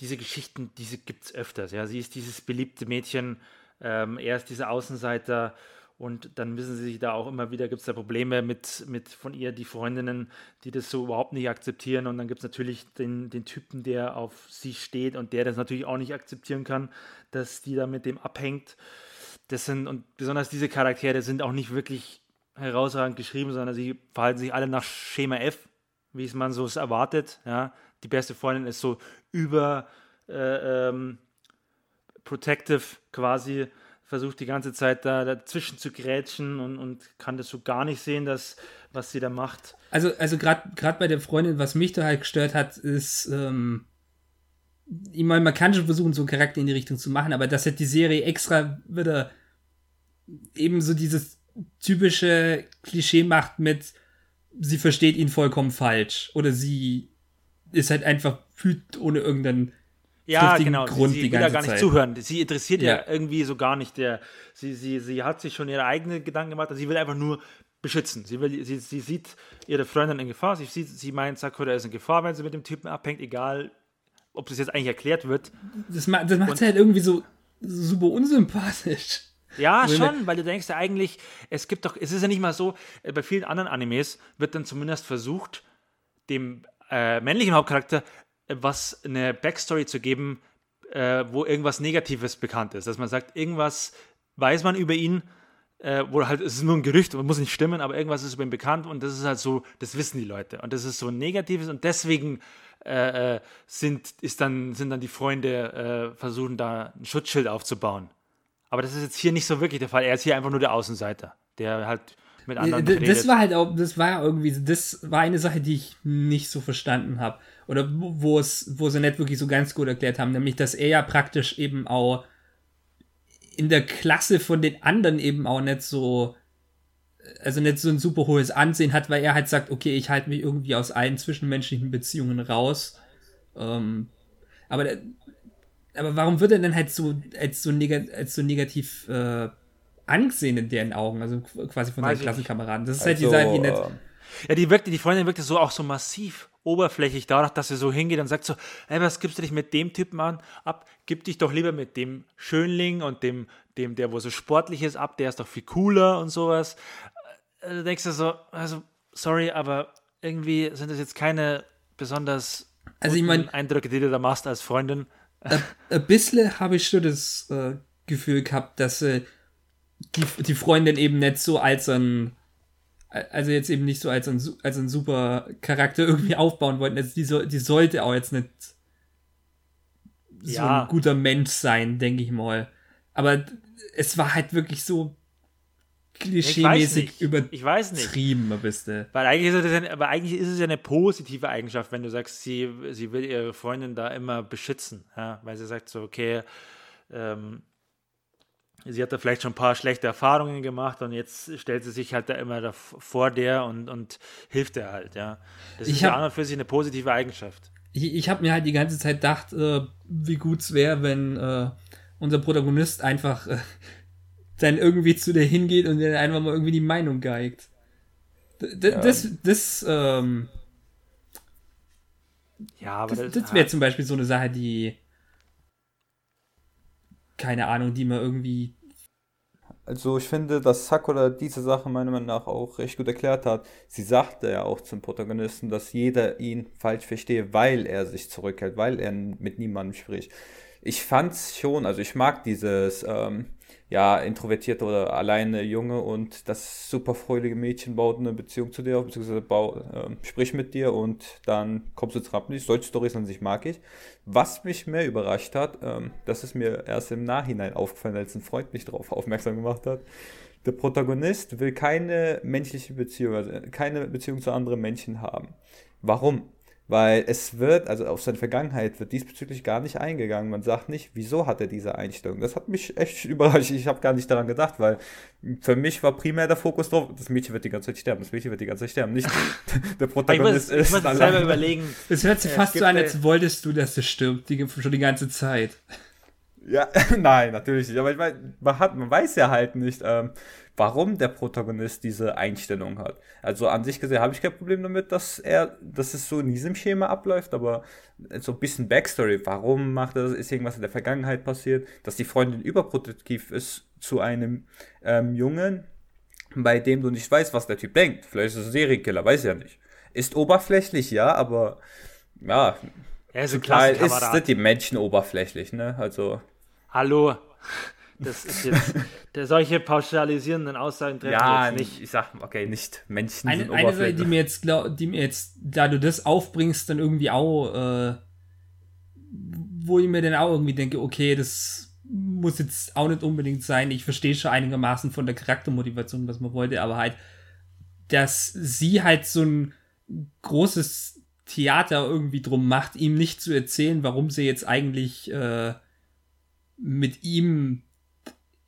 [SPEAKER 2] diese Geschichten, diese gibt es öfters. Ja, sie ist dieses beliebte Mädchen, ähm, er ist dieser Außenseiter und dann müssen sie sich da auch immer wieder, gibt es da Probleme mit, mit von ihr, die Freundinnen, die das so überhaupt nicht akzeptieren. Und dann gibt es natürlich den, den Typen, der auf sie steht und der das natürlich auch nicht akzeptieren kann, dass die da mit dem abhängt. Das sind, und besonders diese Charaktere sind auch nicht wirklich herausragend geschrieben, sondern sie verhalten sich alle nach Schema F, wie es man so erwartet. Ja. Die beste Freundin ist so über äh, ähm, protective quasi versucht die ganze Zeit da dazwischen zu grätschen und, und kann das so gar nicht sehen, dass, was sie da macht.
[SPEAKER 1] Also, also gerade bei der Freundin, was mich da halt gestört hat, ist, ähm, ich meine, man kann schon versuchen, so einen Charakter in die Richtung zu machen, aber dass halt die Serie extra wieder eben so dieses typische Klischee macht mit, sie versteht ihn vollkommen falsch oder sie ist halt einfach fühlt ohne irgendeinen
[SPEAKER 2] ja, genau. Grund sie, sie will ja gar nicht Zeit. zuhören. Sie interessiert ja. ja. irgendwie so gar nicht. Der, sie, sie, sie hat sich schon ihre eigenen Gedanken gemacht. Also sie will einfach nur beschützen. Sie, will, sie, sie sieht ihre Freundin in Gefahr. Sie, sieht, sie meint, Sakura ist in Gefahr, wenn sie mit dem Typen abhängt, egal ob das jetzt eigentlich erklärt wird.
[SPEAKER 1] Das, ma das macht sie halt irgendwie so super unsympathisch.
[SPEAKER 2] Ja, schon, weil du denkst ja eigentlich, es gibt doch, es ist ja nicht mal so, äh, bei vielen anderen Animes wird dann zumindest versucht, dem äh, männlichen Hauptcharakter was eine Backstory zu geben, äh, wo irgendwas Negatives bekannt ist. Dass man sagt, irgendwas weiß man über ihn, äh, wo halt, es ist nur ein Gerücht und muss nicht stimmen, aber irgendwas ist über ihn bekannt und das ist halt so, das wissen die Leute. Und das ist so ein Negatives und deswegen äh, äh sind, ist dann, sind dann die Freunde, äh, versuchen da ein Schutzschild aufzubauen. Aber das ist jetzt hier nicht so wirklich der Fall. Er ist hier einfach nur der Außenseiter, der halt mit anderen
[SPEAKER 1] redet. Das war halt auch, das war irgendwie, das war eine Sache, die ich nicht so verstanden habe. Oder wo es, wo sie nicht wirklich so ganz gut erklärt haben, nämlich, dass er ja praktisch eben auch in der Klasse von den anderen eben auch nicht so, also nicht so ein super hohes Ansehen hat, weil er halt sagt, okay, ich halte mich irgendwie aus allen zwischenmenschlichen Beziehungen raus. Ähm, aber, aber warum wird er denn halt so als so, neg als so negativ äh, angesehen in deren Augen, also quasi von seinen Klassenkameraden? Das ist halt also, halt die Sache, die nicht.
[SPEAKER 2] Ja, die wirkte, die Freundin wirkte so auch so massiv oberflächlich dadurch, dass sie so hingeht und sagt so, ey, was gibst du dich mit dem Typen an, ab? Gib dich doch lieber mit dem Schönling und dem, dem, der wo so sportlich ist, ab, der ist doch viel cooler und sowas. Äh, du denkst du so, also, sorry, aber irgendwie sind das jetzt keine besonders
[SPEAKER 1] also ich mein,
[SPEAKER 2] Eindrücke, die du da machst als Freundin.
[SPEAKER 1] Ein, ein bisschen habe ich schon das äh, Gefühl gehabt, dass äh, die, die Freundin eben nicht so als ein also jetzt eben nicht so als ein, als ein super Charakter irgendwie aufbauen wollten. Also die, so, die sollte auch jetzt nicht so ja. ein guter Mensch sein, denke ich mal. Aber es war halt wirklich so klischeemäßig übertrieben, bist du.
[SPEAKER 2] Weil eigentlich, ist es ja, aber eigentlich ist es ja eine positive Eigenschaft, wenn du sagst, sie, sie will ihre Freundin da immer beschützen. Ja? Weil sie sagt so, okay, ähm, sie hat da vielleicht schon ein paar schlechte Erfahrungen gemacht und jetzt stellt sie sich halt da immer vor der und, und hilft er halt, ja. Das ich ist hab, ja an und für sich eine positive Eigenschaft.
[SPEAKER 1] Ich, ich habe mir halt die ganze Zeit gedacht, äh, wie gut es wäre, wenn äh, unser Protagonist einfach äh, dann irgendwie zu der hingeht und dann einfach mal irgendwie die Meinung geigt. D ja. Das, das, ähm, ja, aber das, das, das wäre zum Beispiel so eine Sache, die keine Ahnung, die man irgendwie.
[SPEAKER 3] Also ich finde, dass Sakura diese Sache meiner Meinung nach auch recht gut erklärt hat. Sie sagte ja auch zum Protagonisten, dass jeder ihn falsch verstehe, weil er sich zurückhält, weil er mit niemandem spricht. Ich fand's schon, also ich mag dieses, ähm, ja, introvertierte oder alleine Junge und das super fröhliche Mädchen baut eine Beziehung zu dir beziehungsweise bau, äh, sprich mit dir und dann kommst du ins Rampenlicht. Solche Storys an sich mag ich. Was mich mehr überrascht hat, ähm, das ist mir erst im Nachhinein aufgefallen, als ein Freund mich darauf aufmerksam gemacht hat. Der Protagonist will keine menschliche Beziehung, also keine Beziehung zu anderen Menschen haben. Warum? Weil es wird, also auf seine Vergangenheit wird diesbezüglich gar nicht eingegangen. Man sagt nicht, wieso hat er diese Einstellung. Das hat mich echt überrascht. Ich habe gar nicht daran gedacht, weil für mich war primär der Fokus drauf, das Mädchen wird die ganze Zeit sterben, das Mädchen wird die ganze Zeit sterben, nicht der Protagonist
[SPEAKER 2] ich muss, ist. Ich muss selber überlegen.
[SPEAKER 1] Es hört sich fast so an, als wolltest du, dass es stirbt, die, schon die ganze Zeit.
[SPEAKER 3] Ja, nein, natürlich nicht. Aber ich meine, man, hat, man weiß ja halt nicht, ähm, warum der Protagonist diese Einstellung hat. Also an sich gesehen habe ich kein Problem damit, dass er, dass es so in diesem Schema abläuft, aber so ein bisschen Backstory, warum macht er das, ist irgendwas in der Vergangenheit passiert, dass die Freundin überproduktiv ist zu einem ähm, Jungen, bei dem du nicht weißt, was der Typ denkt. Vielleicht ist es ein Serienkiller, weiß ja nicht. Ist oberflächlich, ja, aber ja,
[SPEAKER 2] er ist, ein Teil ist
[SPEAKER 3] die Menschen oberflächlich, ne? Also.
[SPEAKER 2] Hallo, das ist jetzt, der, solche pauschalisierenden Aussagen treffen ja, jetzt nicht.
[SPEAKER 3] Ich sag, okay, nicht Menschen
[SPEAKER 1] eine, sind Eine Sache, die mir jetzt, glaub, die mir jetzt, da du das aufbringst, dann irgendwie auch, äh, wo ich mir dann auch irgendwie denke, okay, das muss jetzt auch nicht unbedingt sein. Ich verstehe schon einigermaßen von der Charaktermotivation, was man wollte, aber halt, dass sie halt so ein großes Theater irgendwie drum macht, ihm nicht zu erzählen, warum sie jetzt eigentlich äh, mit ihm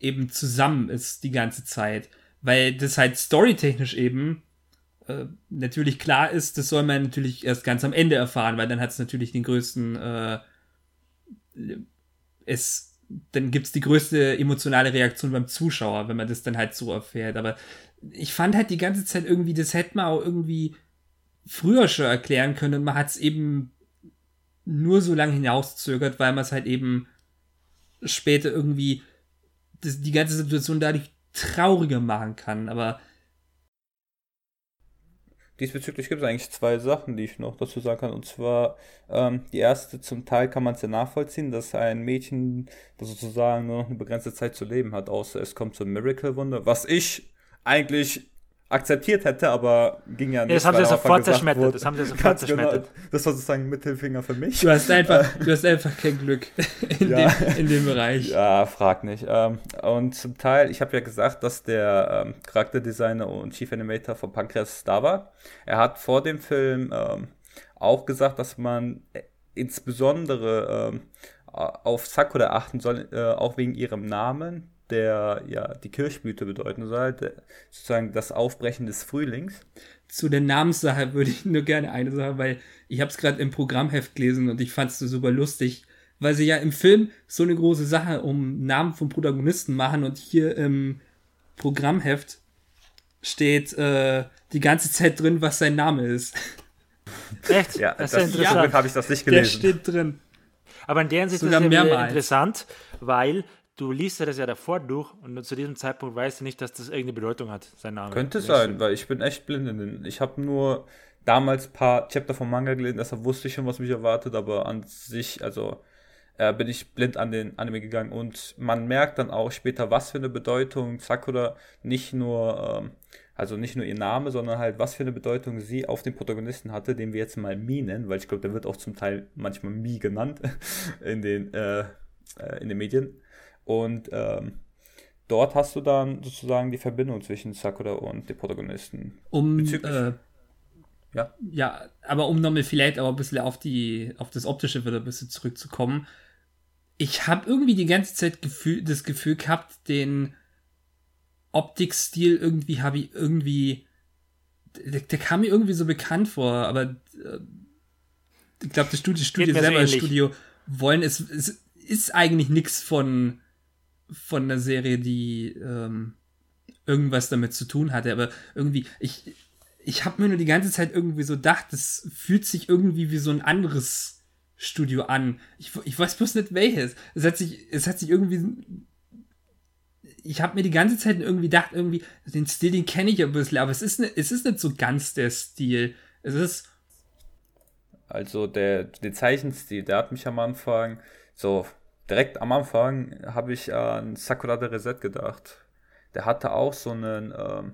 [SPEAKER 1] eben zusammen ist die ganze Zeit. Weil das halt storytechnisch eben äh, natürlich klar ist, das soll man natürlich erst ganz am Ende erfahren, weil dann hat es natürlich den größten, äh, es, dann gibt's die größte emotionale Reaktion beim Zuschauer, wenn man das dann halt so erfährt. Aber ich fand halt die ganze Zeit irgendwie, das hätte man auch irgendwie früher schon erklären können und man hat es eben nur so lange hinauszögert, weil man es halt eben später irgendwie das, die ganze Situation dadurch trauriger machen kann. Aber
[SPEAKER 3] Diesbezüglich gibt es eigentlich zwei Sachen, die ich noch dazu sagen kann. Und zwar, ähm, die erste, zum Teil kann man es ja nachvollziehen, dass ein Mädchen das sozusagen nur noch eine begrenzte Zeit zu leben hat, außer es kommt zum Miracle-Wunder, was ich eigentlich akzeptiert hätte, aber ging ja
[SPEAKER 2] nicht. Ja, das haben sie sofort zerschmettert. Wurde. Das haben sie sofort
[SPEAKER 3] genau. zerschmettert. Genau, das war sozusagen Mittelfinger für mich.
[SPEAKER 1] Du hast einfach, du hast einfach kein Glück in, ja. dem, in dem Bereich.
[SPEAKER 3] Ja, frag nicht. Ähm, und zum Teil, ich habe ja gesagt, dass der ähm, Charakterdesigner und Chief Animator von Pancreas da war. Er hat vor dem Film ähm, auch gesagt, dass man äh, insbesondere auf Sakura achten soll, äh, auch wegen ihrem Namen der ja die Kirschblüte bedeuten soll, der, sozusagen das Aufbrechen des Frühlings.
[SPEAKER 1] Zu der Namenssache würde ich nur gerne eine Sache, weil ich habe es gerade im Programmheft gelesen und ich fand es so super lustig, weil sie ja im Film so eine große Sache um Namen von Protagonisten machen und hier im Programmheft steht äh, die ganze Zeit drin, was sein Name ist.
[SPEAKER 2] Echt?
[SPEAKER 3] Ja, das, das ist ja interessant. habe ich das nicht gelesen.
[SPEAKER 1] Der steht drin.
[SPEAKER 2] Aber in der Hinsicht ist es ja interessant, weil du liest ja das ja davor durch und zu diesem Zeitpunkt weißt du nicht, dass das irgendeine Bedeutung hat, sein Name.
[SPEAKER 3] Könnte sein, weil ich bin echt blind in den. Ich habe nur damals ein paar Chapter vom Manga gelesen, deshalb wusste ich schon, was mich erwartet, aber an sich, also äh, bin ich blind an den Anime gegangen und man merkt dann auch später, was für eine Bedeutung Sakura nicht nur, ähm, also nicht nur ihr Name, sondern halt, was für eine Bedeutung sie auf den Protagonisten hatte, den wir jetzt mal Mi nennen, weil ich glaube, der wird auch zum Teil manchmal Mi genannt in den, äh, äh in den Medien. Und ähm, dort hast du dann sozusagen die Verbindung zwischen Sakura und dem Protagonisten.
[SPEAKER 1] Um, äh, ja. ja, aber um nochmal vielleicht auch ein bisschen auf, die, auf das Optische wieder ein bisschen zurückzukommen. Ich habe irgendwie die ganze Zeit Gefühl, das Gefühl gehabt, den Optikstil irgendwie habe ich irgendwie. Der, der, kam mir irgendwie so bekannt vor, aber äh, ich glaube, das Studio, Studio selber, das Studio wollen, es, es ist eigentlich nichts von von der Serie, die ähm, irgendwas damit zu tun hatte. Aber irgendwie, ich, ich habe mir nur die ganze Zeit irgendwie so gedacht, das fühlt sich irgendwie wie so ein anderes Studio an. Ich, ich weiß bloß nicht welches. Es hat sich, es hat sich irgendwie. Ich habe mir die ganze Zeit irgendwie gedacht, irgendwie, den Stil, den kenne ich ein bisschen, aber es ist, nicht, es ist nicht so ganz der Stil. Es ist.
[SPEAKER 3] Also der, der Zeichenstil, der hat mich am Anfang so direkt am Anfang habe ich an Sakura de Reset gedacht. Der hatte auch so einen, ähm,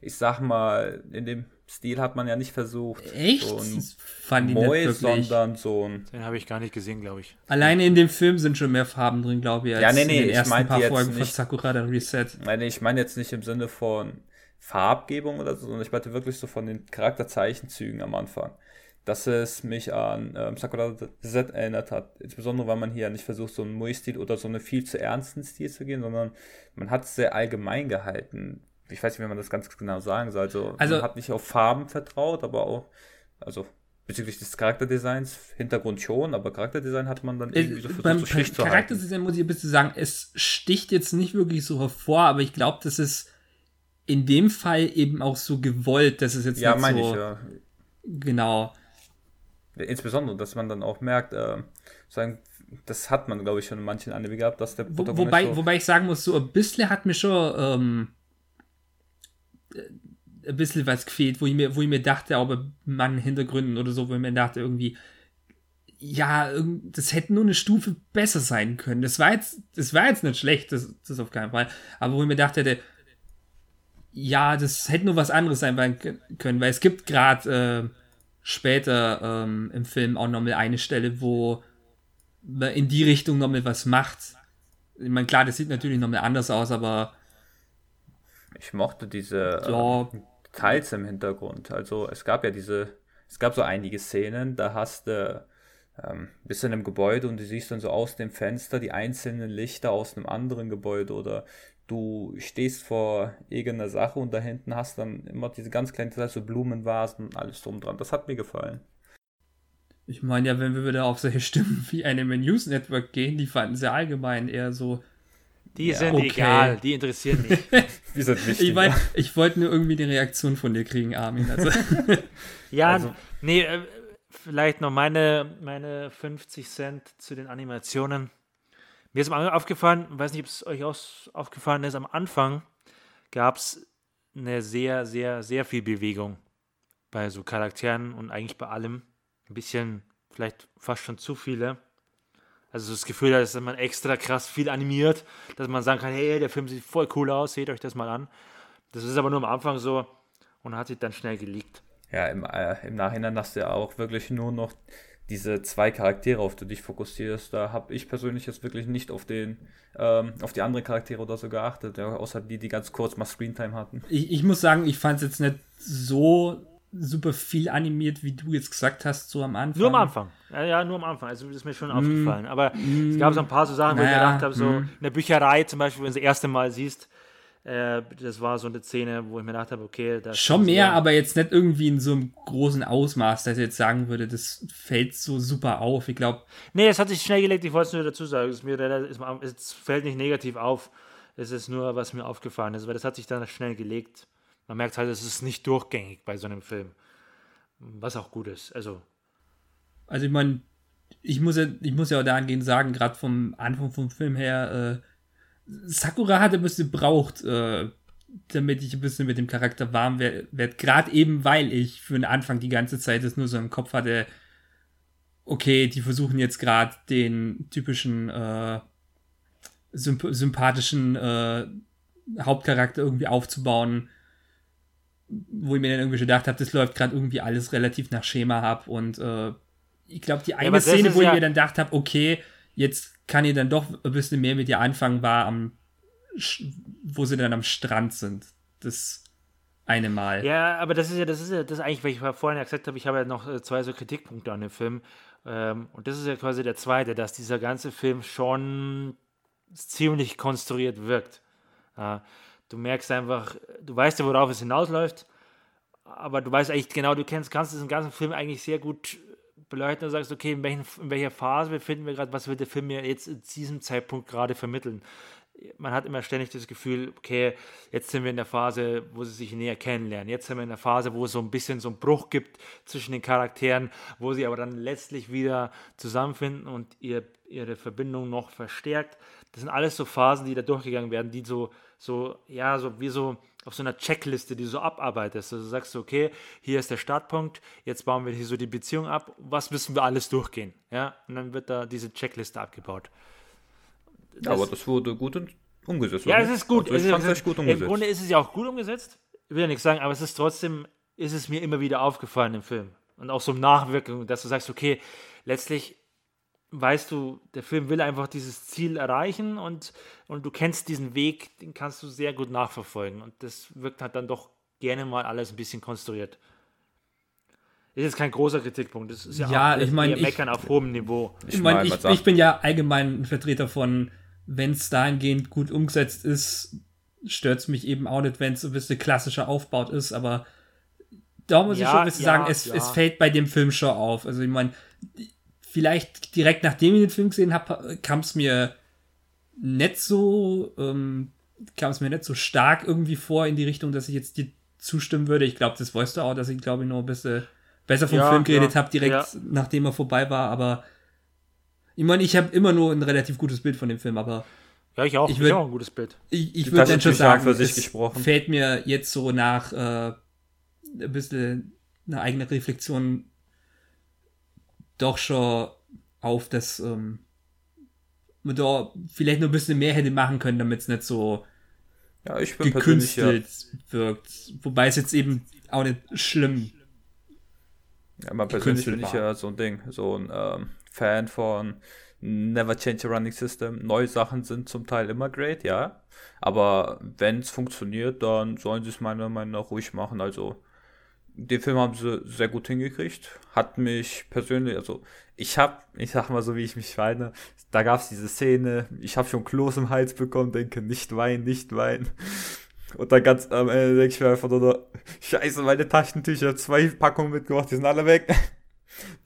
[SPEAKER 3] ich sag mal, in dem Stil hat man ja nicht versucht,
[SPEAKER 1] Echt?
[SPEAKER 3] so ein Fand Moe, sondern so ein.
[SPEAKER 2] Den habe ich gar nicht gesehen, glaube ich.
[SPEAKER 1] Alleine in dem Film sind schon mehr Farben drin, glaube ich,
[SPEAKER 3] als ja, nee, nee, in
[SPEAKER 1] den ersten paar Folgen
[SPEAKER 3] nicht,
[SPEAKER 1] von Sakura de Reset.
[SPEAKER 3] Nein, ich meine jetzt nicht im Sinne von Farbgebung oder so, sondern ich meinte wirklich so von den Charakterzeichenzügen am Anfang dass es mich an ähm, Sakura Z erinnert hat. Insbesondere, weil man hier nicht versucht, so einen Mui-Stil oder so einen viel zu ernsten Stil zu gehen, sondern man hat es sehr allgemein gehalten. Ich weiß nicht, wie man das ganz genau sagen soll. Also, also man hat nicht auf Farben vertraut, aber auch, also bezüglich des Charakterdesigns, Hintergrund schon, aber Charakterdesign hat man dann irgendwie so
[SPEAKER 1] versucht, beim, so schlicht zu Charakterdesign muss ich ein bisschen sagen, es sticht jetzt nicht wirklich so hervor, aber ich glaube, das ist in dem Fall eben auch so gewollt, dass es jetzt
[SPEAKER 3] ja,
[SPEAKER 1] nicht
[SPEAKER 3] meine
[SPEAKER 1] so
[SPEAKER 3] ich, ja.
[SPEAKER 1] genau
[SPEAKER 3] Insbesondere, dass man dann auch merkt, äh, sagen, das hat man, glaube ich, schon in manchen Anime gehabt, dass der
[SPEAKER 1] Wo, wobei, so wobei ich sagen muss, so ein bisschen hat mir schon ähm, äh, ein bisschen was gefehlt, wo ich mir, wo ich mir dachte, aber man Hintergründen oder so, wo ich mir dachte, irgendwie, ja, das hätte nur eine Stufe besser sein können. Das war jetzt, das war jetzt nicht schlecht, das, das auf keinen Fall. Aber wo ich mir dachte, ja, das hätte nur was anderes sein können, weil es gibt gerade äh, später ähm, im Film auch nochmal eine Stelle, wo man in die Richtung nochmal was macht. Ich meine, klar, das sieht natürlich nochmal anders aus, aber.
[SPEAKER 3] Ich mochte diese ja. äh, Details im Hintergrund. Also es gab ja diese, es gab so einige Szenen, da hast du ähm, bist in einem Gebäude und du siehst dann so aus dem Fenster die einzelnen Lichter aus einem anderen Gebäude oder du stehst vor irgendeiner Sache und da hinten hast dann immer diese ganz kleinen Details, so Blumenvasen und alles drum dran. Das hat mir gefallen.
[SPEAKER 1] Ich meine ja, wenn wir wieder auf solche Stimmen wie Anime News Network gehen, die fanden sie allgemein eher so.
[SPEAKER 2] Die ja, sind okay. egal, die interessieren mich.
[SPEAKER 1] Wie sind wichtig, ich mein, ich wollte nur irgendwie die Reaktion von dir kriegen, Armin. Also.
[SPEAKER 2] ja, also. nee, äh, vielleicht noch meine, meine 50 Cent zu den Animationen. Mir ist aufgefallen, weiß nicht, ob es euch auch aufgefallen ist, am Anfang gab es eine sehr, sehr, sehr viel Bewegung bei so Charakteren und eigentlich bei allem. Ein bisschen, vielleicht fast schon zu viele. Also das Gefühl, dass man extra krass viel animiert, dass man sagen kann, hey, der Film sieht voll cool aus, seht euch das mal an. Das ist aber nur am Anfang so und hat sich dann schnell geleakt.
[SPEAKER 3] Ja, im, äh, im Nachhinein hast du ja auch wirklich nur noch diese zwei Charaktere, auf die du dich fokussierst. Da habe ich persönlich jetzt wirklich nicht auf den, ähm, auf die anderen Charaktere oder so geachtet, ja, außer die, die ganz kurz mal Screentime hatten.
[SPEAKER 1] Ich, ich muss sagen, ich fand es jetzt nicht so super viel animiert, wie du jetzt gesagt hast, so am Anfang.
[SPEAKER 2] Nur am Anfang. Ja, ja nur am Anfang. Also das ist mir schon mm, aufgefallen. Aber mm, es gab so ein paar so Sachen, wo naja, ich mir gedacht habe, so mm. in der Bücherei zum Beispiel, wenn du das erste Mal siehst, äh, das war so eine Szene, wo ich mir gedacht habe, okay, das
[SPEAKER 1] Schon mehr, so, aber jetzt nicht irgendwie in so einem großen Ausmaß, dass ich jetzt sagen würde, das fällt so super auf. Ich glaube.
[SPEAKER 2] Nee, es hat sich schnell gelegt, ich wollte es nur dazu sagen. Es, mir, es, fällt nicht negativ auf. Es ist nur, was mir aufgefallen ist, weil das hat sich dann schnell gelegt man merkt halt, es ist nicht durchgängig bei so einem Film. Was auch gut ist. Also,
[SPEAKER 1] also ich meine, ich muss ja, ich muss ja auch dahingehend sagen, gerade vom Anfang vom Film her, äh, Sakura hat ein bisschen braucht, äh, damit ich ein bisschen mit dem Charakter warm werde. Gerade eben, weil ich für den Anfang die ganze Zeit das nur so im Kopf hatte, okay, die versuchen jetzt gerade den typischen äh, symp sympathischen äh, Hauptcharakter irgendwie aufzubauen wo ich mir dann irgendwie gedacht habe, das läuft gerade irgendwie alles relativ nach Schema ab und äh, ich glaube, die eine ja, Szene, wo ja ich mir dann gedacht habe, okay, jetzt kann ich dann doch ein bisschen mehr mit ihr anfangen, war am, wo sie dann am Strand sind. Das eine Mal.
[SPEAKER 2] Ja, aber das ist ja, das ist ja, das ist eigentlich, weil ich vorhin ja gesagt habe, ich habe ja noch äh, zwei so Kritikpunkte an dem Film. Ähm, und das ist ja quasi der zweite, dass dieser ganze Film schon ziemlich konstruiert wirkt. Du merkst einfach, du weißt ja, worauf es hinausläuft, aber du weißt eigentlich genau, du kennst, kannst diesen ganzen Film eigentlich sehr gut beleuchten und sagst, okay, in, welchen, in welcher Phase befinden wir gerade, was will der Film mir jetzt in diesem Zeitpunkt gerade vermitteln. Man hat immer ständig das Gefühl, okay, jetzt sind wir in der Phase, wo sie sich näher kennenlernen. Jetzt sind wir in der Phase, wo es so ein bisschen so einen Bruch gibt zwischen den Charakteren, wo sie aber dann letztlich wieder zusammenfinden und ihr, ihre Verbindung noch verstärkt. Das sind alles so Phasen, die da durchgegangen werden, die so so, ja, so wie so auf so einer Checkliste, die du so abarbeitest. Also du sagst, okay, hier ist der Startpunkt, jetzt bauen wir hier so die Beziehung ab, was müssen wir alles durchgehen? Ja, und dann wird da diese Checkliste abgebaut.
[SPEAKER 3] Das, aber das wurde gut umgesetzt.
[SPEAKER 2] Ja, es ist gut. Also es ist, gut umgesetzt. Im Grunde ist es ja auch gut umgesetzt. Ich will ja nichts sagen, aber es ist trotzdem, ist es mir immer wieder aufgefallen im Film. Und auch so Nachwirkung, dass du sagst, okay, letztlich weißt du, der Film will einfach dieses Ziel erreichen und, und du kennst diesen Weg, den kannst du sehr gut nachverfolgen. Und das wirkt halt dann doch gerne mal alles ein bisschen konstruiert. Ist jetzt kein großer Kritikpunkt. Das ist ja,
[SPEAKER 1] ja auch ich mein,
[SPEAKER 2] Meckern auf hohem Niveau.
[SPEAKER 1] Ich, ich meine, ich, ich, bin ja allgemein ein Vertreter von, wenn es dahingehend gut umgesetzt ist, stört es mich eben auch nicht, wenn es ein bisschen klassischer aufbaut ist, aber da muss ja, ich schon ein bisschen ja, sagen, es, ja. es fällt bei dem Film schon auf. Also ich meine, vielleicht direkt nachdem ich den Film gesehen habe, kam es mir nicht so, ähm, kam es mir nicht so stark irgendwie vor in die Richtung, dass ich jetzt dir zustimmen würde. Ich glaube, das weißt du auch, dass ich glaube ich noch ein bisschen besser vom ja, Film geredet ja, habe, direkt ja. nachdem er vorbei war, aber ich meine, ich habe immer nur ein relativ gutes Bild von dem Film, aber
[SPEAKER 2] ja, ich auch. Ich, würd, ich auch ein gutes Bild.
[SPEAKER 1] Ich, ich würde dann schon sagen, für sich gesprochen. fällt mir jetzt so nach äh, ein bisschen eine eigene Reflexion doch schon auf, dass ähm, man da vielleicht noch ein bisschen mehr hätte machen können, damit es nicht so
[SPEAKER 3] ja, ich bin gekünstelt
[SPEAKER 1] ja. wirkt. Wobei es jetzt eben auch nicht schlimm
[SPEAKER 3] ja, man persönlich bin ich ja so ein Ding, so ein ähm, Fan von Never Change a Running System. Neue Sachen sind zum Teil immer great, ja. Aber wenn es funktioniert, dann sollen sie es meiner Meinung nach ruhig machen. Also den Film haben sie sehr gut hingekriegt. Hat mich persönlich, also ich hab, ich sag mal so, wie ich mich weine, da gab es diese Szene, ich habe schon Kloß im Hals bekommen, denke, nicht weinen, nicht weinen. Und dann ganz am Ende denke ich mir einfach nur, scheiße, meine Taschentücher, zwei Packungen mitgebracht, die sind alle weg.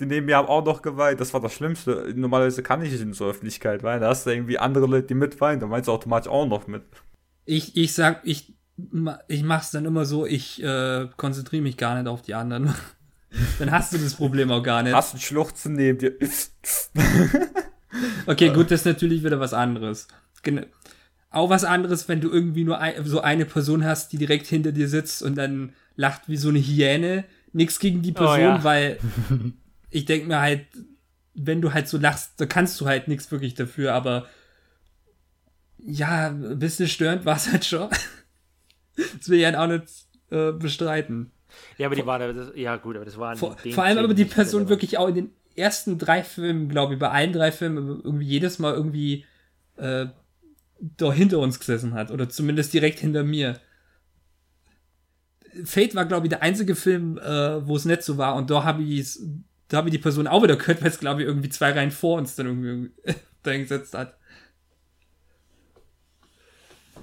[SPEAKER 3] die neben mir haben auch noch geweint. Das war das Schlimmste. Normalerweise kann ich nicht in so Öffentlichkeit weinen. Da hast du irgendwie andere Leute, die mitweinen. Da meinst du automatisch auch noch mit.
[SPEAKER 1] Ich, ich sag, ich, ich mach's dann immer so, ich äh, konzentriere mich gar nicht auf die anderen. dann hast du das Problem auch gar nicht.
[SPEAKER 3] Hast ein Schluchzen neben dir.
[SPEAKER 1] okay, gut, das ist natürlich wieder was anderes. Genau. Auch was anderes, wenn du irgendwie nur ein, so eine Person hast, die direkt hinter dir sitzt und dann lacht wie so eine Hyäne. Nix gegen die Person, oh, ja. weil ich denke mir halt, wenn du halt so lachst, da kannst du halt nichts wirklich dafür, aber ja, ein bisschen störend war es halt schon. Das will ich halt auch nicht äh, bestreiten.
[SPEAKER 2] Ja, aber die waren, ja gut, aber das waren.
[SPEAKER 1] Vor, vor allem aber die Person wirklich auch in den ersten drei Filmen, glaube ich, bei allen drei Filmen irgendwie jedes Mal irgendwie äh, da hinter uns gesessen hat. Oder zumindest direkt hinter mir. Fate war, glaube ich, der einzige Film, äh, wo es nicht so war. Und da habe ich da habe ich die Person auch wieder gehört, weil es, glaube ich, irgendwie zwei Reihen vor uns dann irgendwie da gesetzt hat.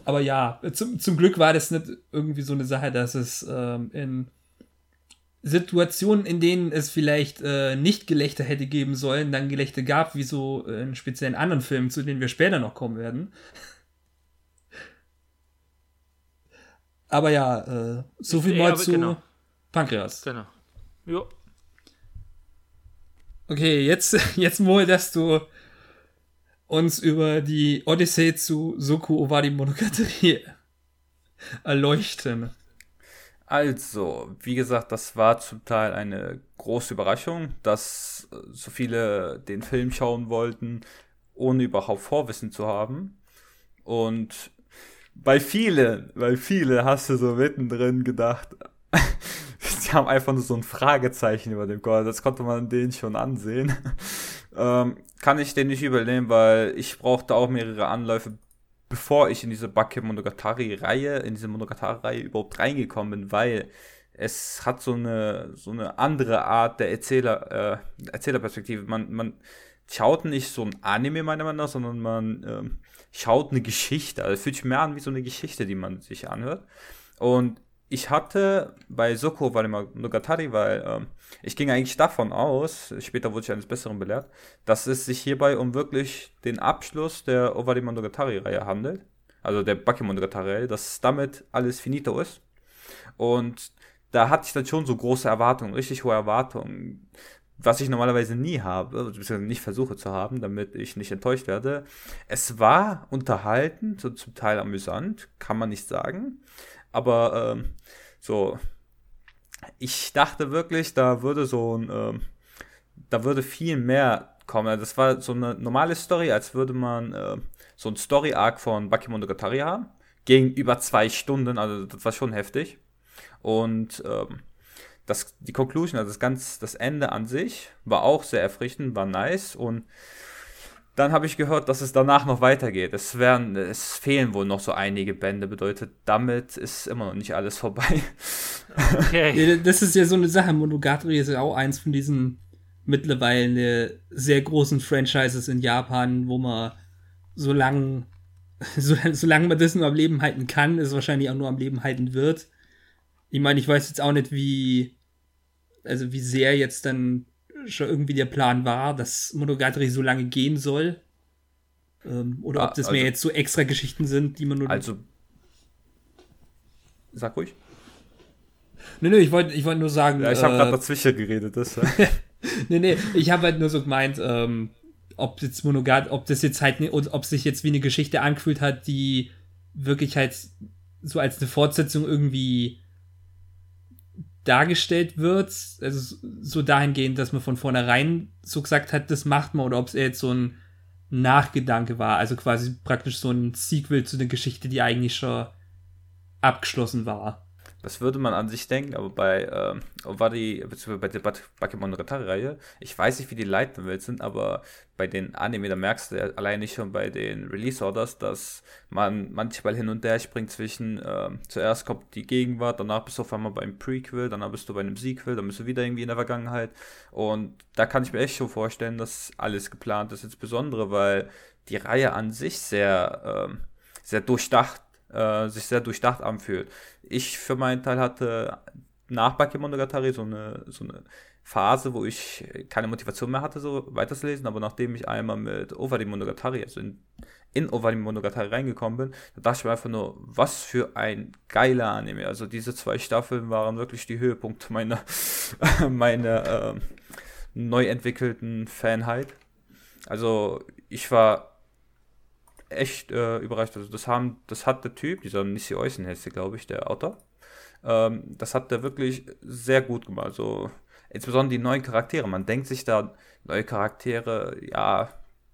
[SPEAKER 1] Aber ja, zum, zum Glück war das nicht irgendwie so eine Sache, dass es ähm, in Situationen, in denen es vielleicht äh, nicht Gelächter hätte geben sollen, dann Gelächter gab, wie so in speziellen anderen Filmen, zu denen wir später noch kommen werden. Aber ja, äh, so viel mal zu genau. Pankreas.
[SPEAKER 2] Genau. Jo.
[SPEAKER 1] Okay, jetzt, jetzt Mo, dass du uns über die Odyssee zu Soku Owari Monogatari erleuchten.
[SPEAKER 3] Also, wie gesagt, das war zum Teil eine große Überraschung, dass so viele den Film schauen wollten, ohne überhaupt Vorwissen zu haben. Und bei vielen, bei vielen hast du so mittendrin gedacht, sie haben einfach nur so ein Fragezeichen über dem Kopf. Das konnte man denen schon ansehen. Ähm, kann ich den nicht übernehmen, weil ich brauchte auch mehrere Anläufe, bevor ich in diese Backe Monogatari-Reihe, in diese Monogatari-Reihe überhaupt reingekommen bin, weil es hat so eine, so eine andere Art der Erzähler, äh, Erzählerperspektive. Man, man schaut nicht so ein Anime meiner Meinung nach, sondern man äh, schaut eine Geschichte. Also fühlt sich mehr an wie so eine Geschichte, die man sich anhört. Und ich hatte bei Soko Monogatari, weil ähm, ich ging eigentlich davon aus, später wurde ich eines Besseren belehrt, dass es sich hierbei um wirklich den Abschluss der Owari Monogatari-Reihe handelt. Also der Baki Monogatari-Reihe, dass damit alles finito ist. Und da hatte ich dann schon so große Erwartungen, richtig hohe Erwartungen, was ich normalerweise nie habe, beziehungsweise nicht versuche zu haben, damit ich nicht enttäuscht werde. Es war unterhaltend, so zum Teil amüsant, kann man nicht sagen. Aber ähm, so, ich dachte wirklich, da würde so ein, ähm, da würde viel mehr kommen. Das war so eine normale Story, als würde man äh, so ein Story-Arc von Bakemonogatari haben. Gegenüber zwei Stunden, also das war schon heftig. Und ähm, das, die Conclusion, also das ganz, das Ende an sich, war auch sehr erfrischend, war nice und dann habe ich gehört, dass es danach noch weitergeht. Es werden, es fehlen wohl noch so einige Bände. Bedeutet, damit ist immer noch nicht alles vorbei.
[SPEAKER 1] Okay. das ist ja so eine Sache. Monogatari ist ja auch eins von diesen mittlerweile sehr großen Franchises in Japan, wo man solange so, solange man das nur am Leben halten kann, ist wahrscheinlich auch nur am Leben halten wird. Ich meine, ich weiß jetzt auch nicht, wie also wie sehr jetzt dann schon irgendwie der Plan war, dass Monogatari so lange gehen soll. Ähm, oder ja, ob das also, mehr jetzt so extra Geschichten sind, die man nur.
[SPEAKER 3] Also. Sag ruhig.
[SPEAKER 1] Nee, nee, ich wollte ich wollt nur sagen.
[SPEAKER 3] Ja, ich habe äh, gerade dazwischen geredet, das.
[SPEAKER 1] nee, nee, ich habe halt nur so gemeint, ähm, ob jetzt Monogat, ob das jetzt halt, ob sich jetzt wie eine Geschichte angefühlt hat, die wirklich halt so als eine Fortsetzung irgendwie dargestellt wird, also so dahingehend, dass man von vornherein so gesagt hat, das macht man, oder ob es jetzt so ein Nachgedanke war, also quasi praktisch so ein Sequel zu einer Geschichte, die eigentlich schon abgeschlossen war.
[SPEAKER 3] Das würde man an sich denken, aber bei äh, war die, beziehungsweise bei der Bakemon Retare-Reihe, ich weiß nicht, wie die Light sind, aber bei den Anime, da merkst du ja alleine schon bei den Release-Orders, dass man manchmal hin und her springt zwischen, äh, zuerst kommt die Gegenwart, danach bist du auf einmal beim Prequel, danach bist du bei einem Sequel, dann bist du wieder irgendwie in der Vergangenheit. Und da kann ich mir echt schon vorstellen, dass alles geplant ist, insbesondere, weil die Reihe an sich sehr, äh, sehr durchdacht äh, sich sehr durchdacht anfühlt. Ich für meinen Teil hatte nach Bakemonogatari so eine, so eine Phase, wo ich keine Motivation mehr hatte, so weiterzulesen, aber nachdem ich einmal mit Ovadi Monogatari, also in, in Ovadi Monogatari reingekommen bin, da dachte ich mir einfach nur, was für ein geiler Anime. Also diese zwei Staffeln waren wirklich die Höhepunkte meiner, meiner äh, neu entwickelten Fanheit. Also ich war echt äh, überrascht. Also das haben, das hat der Typ, dieser Nissi Eusen heißt glaube ich, der Autor. Ähm, das hat der wirklich sehr gut gemacht. Also insbesondere die neuen Charaktere. Man denkt sich da, neue Charaktere, ja,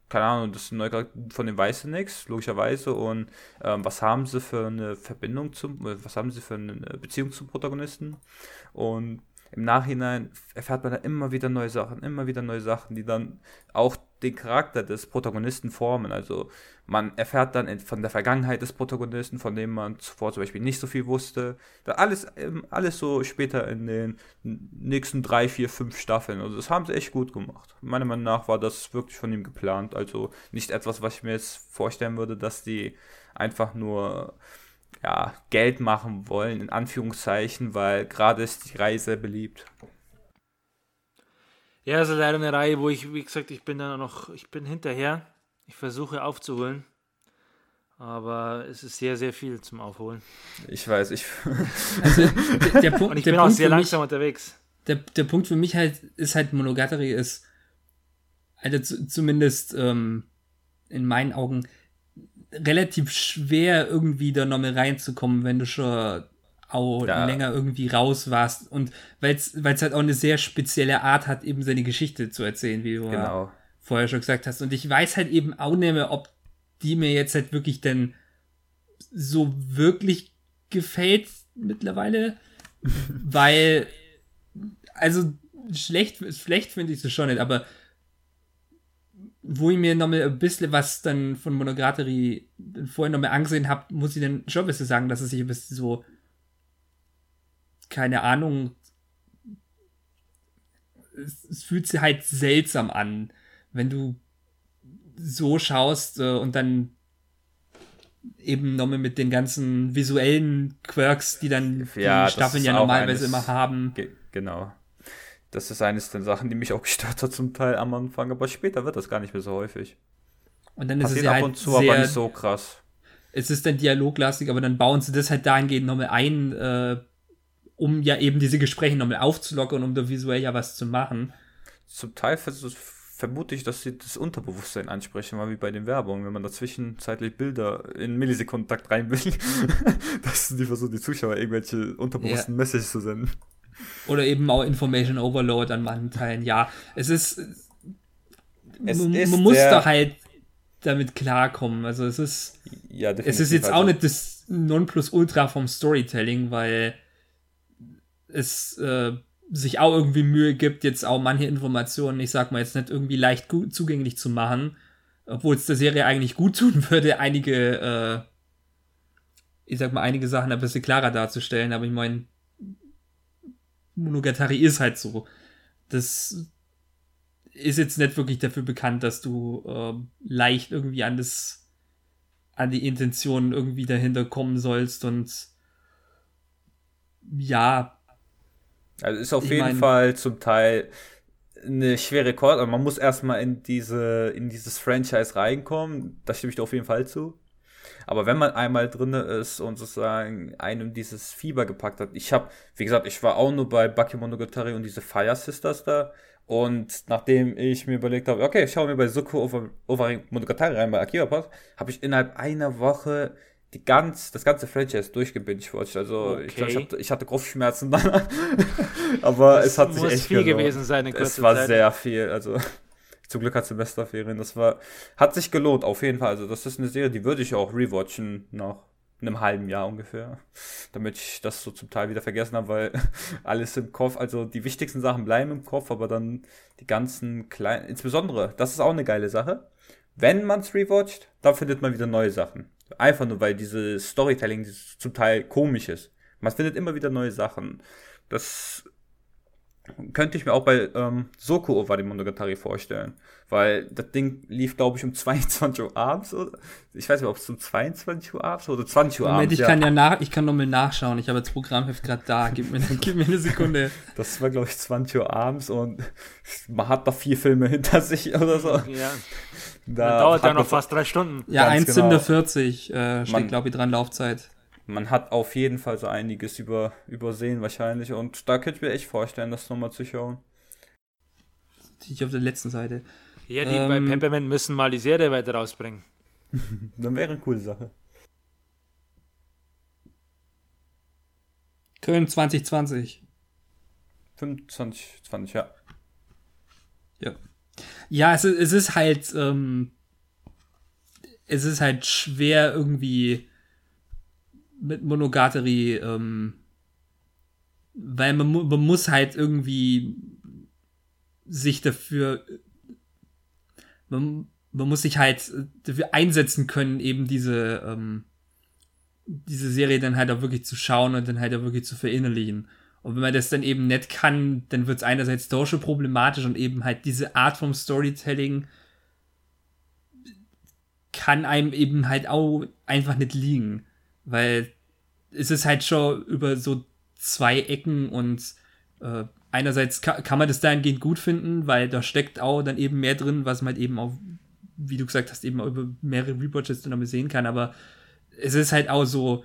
[SPEAKER 3] keine Ahnung, das sind neue Charaktere, von den Weißen nichts, logischerweise. Und ähm, was haben sie für eine Verbindung zum, was haben sie für eine Beziehung zum Protagonisten? Und im Nachhinein erfährt man da immer wieder neue Sachen, immer wieder neue Sachen, die dann auch den Charakter des Protagonisten formen. Also man erfährt dann von der Vergangenheit des Protagonisten, von dem man zuvor zum Beispiel nicht so viel wusste. Da alles, ähm, alles so später in den nächsten drei, vier, fünf Staffeln. Also das haben sie echt gut gemacht. Meiner Meinung nach war das wirklich von ihm geplant. Also nicht etwas, was ich mir jetzt vorstellen würde, dass die einfach nur ja, Geld machen wollen, in Anführungszeichen, weil gerade ist die Reihe sehr beliebt.
[SPEAKER 2] Ja, also leider eine Reihe, wo ich, wie gesagt, ich bin da noch, ich bin hinterher. Ich versuche aufzuholen. Aber es ist sehr, sehr viel zum Aufholen.
[SPEAKER 3] Ich weiß, ich.
[SPEAKER 1] Also, der, der Punkt,
[SPEAKER 2] Und ich
[SPEAKER 1] der
[SPEAKER 2] bin
[SPEAKER 1] Punkt
[SPEAKER 2] auch sehr langsam
[SPEAKER 1] mich,
[SPEAKER 2] unterwegs.
[SPEAKER 1] Der, der Punkt für mich halt ist halt Monogatari ist, also zu, zumindest ähm, in meinen Augen, relativ schwer irgendwie da nochmal reinzukommen, wenn du schon auch
[SPEAKER 3] Ja.
[SPEAKER 1] länger irgendwie raus warst. Und weil es halt auch eine sehr spezielle Art hat, eben seine Geschichte zu erzählen, wie du
[SPEAKER 3] Genau.
[SPEAKER 1] vorher schon gesagt hast. Und ich weiß halt eben auch nicht mehr, ob die mir jetzt halt wirklich denn so wirklich gefällt mittlerweile, weil, also schlecht, schlecht finde ich sie schon nicht, aber wo ich mir nochmal ein bisschen was dann von Monogatari vorhin nochmal angesehen habe, muss ich dann schon ein bisschen sagen, dass es sich ein bisschen so, keine Ahnung, es, es fühlt sich halt seltsam an, wenn du so schaust äh, und dann eben nochmal mit den ganzen visuellen Quirks, die dann
[SPEAKER 3] Ja,
[SPEAKER 1] die Staffeln ja normalerweise
[SPEAKER 3] eines-
[SPEAKER 1] immer haben.
[SPEAKER 3] Ge genau. Das ist eines der Sachen, die mich auch gestört hat zum Teil am Anfang, aber später wird das gar nicht mehr so häufig.
[SPEAKER 1] Und dann ist es
[SPEAKER 3] Passiert
[SPEAKER 1] ja
[SPEAKER 3] ab
[SPEAKER 1] halt
[SPEAKER 3] und zu,
[SPEAKER 1] sehr,
[SPEAKER 3] aber nicht so krass.
[SPEAKER 1] es ist dann dialoglastig, aber dann bauen sie das halt dahingehend nochmal ein, äh, um ja eben diese Gespräche nochmal aufzulockern, um da visuell ja was zu machen.
[SPEAKER 3] Zum Teil vermute ich, dass sie das Unterbewusstsein ansprechen, mal wie bei den Werbungen, wenn man dazwischen zeitlich Bilder in Millisekundentakt rein will, dass die versuchen, die Zuschauer irgendwelche unterbewussten Messages zu senden.
[SPEAKER 1] Oder eben auch Information Overload an manchen Teilen. Ja, es ist.
[SPEAKER 3] Es
[SPEAKER 1] man,
[SPEAKER 3] ist
[SPEAKER 1] man muss da halt damit klarkommen. Also es ist.
[SPEAKER 3] Ja, definitiv.
[SPEAKER 1] Es ist jetzt auch
[SPEAKER 3] also-
[SPEAKER 1] nicht das Nonplusultra vom Storytelling, weil es äh, sich auch irgendwie Mühe gibt, jetzt auch manche Informationen, ich sag mal jetzt nicht irgendwie leicht zugänglich zu machen, obwohl es der Serie eigentlich gut tun würde, einige, äh, ich sag mal, einige Sachen ein bisschen klarer darzustellen, aber ich meine, Monogatari ist halt so. Das ist jetzt nicht wirklich dafür bekannt, dass du ähm, leicht irgendwie an das an die Intention irgendwie dahinter kommen sollst und ja,
[SPEAKER 3] Also ist auf
[SPEAKER 1] Ich
[SPEAKER 3] jeden
[SPEAKER 1] mein-
[SPEAKER 3] Fall zum Teil eine schwere Chord, aber man muss erstmal in diese, in dieses Franchise reinkommen. Da stimme ich dir auf jeden Fall zu. Aber wenn man einmal drin ist und sozusagen einem dieses Fieber gepackt hat, ich habe, wie gesagt, ich war auch nur bei Bakemonogatari und diese Fire Sisters da. Und nachdem ich mir überlegt habe, okay, ich schaue mir bei Suko over, over Monogatari rein bei Akira Pass, habe ich innerhalb einer Woche die ganz, das ganze Franchise durchgebingewatcht. Also ich, glaub, ich,
[SPEAKER 2] Okay.
[SPEAKER 3] hatte, ich hatte Kopfschmerzen danach. Aber
[SPEAKER 2] Das
[SPEAKER 3] es hat sich echt
[SPEAKER 2] viel
[SPEAKER 3] gelohnt.
[SPEAKER 2] gewesen sein in
[SPEAKER 3] Es war
[SPEAKER 2] Zeit.
[SPEAKER 3] sehr viel. Also zum Glück hat Semesterferien. Das war, hat sich gelohnt, auf jeden Fall. Also das ist eine Serie, die würde ich auch rewatchen nach einem halben Jahr ungefähr. Damit ich das so zum Teil wieder vergessen habe, weil alles im Kopf, also die wichtigsten Sachen bleiben im Kopf, aber dann die ganzen kleinen, insbesondere, das ist auch eine geile Sache. Wenn man es rewatcht, dann findet man wieder neue Sachen. Einfach nur, weil dieses Storytelling zum Teil komisch ist. Man findet immer wieder neue Sachen. Das könnte ich mir auch bei ähm, Soko Owari Monogatari vorstellen. Weil das Ding lief, glaube ich, um 22 Uhr abends. Oder? Ich weiß nicht, ob es um 22 Uhr abends oder 20 Uhr
[SPEAKER 1] Moment,
[SPEAKER 3] abends
[SPEAKER 1] ich kann ja nach, ich kann nochmal nachschauen. Ich habe das Programmheft gerade da. Gib mir, gib mir eine Sekunde.
[SPEAKER 3] Das war, glaube ich, 20 Uhr abends und man hat da vier Filme hinter sich oder so.
[SPEAKER 2] Ja.
[SPEAKER 3] Da
[SPEAKER 2] dauert ja noch fast drei Stunden.
[SPEAKER 1] Ja,
[SPEAKER 3] Ganz
[SPEAKER 1] 1
[SPEAKER 3] genau.
[SPEAKER 1] 40 äh, steht, glaube ich, dran Laufzeit.
[SPEAKER 3] Man hat auf jeden Fall so einiges über, übersehen wahrscheinlich und da könnte ich mir echt vorstellen, das nochmal zu schauen.
[SPEAKER 1] Ich auf der letzten Seite.
[SPEAKER 2] Ja, die
[SPEAKER 1] Ähm,
[SPEAKER 2] bei Peppermint müssen mal die Serie weiter rausbringen.
[SPEAKER 3] Dann wäre eine coole Sache.
[SPEAKER 1] Köln 2020.
[SPEAKER 3] 25, 20, ja.
[SPEAKER 1] Ja. Ja, es, ist- es ist halt, ähm, es ist halt schwer irgendwie mit Monogatari, ähm, weil man, man muss halt irgendwie sich dafür, man, man muss sich halt dafür einsetzen können, eben diese, ähm, diese Serie dann halt auch wirklich zu schauen und dann halt auch wirklich zu verinnerlichen. Und wenn man das dann eben nicht kann, dann wird es einerseits schon problematisch und eben halt diese Art vom Storytelling kann einem eben halt auch einfach nicht liegen. Weil es ist halt schon über so zwei Ecken und äh, einerseits ka kann man das dahingehend gut finden, weil da steckt auch dann eben mehr drin, was man halt eben auch, wie du gesagt hast, eben auch über mehrere Rewatches dann sehen kann, aber es ist halt auch so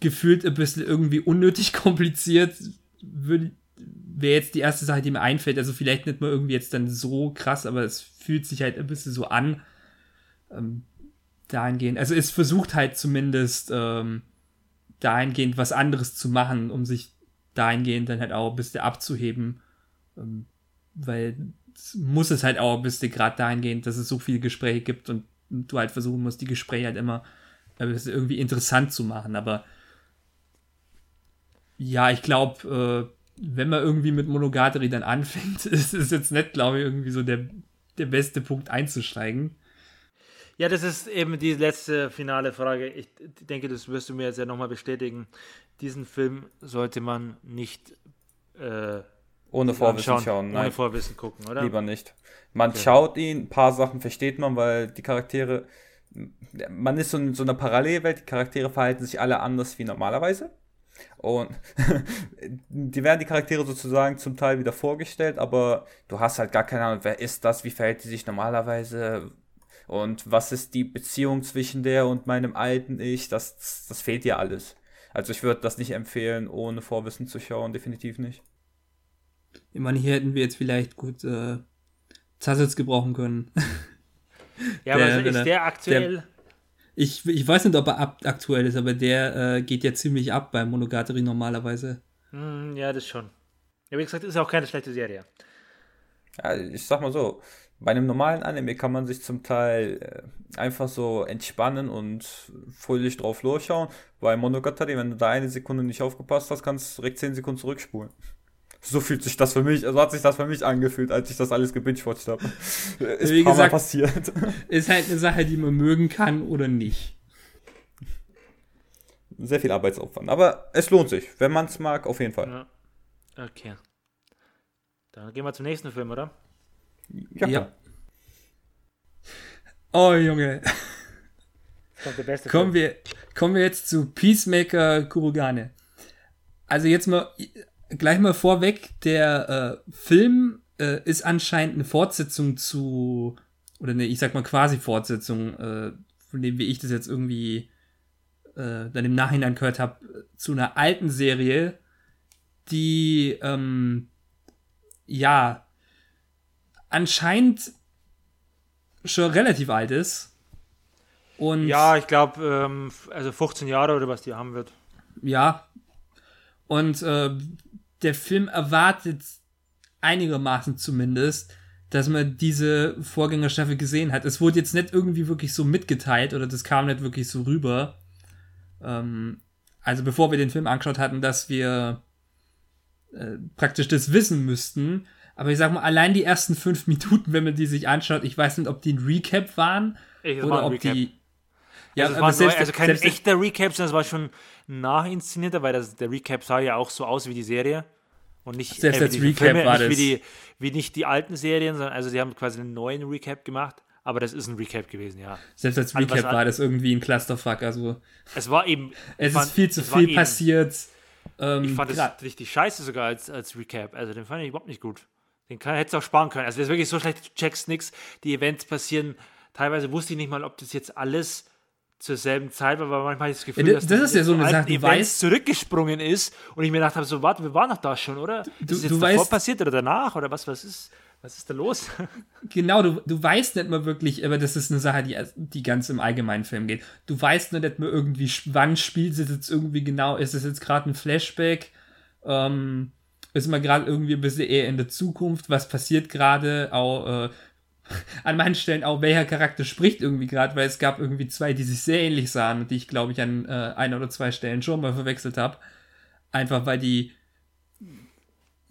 [SPEAKER 1] gefühlt ein bisschen irgendwie unnötig kompliziert, wäre jetzt die erste Sache, die mir einfällt. Also vielleicht nicht mal irgendwie jetzt dann so krass, aber es fühlt sich halt ein bisschen so an. Ähm, dahingehend. Also es versucht halt zumindest ähm, dahingehend was anderes zu machen, um sich dahingehend dann halt auch ein bisschen abzuheben. Ähm, weil muss es halt auch ein bisschen gerade dahingehend, dass es so viele Gespräche gibt und du halt versuchen musst, die Gespräche halt immer bisschen irgendwie interessant zu machen. Aber ja, ich glaube, äh, wenn man irgendwie mit Monogatari dann anfängt, ist es jetzt nicht, glaube ich, irgendwie so der, der beste Punkt einzusteigen.
[SPEAKER 2] Ja, das ist eben die letzte finale Frage. Ich denke, das wirst du mir jetzt ja nochmal bestätigen. Diesen Film sollte man nicht äh,
[SPEAKER 3] Ohne Vorwissen
[SPEAKER 2] anschauen,
[SPEAKER 3] schauen,
[SPEAKER 2] ohne
[SPEAKER 3] nein.
[SPEAKER 2] Vorwissen gucken, oder?
[SPEAKER 3] Lieber nicht. Man schaut ihn, ein paar Sachen versteht man, weil die Charaktere, man ist so in so einer Parallelwelt, die Charaktere verhalten sich alle anders wie normalerweise. Und die werden die Charaktere sozusagen zum Teil wieder vorgestellt, aber du hast halt gar keine Ahnung, wer ist das, wie verhält die sich normalerweise und was ist die Beziehung zwischen der und meinem alten Ich, das, das fehlt dir alles. Also ich würde das nicht empfehlen, ohne Vorwissen zu schauen, definitiv nicht.
[SPEAKER 1] Ich meine, hier hätten wir jetzt vielleicht gut äh, Zassels gebrauchen können.
[SPEAKER 2] ja, aber
[SPEAKER 1] der-
[SPEAKER 2] ist
[SPEAKER 1] der-
[SPEAKER 2] der aktuell?
[SPEAKER 1] Ich, ich weiß nicht, ob er ab, aktuell ist, aber der äh, geht ja ziemlich ab bei Monogatari normalerweise.
[SPEAKER 2] Hm, ja, das schon. Ja, wie gesagt, ist auch keine schlechte Serie.
[SPEAKER 3] Ja, ich sag mal so, bei einem normalen Anime kann man sich zum Teil äh, einfach so entspannen und fröhlich drauf losschauen. Bei Monogatari, wenn du da eine Sekunde nicht aufgepasst hast, kannst du direkt 10 Sekunden zurückspulen. So fühlt sich das für mich, also hat sich das für mich angefühlt, als ich das alles gebingewatcht habe. Ist
[SPEAKER 1] Wie gesagt-
[SPEAKER 3] passiert.
[SPEAKER 1] Ist halt eine Sache, die man mögen kann oder nicht.
[SPEAKER 3] Sehr viel Arbeitsaufwand. Aber es lohnt sich. Wenn man es mag, auf jeden Fall.
[SPEAKER 2] Ja. Okay. Dann gehen wir zum nächsten Film, oder?
[SPEAKER 3] Ja,
[SPEAKER 1] Ja. Oh, Junge. Kommen wir, kommen wir jetzt zu Peacemaker Kurugane. Also jetzt mal gleich mal vorweg, der äh, Film äh, ist anscheinend eine Fortsetzung zu, oder ne, ich sag mal quasi Fortsetzung, äh, von dem wie ich das jetzt irgendwie äh, dann im Nachhinein gehört habe, zu einer alten Serie, die ähm, ja anscheinend schon relativ alt ist. Und
[SPEAKER 2] Ja, ich glaube, ähm, also 15 Jahre oder was die haben wird.
[SPEAKER 1] ja. Und äh, der Film erwartet einigermaßen zumindest, dass man diese Vorgängerstaffel gesehen hat. Es wurde jetzt nicht irgendwie wirklich so mitgeteilt oder das kam nicht wirklich so rüber. Ähm, also bevor wir den Film angeschaut hatten, dass wir äh, praktisch das wissen müssten. Aber ich sag mal, allein die ersten fünf Minuten, wenn man die sich anschaut, ich weiß nicht, ob die ein Recap waren
[SPEAKER 2] Ich,
[SPEAKER 1] oder ob
[SPEAKER 2] Recap.
[SPEAKER 1] die. Ja,
[SPEAKER 2] also,
[SPEAKER 1] aber
[SPEAKER 2] war neu,
[SPEAKER 1] selbst,
[SPEAKER 2] also kein
[SPEAKER 1] selbst
[SPEAKER 2] echter Recap, sondern es war schon nachinszenierter, weil das, der Recap sah ja auch so aus wie die Serie. Und nicht
[SPEAKER 1] Selbst als
[SPEAKER 2] die
[SPEAKER 1] Recap
[SPEAKER 2] Filme,
[SPEAKER 1] war
[SPEAKER 2] nicht
[SPEAKER 1] das-
[SPEAKER 2] Wie, die, wie nicht die alten Serien, sondern also sie haben quasi einen neuen Recap gemacht, aber das ist ein Recap gewesen, ja.
[SPEAKER 1] Selbst als
[SPEAKER 2] Also
[SPEAKER 1] Recap war das irgendwie ein Clusterfuck. Also
[SPEAKER 2] Es war eben.
[SPEAKER 1] es
[SPEAKER 2] fand-
[SPEAKER 1] ist viel zu viel
[SPEAKER 2] eben-
[SPEAKER 1] passiert. Ähm,
[SPEAKER 2] Ich fand es richtig scheiße sogar als, als Recap. Also den fand ich überhaupt nicht gut. Den kann, hättest du auch sparen können. Also das ist wirklich so schlecht, du checkst nichts. Die Events passieren. Teilweise wusste ich nicht mal, ob das jetzt alles zur selben Zeit war, weil manchmal das Gefühl,
[SPEAKER 1] Ja, das- das ist ja so eine Sache, du weißt-
[SPEAKER 2] zurückgesprungen ist und ich mir gedacht habe, so warte, wir waren doch da schon, oder?
[SPEAKER 1] du-
[SPEAKER 2] ist das jetzt
[SPEAKER 1] weißt-
[SPEAKER 2] passiert oder danach oder was, was ist, was ist da los?
[SPEAKER 1] Genau, du, du weißt nicht mal wirklich, aber das ist eine Sache, die, die ganz im allgemeinen Film geht. Du weißt nur nicht mal irgendwie, wann spielt es jetzt irgendwie genau. Ist es jetzt gerade ein Flashback? Ähm, ist man gerade irgendwie ein bisschen eher in der Zukunft? Was passiert gerade? Auch äh, an manchen Stellen auch, welcher Charakter spricht irgendwie gerade, weil es gab irgendwie zwei, die sich sehr ähnlich sahen und die ich, glaube ich, an äh, ein oder zwei Stellen schon mal verwechselt habe. Einfach weil die.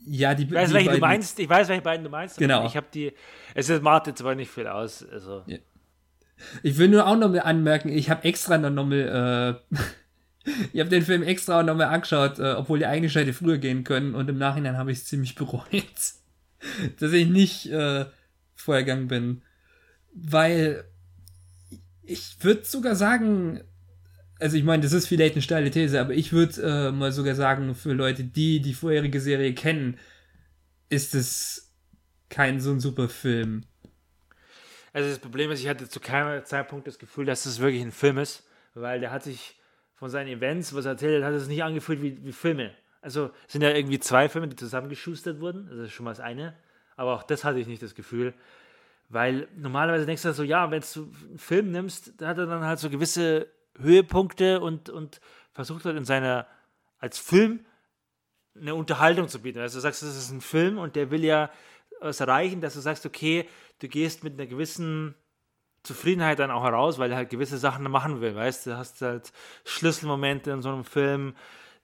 [SPEAKER 1] Ja, die.
[SPEAKER 2] Ich weiß,
[SPEAKER 1] die
[SPEAKER 2] welche du
[SPEAKER 1] beiden-
[SPEAKER 2] meinst. Ich weiß, welche beiden du meinst.
[SPEAKER 1] Genau.
[SPEAKER 2] Ich habe die. Es ist- macht jetzt aber nicht viel aus. Also.
[SPEAKER 1] Ja. Ich will nur auch noch mal anmerken, ich habe extra noch mal, äh, ich habe den Film extra noch mal angeschaut, äh, obwohl die eigentlich hätte früher gehen können und im Nachhinein habe ich es ziemlich bereut, dass ich nicht äh, vorher gegangen bin, weil ich würde sogar sagen, also ich meine, das ist vielleicht eine steile These, aber ich würde äh, mal sogar sagen, für Leute, die die vorherige Serie kennen, ist es kein so ein super Film.
[SPEAKER 2] Also das Problem ist, ich hatte zu keinem Zeitpunkt das Gefühl, dass es wirklich ein Film ist, weil der hat sich von seinen Events, was er erzählt hat, hat es nicht angefühlt wie, wie Filme. Also sind ja irgendwie zwei Filme, die zusammengeschustert wurden. Das ist schon mal das eine. Aber auch das hatte ich nicht das Gefühl. Weil normalerweise denkst du so, ja, wenn du einen Film nimmst, da hat er dann halt so gewisse Höhepunkte und, und versucht halt in seiner, als Film eine Unterhaltung zu bieten. Also du sagst, das ist ein Film und der will ja was erreichen, dass du sagst, okay, du gehst mit einer gewissen Zufriedenheit dann auch heraus, weil er halt gewisse Sachen machen will, weißt du, hast halt Schlüsselmomente in so einem Film,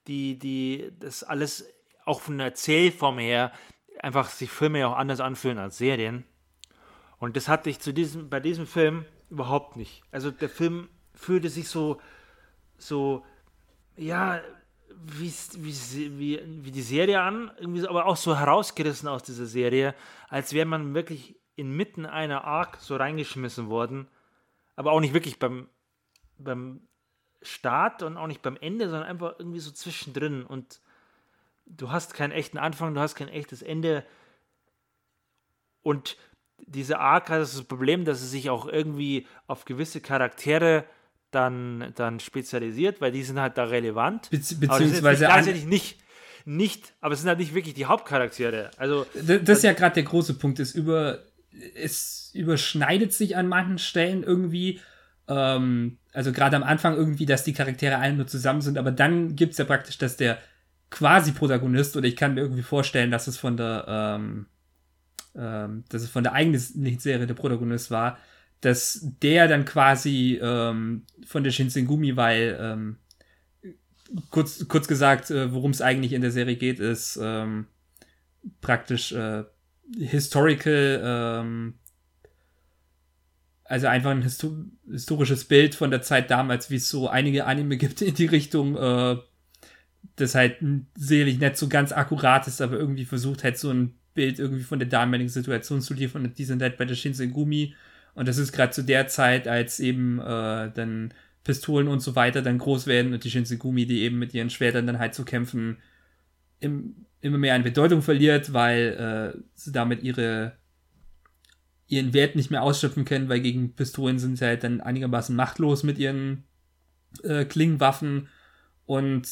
[SPEAKER 2] die, die, das alles auch von der Erzählform her einfach sich Filme ja auch anders anfühlen als Serien. Und das hatte ich zu diesem, bei diesem Film überhaupt nicht. Also der Film fühlte sich so, so, ja, wie, wie, wie, wie die Serie an, irgendwie aber auch so herausgerissen aus dieser Serie, als wäre man wirklich inmitten einer Arc so reingeschmissen worden. Aber auch nicht wirklich beim, beim Start und auch nicht beim Ende, sondern einfach irgendwie so zwischendrin. Und du hast keinen echten Anfang, du hast kein echtes Ende. Und diese Arc hat das Problem, dass es sich auch irgendwie auf gewisse Charaktere dann, dann spezialisiert, weil die sind halt da relevant. Das jetzt
[SPEAKER 1] beziehungsweise
[SPEAKER 2] gleichzeitig nicht, nicht, aber es sind halt nicht wirklich die Hauptcharaktere. Also
[SPEAKER 1] D- Das ist ja gerade der große Punkt. Es, über, es überschneidet sich an manchen Stellen irgendwie. Ähm, also gerade am Anfang irgendwie, dass die Charaktere alle nur zusammen sind, aber dann gibt es ja praktisch, dass der quasi Protagonist, oder ich kann mir irgendwie vorstellen, dass es von der, ähm, ähm, dass es von der eigenen Serie der Protagonist war, dass der dann quasi ähm, von der Shinsengumi, weil ähm, kurz, kurz gesagt, äh, worum es eigentlich in der Serie geht, ist ähm, praktisch äh, historical, ähm, also einfach ein histo historisches Bild von der Zeit damals, wie es so einige Anime gibt in die Richtung, äh, das halt sicherlich nicht so ganz akkurat ist, aber irgendwie versucht halt so ein Bild irgendwie von der damaligen Situation zu liefern die sind halt bei der Shinsengumi. Und das ist gerade zu der Zeit, als eben äh, dann Pistolen und so weiter dann groß werden und die Shinsengumi, die eben mit ihren Schwertern dann halt zu kämpfen, im, immer mehr an Bedeutung verliert, weil äh, sie damit ihre ihren Wert nicht mehr ausschöpfen können, weil gegen Pistolen sind sie halt dann einigermaßen machtlos mit ihren äh, Klingenwaffen und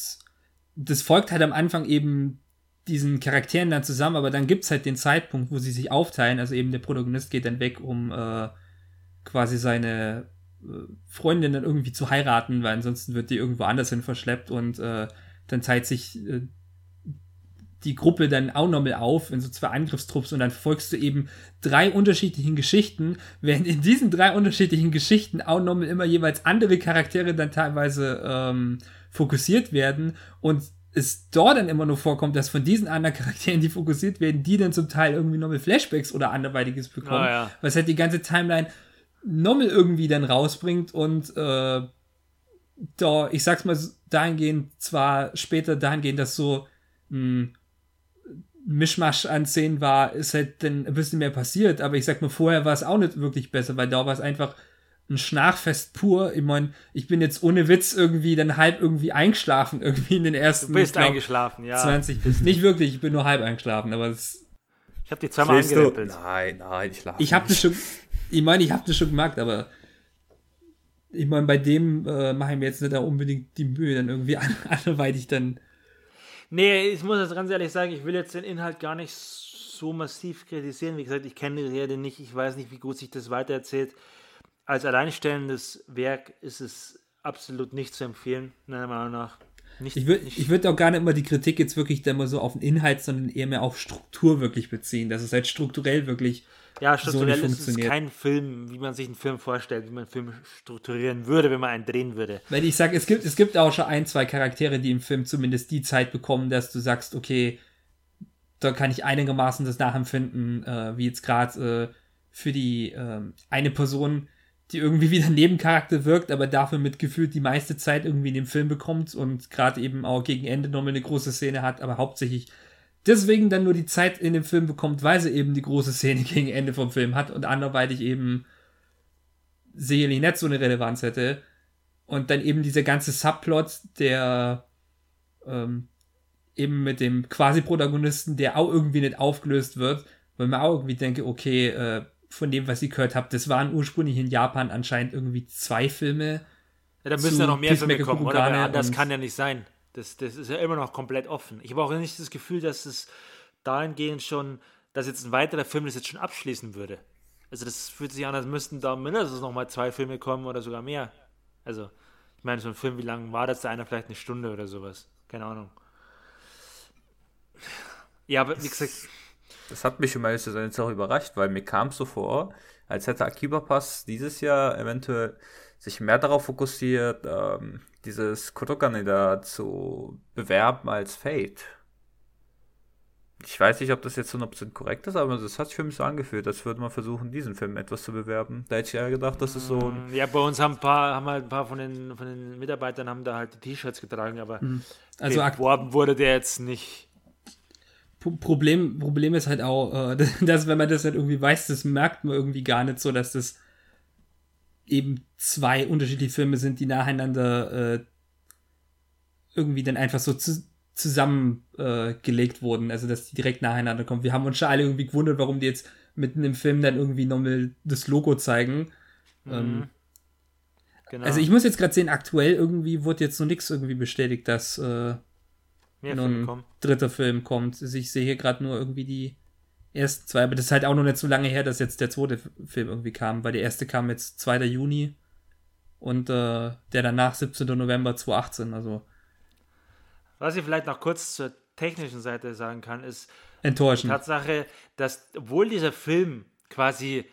[SPEAKER 1] das folgt halt am Anfang eben diesen Charakteren dann zusammen, aber dann gibt es halt den Zeitpunkt, wo sie sich aufteilen, also eben der Protagonist geht dann weg, um äh, quasi seine äh, Freundin dann irgendwie zu heiraten, weil ansonsten wird die irgendwo anders hin verschleppt und äh, dann teilt sich äh, die Gruppe dann auch nochmal auf in so zwei Angriffstrupps und dann folgst du eben drei unterschiedlichen Geschichten, während in diesen drei unterschiedlichen Geschichten auch nochmal immer jeweils andere Charaktere dann teilweise ähm, fokussiert werden und es dort dann immer nur vorkommt, dass von diesen anderen Charakteren, die fokussiert werden, die dann zum Teil irgendwie nochmal Flashbacks oder anderweitiges bekommen,
[SPEAKER 2] Ah, ja.
[SPEAKER 1] was halt die ganze Timeline nochmal irgendwie dann rausbringt und äh, da, ich sag's mal dahingehend, zwar später dahingehend, dass so mh, Mischmasch an Szenen war, ist halt dann ein bisschen mehr passiert. Aber ich sag mal, vorher war es auch nicht wirklich besser, weil da war es einfach ein Schnarchfest pur. Ich meine, ich bin jetzt ohne Witz irgendwie dann halb irgendwie eingeschlafen, irgendwie in den ersten.
[SPEAKER 2] Du bist
[SPEAKER 1] glaub,
[SPEAKER 2] eingeschlafen, ja.
[SPEAKER 1] 20. Nicht wirklich, ich bin nur halb eingeschlafen, aber es.
[SPEAKER 2] Ich habe die zweimal angerempelt.
[SPEAKER 3] Nein, nein, ich schlafe
[SPEAKER 1] Ich habe das schon. Ich meine, ich habe das schon gemerkt, aber. Ich meine, bei dem äh, mache ich mir jetzt nicht da unbedingt die Mühe, dann irgendwie an, anderweitig dann.
[SPEAKER 2] Nee, ich muss jetzt ganz ehrlich sagen, ich will jetzt den Inhalt gar nicht so massiv kritisieren. Wie gesagt, ich kenne die Serie nicht, ich weiß nicht, wie gut sich das weitererzählt. Als alleinstellendes Werk ist es absolut nicht zu empfehlen, meiner Meinung nach. Nicht,
[SPEAKER 1] Ich würde ich würd auch gar nicht immer die Kritik jetzt wirklich dann mal so auf den Inhalt, sondern eher mehr auf Struktur wirklich beziehen. Dass es halt strukturell wirklich.
[SPEAKER 2] Ja,
[SPEAKER 1] so
[SPEAKER 2] strukturell
[SPEAKER 1] nicht
[SPEAKER 2] ist es kein Film, wie man sich einen Film vorstellt, wie man einen Film strukturieren würde, wenn man einen drehen würde.
[SPEAKER 1] Weil ich sage, es gibt, es gibt auch schon ein, zwei Charaktere, die im Film zumindest die Zeit bekommen, dass du sagst, okay, da kann ich einigermaßen das nachempfinden, äh, wie jetzt gerade äh, für die ähm, eine Person, die irgendwie wieder ein Nebencharakter wirkt, aber dafür mit gefühlt die meiste Zeit irgendwie in dem Film bekommt und gerade eben auch gegen Ende nochmal eine große Szene hat, aber hauptsächlich deswegen dann nur die Zeit in dem Film bekommt, weil sie eben die große Szene gegen Ende vom Film hat und anderweitig eben sicherlich nicht so eine Relevanz hätte. Und dann eben dieser ganze Subplot, der ähm, eben mit dem Quasi-Protagonisten, der auch irgendwie nicht aufgelöst wird, weil man auch irgendwie denke, okay, äh, von dem, was ich gehört habe, das waren ursprünglich in Japan anscheinend irgendwie zwei Filme.
[SPEAKER 2] Ja, da müssen ja noch mehr Filme kommen, oder?
[SPEAKER 1] Und-
[SPEAKER 2] kann ja nicht sein. Das, das ist ja immer noch komplett offen. Ich habe auch nicht das Gefühl, dass es dahingehend schon, dass jetzt ein weiterer Film das jetzt schon abschließen würde. Also das fühlt sich an, als müssten da mindestens noch mal zwei Filme kommen oder sogar mehr. Also, ich meine, so ein Film, wie lang war das? Da einer vielleicht eine Stunde oder sowas. Keine Ahnung. Ja, aber wie gesagt,
[SPEAKER 3] Das hat mich, sein, jetzt auch überrascht, weil mir kam es so vor, als hätte Akiba Pass dieses Jahr eventuell sich mehr darauf fokussiert, ähm, dieses Kodokane da zu bewerben als Fate. Ich weiß nicht, ob das jetzt 100% korrekt ist, aber das hat sich für mich so angefühlt, als würde man versuchen, diesen Film etwas zu bewerben. Da hätte ich ja gedacht, das ist so ein
[SPEAKER 2] ja, bei uns haben ein paar, haben halt ein paar von den, von den Mitarbeitern haben da halt die T-Shirts getragen, aber
[SPEAKER 1] Also ak-
[SPEAKER 2] beworben wurde der jetzt nicht.
[SPEAKER 1] Pro- Problem, Problem ist halt auch, äh, dass wenn man das halt irgendwie weiß, das merkt man irgendwie gar nicht so, dass das eben zwei unterschiedliche Filme sind, die nacheinander äh, irgendwie dann einfach so zu, zusammengelegt äh, wurden, also dass die direkt nacheinander kommen. Wir haben uns schon alle irgendwie gewundert, warum die jetzt mitten im Film dann irgendwie nochmal das Logo zeigen. Ähm,
[SPEAKER 2] Genau.
[SPEAKER 1] Also ich muss jetzt gerade sehen, aktuell irgendwie wurde jetzt noch nichts irgendwie bestätigt, dass äh, noch ein dritter Film kommt. Also ich sehe hier gerade nur irgendwie die ersten zwei, aber das ist halt auch noch nicht so lange her, dass jetzt der zweite Film irgendwie kam, weil der erste kam jetzt 2. Juni und äh, der danach 17. November 2018, also
[SPEAKER 2] Was ich vielleicht noch kurz zur technischen Seite sagen kann, ist die
[SPEAKER 1] enttäuschend.
[SPEAKER 2] Tatsache, dass obwohl dieser Film quasi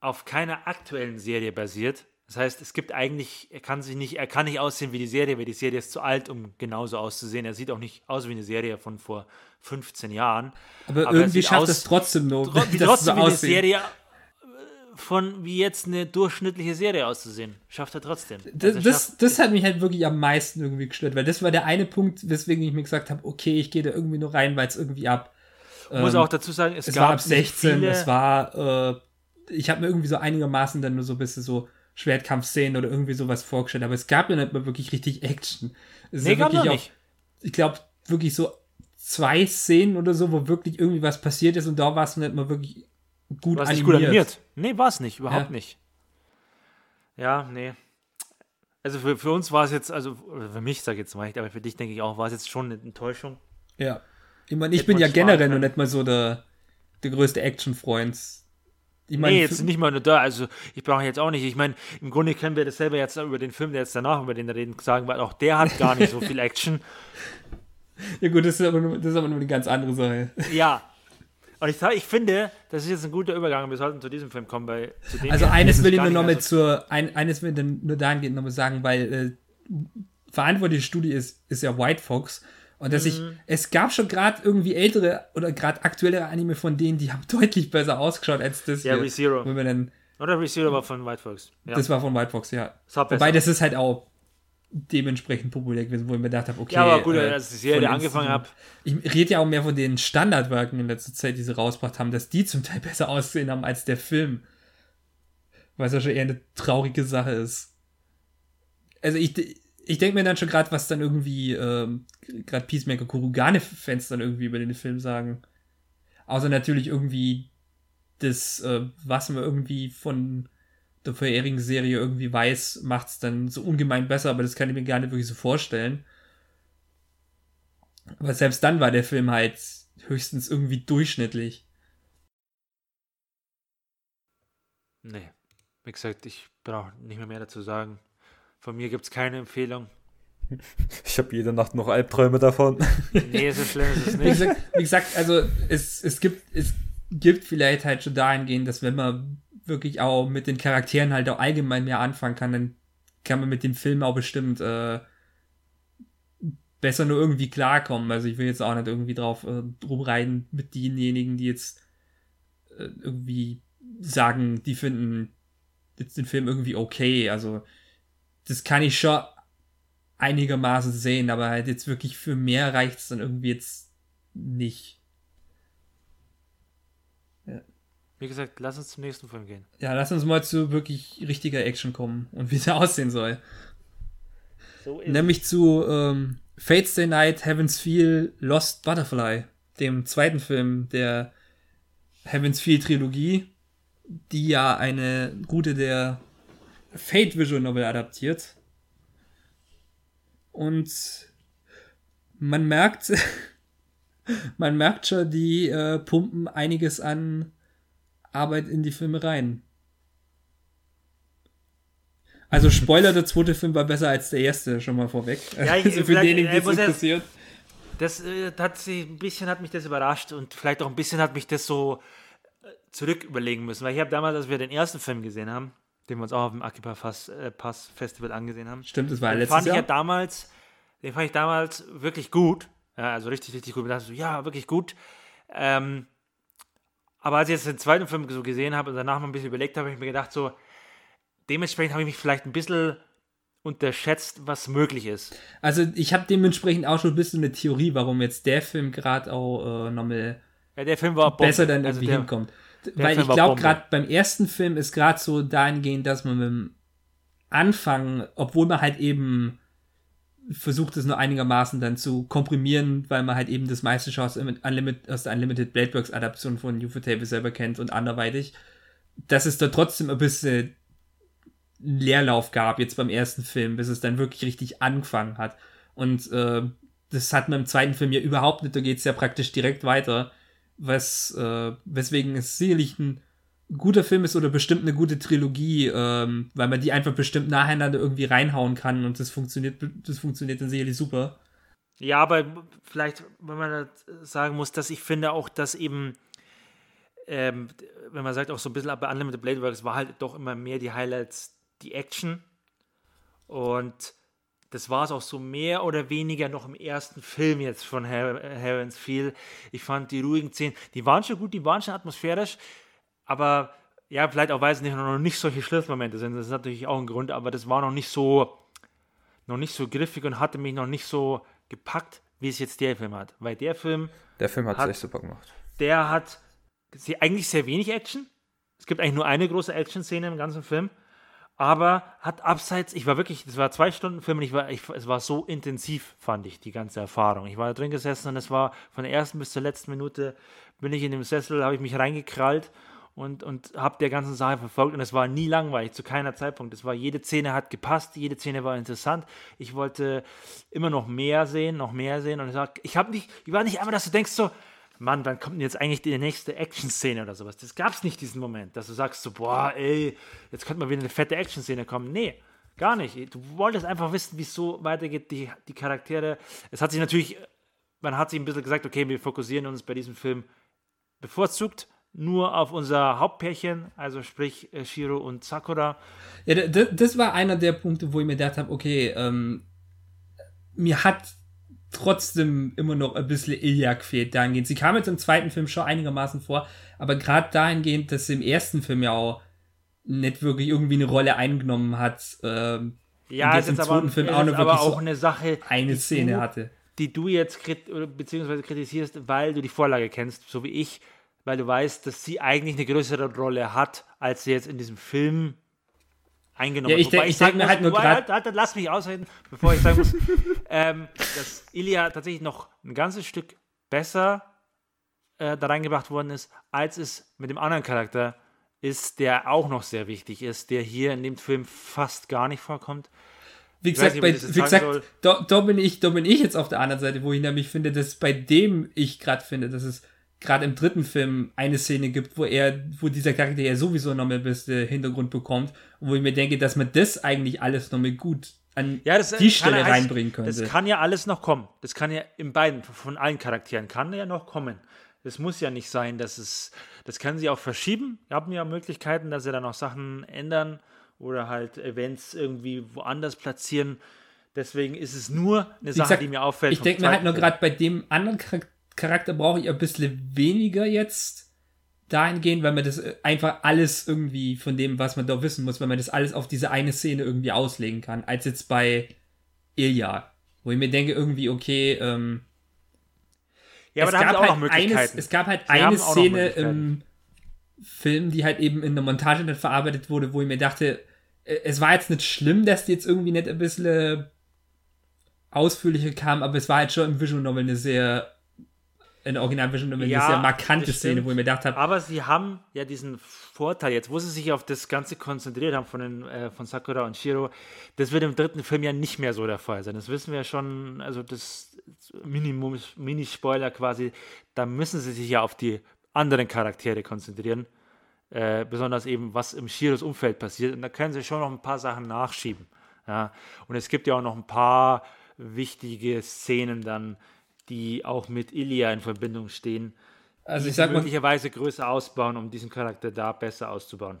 [SPEAKER 2] auf keiner aktuellen Serie basiert, das heißt, es gibt eigentlich, er kann sich nicht, er kann nicht aussehen wie die Serie, weil die Serie ist zu alt, um genauso auszusehen. Er sieht auch nicht aus wie eine Serie von vor 15 Jahren.
[SPEAKER 1] Aber,
[SPEAKER 2] aber er
[SPEAKER 1] irgendwie schafft
[SPEAKER 2] aus-
[SPEAKER 1] es trotzdem nur,
[SPEAKER 2] Tro-
[SPEAKER 1] dass
[SPEAKER 2] trotzdem
[SPEAKER 1] so
[SPEAKER 2] wie eine
[SPEAKER 1] aussehen.
[SPEAKER 2] Serie äh, von wie jetzt eine durchschnittliche Serie auszusehen. Schafft er trotzdem.
[SPEAKER 1] Das,
[SPEAKER 2] Also
[SPEAKER 1] das,
[SPEAKER 2] schafft-
[SPEAKER 1] das hat mich halt wirklich am meisten irgendwie gestört, weil das war der eine Punkt, weswegen ich mir gesagt habe, okay, ich gehe da irgendwie nur rein, weil es irgendwie ab.
[SPEAKER 2] muss
[SPEAKER 1] ähm,
[SPEAKER 2] auch dazu sagen, es,
[SPEAKER 1] es
[SPEAKER 2] gab
[SPEAKER 1] war ab
[SPEAKER 2] nicht
[SPEAKER 1] 16,
[SPEAKER 2] viele,
[SPEAKER 1] es war, äh, ich habe mir irgendwie so einigermaßen dann nur so ein bisschen so Schwertkampfszenen oder irgendwie sowas vorgestellt, aber es gab ja nicht mal wirklich richtig Action. Es
[SPEAKER 2] Nee, gab
[SPEAKER 1] wirklich auch,
[SPEAKER 2] nicht.
[SPEAKER 1] ich glaube, wirklich so zwei Szenen oder so, wo wirklich irgendwie was passiert ist und da war es nicht mal wirklich gut
[SPEAKER 2] War es nicht
[SPEAKER 1] animiert.
[SPEAKER 2] gut animiert? Nee, war es nicht, überhaupt
[SPEAKER 1] Ja.
[SPEAKER 2] nicht. Ja, nee. Also für, für uns war es jetzt, also für mich sage ich jetzt mal, aber für dich denke ich auch, war es jetzt schon eine Enttäuschung.
[SPEAKER 1] Ja. Ich meine, ich
[SPEAKER 2] Hätte
[SPEAKER 1] bin ja generell noch nicht mal so der, der größte Action-Freund. Ich meine,
[SPEAKER 2] nee, jetzt nicht mal nur da, also ich brauche jetzt auch nicht, ich meine, im Grunde können wir das selber jetzt über den Film, der jetzt danach über den reden, sagen, weil auch der hat gar nicht so viel Action.
[SPEAKER 1] ja gut, das ist, aber nur, das ist aber nur eine ganz andere Sache.
[SPEAKER 2] Ja. Und ich, ich finde, das ist jetzt ein guter Übergang, wir sollten zu diesem Film kommen, weil
[SPEAKER 1] Also eines will ich nur noch mit
[SPEAKER 2] so-
[SPEAKER 1] zur, ein, eines will ich nur dahingehend noch mal sagen, weil äh, verantwortliche Studie ist, ist ja White Fox. Und dass ich,
[SPEAKER 2] Mhm.
[SPEAKER 1] es gab schon gerade irgendwie ältere oder gerade aktuellere Anime von denen, die haben deutlich besser ausgeschaut als das
[SPEAKER 2] Ja. ReZero. Oder Receiver war von White Fox. Ja.
[SPEAKER 1] Das war von White Fox, ja.
[SPEAKER 2] Das.
[SPEAKER 1] Wobei das ist halt auch dementsprechend populär gewesen, wo ich mir gedacht habe, okay.
[SPEAKER 2] Ja, aber gut,
[SPEAKER 1] äh,
[SPEAKER 2] als ich die Serie angefangen habe,
[SPEAKER 1] Ich rede ja auch mehr von den Standardwerken in letzter Zeit, die sie rausgebracht haben, dass die zum Teil besser ausgesehen haben als der Film. Was ja schon eher eine traurige Sache ist. Also ich, ich denke mir dann schon gerade, was dann irgendwie ähm, gerade Peacemaker Kurugane-Fans dann irgendwie über den Film sagen. Außer natürlich irgendwie das, äh, was man irgendwie von der vorherigen Serie irgendwie weiß, macht es dann so ungemein besser, aber das kann ich mir gar nicht wirklich so vorstellen. Aber selbst dann war der Film halt höchstens irgendwie durchschnittlich.
[SPEAKER 2] nee. Wie gesagt, ich brauche nicht mehr mehr dazu sagen. Von mir gibt es keine Empfehlung.
[SPEAKER 3] Ich habe jede Nacht noch Albträume davon.
[SPEAKER 2] Nee, so schlimm ist es
[SPEAKER 1] Wie
[SPEAKER 2] nicht.
[SPEAKER 1] gesagt, wie gesagt also es, es gibt, es gibt vielleicht halt schon dahingehend, dass wenn man wirklich auch mit den Charakteren halt auch allgemein mehr anfangen kann, dann kann man mit dem Film auch bestimmt äh, besser nur irgendwie klarkommen. Also ich will jetzt auch nicht irgendwie drauf äh, rumreiten mit denjenigen, die jetzt äh, irgendwie sagen, die finden jetzt den Film irgendwie okay. Also das kann ich schon einigermaßen sehen, aber halt jetzt wirklich für mehr reicht es dann irgendwie jetzt nicht.
[SPEAKER 2] Wie gesagt, lass uns zum nächsten Film gehen.
[SPEAKER 1] Ja, lass uns mal zu wirklich richtiger Action kommen und wie der aussehen soll.
[SPEAKER 2] So
[SPEAKER 1] Nämlich zu ähm, Fate's Day Night, Heaven's Feel, Lost Butterfly, dem zweiten Film der Heaven's Feel Trilogie, die ja eine Route der Fate Visual Novel adaptiert. Und man merkt, man merkt schon, die äh, pumpen einiges an Arbeit in die Filme rein. Also Spoiler, der zweite Film war besser als der erste, schon mal vorweg.
[SPEAKER 2] Ja, ich-
[SPEAKER 1] also für
[SPEAKER 2] vielleicht-
[SPEAKER 1] diejenigen, die
[SPEAKER 2] äh,
[SPEAKER 1] es interessiert.
[SPEAKER 2] Das äh, hat sie, ein bisschen hat mich das überrascht und vielleicht auch ein bisschen hat mich das so äh, zurück überlegen müssen, weil ich habe damals, als wir den ersten Film gesehen haben, den wir uns auch auf dem Akiba Pass, äh, Pass Festival angesehen haben,
[SPEAKER 1] Stimmt, das war
[SPEAKER 2] den
[SPEAKER 1] letztes
[SPEAKER 2] fand ich ja
[SPEAKER 1] Jahr.
[SPEAKER 2] damals, den fand ich damals wirklich gut, ja, also richtig, richtig gut. Ich dachte so, ja, wirklich gut. Ähm, aber als ich jetzt den zweiten Film so gesehen habe und danach mal ein bisschen überlegt habe, habe ich mir gedacht so, dementsprechend habe ich mich vielleicht ein bisschen unterschätzt, was möglich ist.
[SPEAKER 1] Also ich habe dementsprechend auch schon ein bisschen eine Theorie, warum jetzt der Film gerade auch äh, nochmal
[SPEAKER 2] Ja,
[SPEAKER 1] besser dann
[SPEAKER 2] Also
[SPEAKER 1] irgendwie
[SPEAKER 2] der-
[SPEAKER 1] hinkommt. Weil
[SPEAKER 2] Film
[SPEAKER 1] ich glaube, gerade beim ersten Film ist gerade so dahingehend, dass man mit dem Anfang, obwohl man halt eben versucht, es nur einigermaßen dann zu komprimieren, weil man halt eben das meiste schon aus, Unlimited, aus der Unlimited Blade Works Adaption von Ufotable selber kennt und anderweitig, dass es da trotzdem ein bisschen einen Leerlauf gab jetzt beim ersten Film, bis es dann wirklich richtig angefangen hat. Und äh, das hat man im zweiten Film ja überhaupt nicht, da geht es ja praktisch direkt weiter, was, äh, weswegen es sicherlich ein guter Film ist oder bestimmt eine gute Trilogie, ähm, weil man die einfach bestimmt nacheinander irgendwie reinhauen kann und das funktioniert, das funktioniert dann sicherlich super.
[SPEAKER 2] Ja, aber vielleicht, wenn man sagen muss, dass ich finde auch, dass eben, ähm, wenn man sagt, auch so ein bisschen bei Unlimited Blade Works war halt doch immer mehr die Highlights, die Action. Und das war es auch so mehr oder weniger noch im ersten Film jetzt von Heaven's Feel. Ich fand die ruhigen Szenen, die waren schon gut, die waren schon atmosphärisch, aber ja, vielleicht auch, weil es nicht, noch nicht solche Schlüsselmomente sind. Das ist natürlich auch ein Grund, aber das war noch nicht so, noch nicht so griffig und hatte mich noch nicht so gepackt, wie es jetzt der Film hat. Weil der Film,
[SPEAKER 3] Der Film hat es echt super gemacht.
[SPEAKER 2] der hat eigentlich sehr wenig Action. Es gibt eigentlich nur eine große Action-Szene im ganzen Film. Aber hat abseits, ich war wirklich, das war zwei Stunden Film und ich war, ich, es war so intensiv, fand ich, die ganze Erfahrung. Ich war da drin gesessen und es war von der ersten bis zur letzten Minute, bin ich in dem Sessel, habe ich mich reingekrallt und, und habe der ganzen Sache verfolgt und es war nie langweilig, zu keiner Zeitpunkt. Es war, jede Szene hat gepasst, jede Szene war interessant. Ich wollte immer noch mehr sehen, noch mehr sehen und ich, ich habe nicht, ich war nicht einmal, dass du denkst so, Mann, wann kommt denn jetzt eigentlich die nächste Action-Szene oder sowas? Das gab es nicht, diesen Moment, dass du sagst so, boah, ey, jetzt könnte mal wieder eine fette Action-Szene kommen. Nee, gar nicht. Du wolltest einfach wissen, wie es so weitergeht, die, die Charaktere. Es hat sich natürlich, man hat sich ein bisschen gesagt, okay, wir fokussieren uns bei diesem Film bevorzugt nur auf unser Hauptpärchen, also sprich äh, Shiro und Sakura.
[SPEAKER 1] Ja, das war einer der Punkte, wo ich mir gedacht habe, okay, ähm, mir hat trotzdem immer noch ein bisschen Ilya gefehlt dahingehend. Sie kam jetzt im zweiten Film schon einigermaßen vor, aber gerade dahingehend, dass sie im ersten Film ja auch nicht wirklich irgendwie eine Rolle eingenommen hat, ähm,
[SPEAKER 2] ja, jetzt im zweiten aber, Film auch, noch aber auch so eine Sache,
[SPEAKER 1] eine Szene du, hatte.
[SPEAKER 2] Die du jetzt krit beziehungsweise kritisierst, weil du die Vorlage kennst, so wie ich, weil du weißt, dass sie eigentlich eine größere Rolle hat, als sie jetzt in diesem Film eingenommen
[SPEAKER 1] ja, ich, denk, ich denke mir halt nur gerade.
[SPEAKER 2] Halt, halt, lass mich ausreden, bevor ich sagen muss, ähm, dass Ilya tatsächlich noch ein ganzes Stück besser äh, da reingebracht worden ist, als es mit dem anderen Charakter ist, der auch noch sehr wichtig ist, der hier in dem Film fast gar nicht vorkommt.
[SPEAKER 1] Wie gesagt, nicht, bei, wie gesagt da, da, bin ich, da bin ich jetzt auf der anderen Seite, wo ich nämlich finde, dass bei dem ich gerade finde, dass es gerade im dritten Film eine Szene gibt, wo er, wo dieser Charakter ja sowieso noch mal ein bisschen Hintergrund bekommt, wo ich mir denke, dass man das eigentlich alles noch mal gut an
[SPEAKER 2] ja, das,
[SPEAKER 1] die Stelle heißt, reinbringen könnte.
[SPEAKER 2] Das kann ja alles noch kommen. Das kann ja in beiden, von allen Charakteren, kann ja noch kommen. Es muss ja nicht sein, dass es, das können sie auch verschieben. Wir haben ja Möglichkeiten, dass sie dann auch Sachen ändern oder halt Events irgendwie woanders platzieren. Deswegen ist es nur eine Sache, gesagt, die mir auffällt.
[SPEAKER 1] Ich denke mir halt nur gerade bei dem anderen Charakter brauche ich ein bisschen weniger jetzt dahingehend, weil man das äh, einfach alles irgendwie von dem, was man da wissen muss, weil man das alles auf diese eine Szene irgendwie auslegen kann, als jetzt bei Ilya, wo ich mir denke irgendwie, okay, ähm,
[SPEAKER 2] ja, aber sie auch halt.
[SPEAKER 1] Eines, es gab halt sie eine Szene im Film, die halt eben in der Montage nicht verarbeitet wurde, wo ich mir dachte, äh, es war jetzt nicht schlimm, dass die jetzt irgendwie nicht ein bisschen ausführlicher kam, aber es war halt schon im Visual Novel eine sehr in der Original Vision Novel ja, eine sehr markante Szene, wo ich mir gedacht habe.
[SPEAKER 2] Aber sie haben ja diesen Vorteil jetzt, wo sie sich auf das Ganze konzentriert haben von, den, äh, von Sakura und Shiro, das wird im dritten Film ja nicht mehr so der Fall sein. Das wissen wir ja schon, also das Minimum, Mini-Spoiler quasi, da müssen sie sich ja auf die anderen Charaktere konzentrieren. Äh, besonders eben, was im Shiros Umfeld passiert. Und da können sie schon noch ein paar Sachen nachschieben. Ja? Und es gibt ja auch noch ein paar wichtige Szenen dann, die auch mit Ilya in Verbindung stehen. Also ich sag mal, möglicherweise größer ausbauen, um diesen Charakter da besser auszubauen.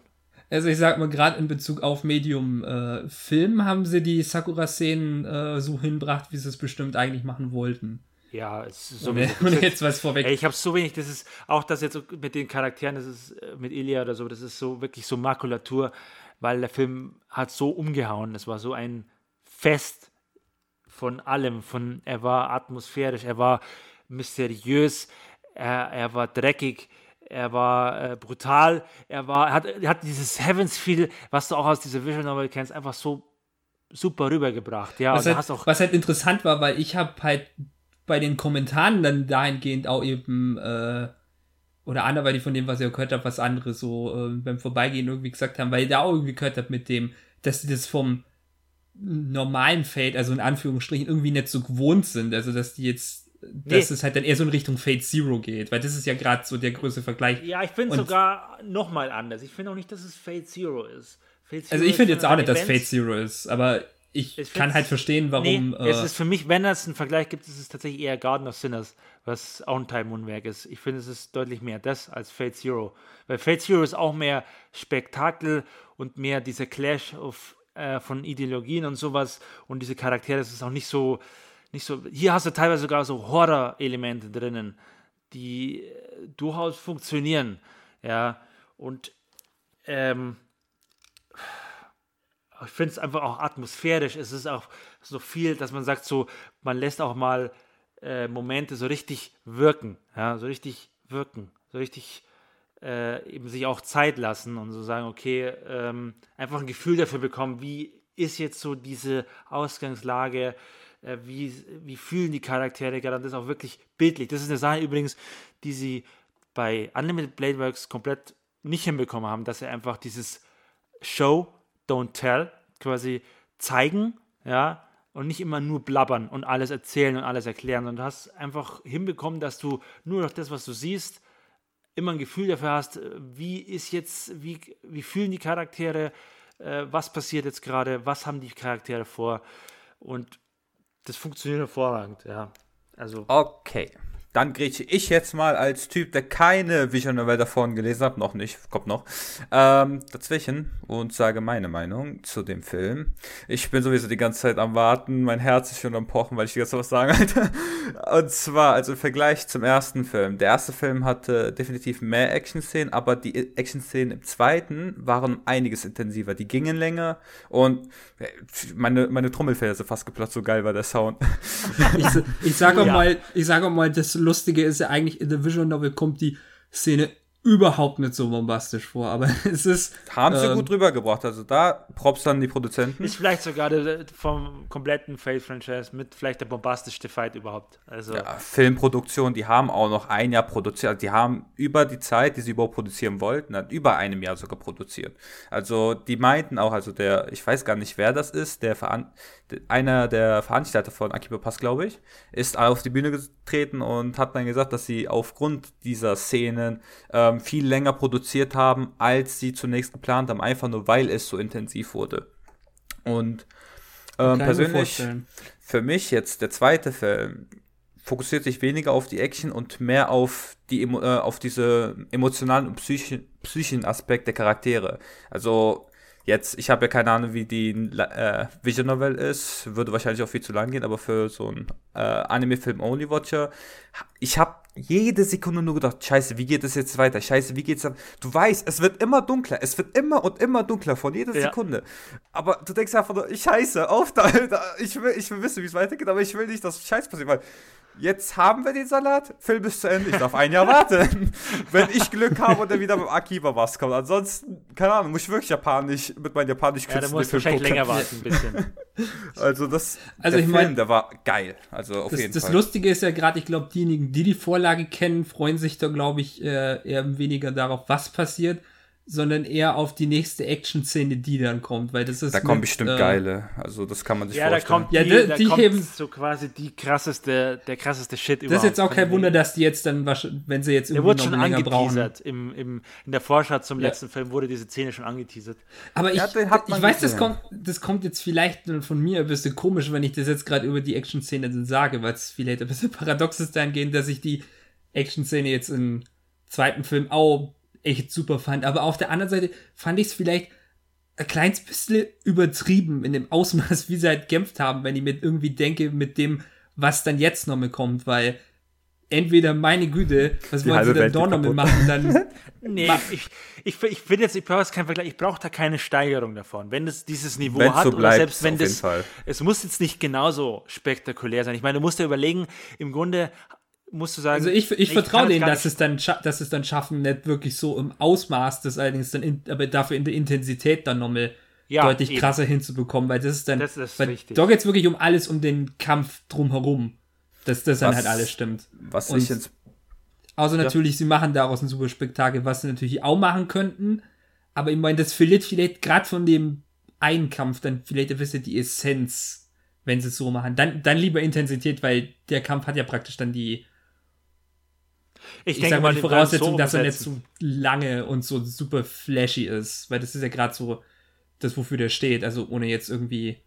[SPEAKER 1] Also ich sag mal, gerade in Bezug auf Medium äh, Film haben sie die Sakura-Szenen äh, so hinbracht, wie sie es bestimmt eigentlich machen wollten.
[SPEAKER 2] Ja, es ist
[SPEAKER 1] so ohne, ohne jetzt was vorweg.
[SPEAKER 2] Ey, ich habe so wenig, das ist auch das jetzt mit den Charakteren, das ist äh, mit Ilya oder so, das ist so wirklich so Makulatur, weil der Film hat so umgehauen. Es war so ein Fest von allem. Von, er war atmosphärisch, er war mysteriös, er, er war dreckig, er war äh, brutal, er war, er hat, er hat dieses Heavens Feel, was du auch aus dieser Visual Novel kennst, einfach so super rübergebracht. Ja,
[SPEAKER 1] was, halt, was halt interessant war, weil ich habe halt bei den Kommentaren dann dahingehend auch eben äh, oder anderweitig von dem, was ich gehört habe, was andere so äh, beim Vorbeigehen irgendwie gesagt haben, weil ich da auch irgendwie gehört habe mit dem, dass sie das vom normalen Fate, also in Anführungsstrichen, irgendwie nicht so gewohnt sind. Also, dass die jetzt, nee. dass es halt dann eher so in Richtung Fate Zero geht, weil das ist ja gerade so der größte Vergleich.
[SPEAKER 2] Ja, ich finde sogar nochmal anders. Ich finde auch nicht, dass es Fate Zero ist.
[SPEAKER 1] Zero also, ich finde jetzt auch nicht, dass Fate Zero ist, aber ich, ich kann halt verstehen, warum.
[SPEAKER 2] Nee, äh, es ist für mich, wenn es einen Vergleich gibt, ist es tatsächlich eher Garden of Sinners, was auch ein Teilmondwerk ist. Ich finde, es ist deutlich mehr das als Fate Zero. Weil Fate Zero ist auch mehr Spektakel und mehr dieser Clash of äh, von Ideologien und sowas und diese Charaktere, das ist auch nicht so, nicht so. Hier hast du teilweise sogar so Horror-Elemente drinnen, die äh, durchaus funktionieren. Ja, und ähm, ich finde es einfach auch atmosphärisch. Es ist auch so viel, dass man sagt, so, man lässt auch mal äh, Momente so richtig wirken, ja, so richtig wirken, so richtig äh, eben sich auch Zeit lassen und so sagen, okay, ähm, einfach ein Gefühl dafür bekommen, wie ist jetzt so diese Ausgangslage, äh, wie, wie fühlen die Charaktere gerade, das ist auch wirklich bildlich. Das ist eine Sache übrigens, die sie bei Unlimited Blade Works komplett nicht hinbekommen haben, dass sie einfach dieses Show, don't tell quasi zeigen, ja, und nicht immer nur blabbern und alles erzählen und alles erklären, sondern du hast einfach hinbekommen, dass du nur noch das, was du siehst, immer ein Gefühl dafür hast, äh, wie ist jetzt, wie, wie fühlen die Charaktere, äh, was passiert jetzt gerade, was haben die Charaktere vor und das funktioniert hervorragend, ja. Also.
[SPEAKER 3] Okay. Dann grätsche ich jetzt mal als Typ, der keine Visual Novel davon gelesen hat, noch nicht, kommt noch, ähm, dazwischen und sage meine Meinung zu dem Film. Ich bin sowieso die ganze Zeit am Warten, mein Herz ist schon am Pochen, weil ich jetzt was sagen wollte. Und zwar, also im Vergleich zum ersten Film. Der erste Film hatte definitiv mehr Action-Szenen, aber die Action-Szenen im zweiten waren einiges intensiver. Die gingen länger und äh, meine, meine Trommelfälle sind fast geplatzt, so geil war der Sound.
[SPEAKER 1] Ich, ich sage auch ja. mal, ich sage auch mal, das Lustige ist ja eigentlich, in der Visual Novel kommt die Szene überhaupt nicht so bombastisch vor, aber es ist.
[SPEAKER 3] Haben sie ähm, gut rübergebracht. Also da Props dann die Produzenten.
[SPEAKER 2] Ist vielleicht sogar der, vom kompletten Fate-Franchise mit vielleicht der bombastischste Fight überhaupt. Also
[SPEAKER 3] ja, Filmproduktion, die haben auch noch ein Jahr produziert. Also die haben über die Zeit, die sie überhaupt produzieren wollten, dann über einem Jahr sogar produziert. Also die meinten auch, also der, ich weiß gar nicht, wer das ist, der Veran einer der Veranstalter von Akiba Pass, glaube ich, ist auf die Bühne getreten und hat dann gesagt, dass sie aufgrund dieser Szenen ähm, viel länger produziert haben, als sie zunächst geplant haben, einfach nur weil es so intensiv wurde. Und ähm, persönlich, für mich jetzt der zweite Film fokussiert sich weniger auf die Action und mehr auf die äh, auf diese emotionalen und psychischen, psychischen Aspekt der Charaktere. Also Jetzt, ich habe ja keine Ahnung, wie die äh, Vision Novel ist, würde wahrscheinlich auch viel zu lang gehen, aber für so einen äh, Anime-Film-Only-Watcher, ich habe jede Sekunde nur gedacht, scheiße, wie geht es jetzt weiter? Scheiße, wie geht's dann? Du weißt, es wird immer dunkler, es wird immer und immer dunkler von jeder ja. Sekunde. Aber du denkst einfach nur, scheiße, auf da, ich will, ich will wissen, wie es weitergeht, aber ich will nicht, dass Scheiß passiert, weil jetzt haben wir den Salat, Film ist zu Ende, ich darf ein Jahr warten. Wenn ich Glück habe und dann wieder mit Akiba was kommt. Ansonsten, keine Ahnung, muss ich wirklich japanisch, mit meinem japanisch
[SPEAKER 2] ja, da musst du wahrscheinlich länger warten, ein bisschen.
[SPEAKER 3] Also das,
[SPEAKER 1] also der ich mein,
[SPEAKER 3] Film, der war geil, also auf
[SPEAKER 1] das,
[SPEAKER 3] jeden
[SPEAKER 1] das
[SPEAKER 3] Fall.
[SPEAKER 1] Das Lustige ist ja gerade, ich glaube, diejenigen, die die Vorlage kennen, freuen sich da, glaube ich, äh, eher weniger darauf, was passiert sondern eher auf die nächste Action-Szene, die dann kommt, weil das ist.
[SPEAKER 3] Da kommen bestimmt äh, geile, also das kann man sich
[SPEAKER 2] ja,
[SPEAKER 3] vorstellen.
[SPEAKER 2] Da kommt die, ja, die, da die kommt heben, so quasi die krasseste, der krasseste Shit
[SPEAKER 1] überhaupt. Das ist jetzt auch kein Wunder, dass die jetzt dann, wenn sie jetzt
[SPEAKER 2] irgendwie der wurde schon angeteasert. Im, im, in der Vorschau zum ja. letzten Film wurde diese Szene schon angeteasert.
[SPEAKER 1] Aber ich, ja, ich weiß, das kommt, das kommt jetzt vielleicht von mir ein bisschen komisch, wenn ich das jetzt gerade über die Action-Szene sage, weil es vielleicht ein bisschen paradox ist dahingehend, dass ich die Action-Szene jetzt im zweiten Film auch echt super fand. Aber auf der anderen Seite fand ich es vielleicht ein kleines bisschen übertrieben in dem Ausmaß, wie sie halt gekämpft haben, wenn ich mir irgendwie denke, mit dem, was dann jetzt nochmal kommt, weil entweder, meine Güte, was wollen sie denn da nochmal machen, dann.
[SPEAKER 2] nee, ich, ich, ich finde jetzt, ich brauche jetzt keinen Vergleich, ich brauche da keine Steigerung davon. Wenn es dieses Niveau Wenn's hat, so bleibt, oder selbst wenn das, es muss jetzt nicht genauso spektakulär sein. Ich meine, du musst dir überlegen, im Grunde musst du sagen.
[SPEAKER 1] Also ich, ich, ich vertraue denen, dass es, dann, dass es dann schaffen, nicht wirklich so im Ausmaß, das allerdings dann, in, aber dafür in der Intensität dann nochmal ja, deutlich eben. krasser hinzubekommen, weil das ist dann,
[SPEAKER 2] das ist
[SPEAKER 1] weil
[SPEAKER 2] richtig.
[SPEAKER 1] da geht es wirklich um alles, um den Kampf drumherum, dass das dann halt alles stimmt.
[SPEAKER 3] Was Und ich jetzt.
[SPEAKER 1] Außer ja. natürlich, sie machen daraus ein super Spektakel, was sie natürlich auch machen könnten, aber ich meine, das verliert vielleicht gerade von dem einen Kampf dann vielleicht ein bisschen die Essenz, wenn sie es so machen. Dann, dann lieber Intensität, weil der Kampf hat ja praktisch dann die ich, ich denke mal die Voraussetzung, so dass er nicht so lange und so super flashy ist, weil das ist ja gerade so das, wofür der steht, also ohne jetzt irgendwie.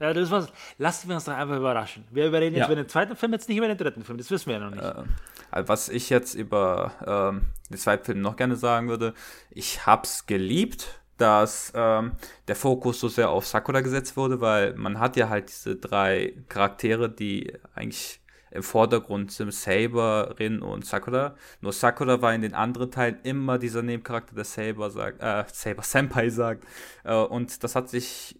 [SPEAKER 2] Ja, das was. Lassen wir uns doch einfach überraschen. Wir überreden jetzt ja. über den zweiten Film, jetzt nicht über den dritten Film, das wissen wir ja noch nicht.
[SPEAKER 3] Äh, was ich jetzt über ähm, den zweiten Film noch gerne sagen würde, ich hab's geliebt, dass ähm, der Fokus so sehr auf Sakura gesetzt wurde, weil man hat ja halt diese drei Charaktere, die eigentlich im Vordergrund sind Saber, Rin und Sakura. Nur Sakura war in den anderen Teilen immer dieser Nebencharakter, der Saber sagt, äh, Saber Senpai sagt. Äh, und das hat sich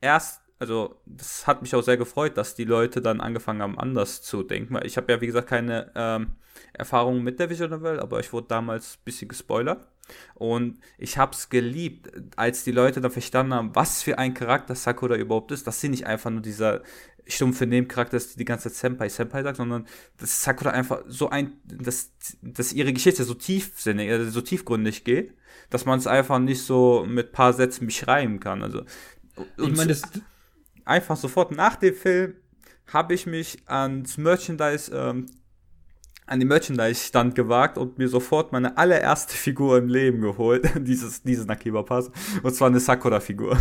[SPEAKER 3] erst, also das hat mich auch sehr gefreut, dass die Leute dann angefangen haben, anders zu denken. Ich habe ja, wie gesagt, keine ähm, Erfahrung mit der Visual Novel, aber ich wurde damals ein bisschen gespoilert. Und ich habe es geliebt, als die Leute dann verstanden haben, was für ein Charakter Sakura überhaupt ist, dass sie nicht einfach nur dieser stumpfe Nebencharakter ist, die die ganze Zeit Senpai, Senpai sagt, sondern dass Sakura einfach so ein, dass, dass ihre Geschichte so tiefsinnig, also so tiefgründig geht, dass man es einfach nicht so mit paar Sätzen beschreiben kann. Also,
[SPEAKER 1] ich meine, das
[SPEAKER 3] einfach sofort nach dem Film habe ich mich ans Merchandise, ähm, an den Merchandise-Stand gewagt und mir sofort meine allererste Figur im Leben geholt, dieses, diesen Akiba Pass, und zwar eine Sakura-Figur.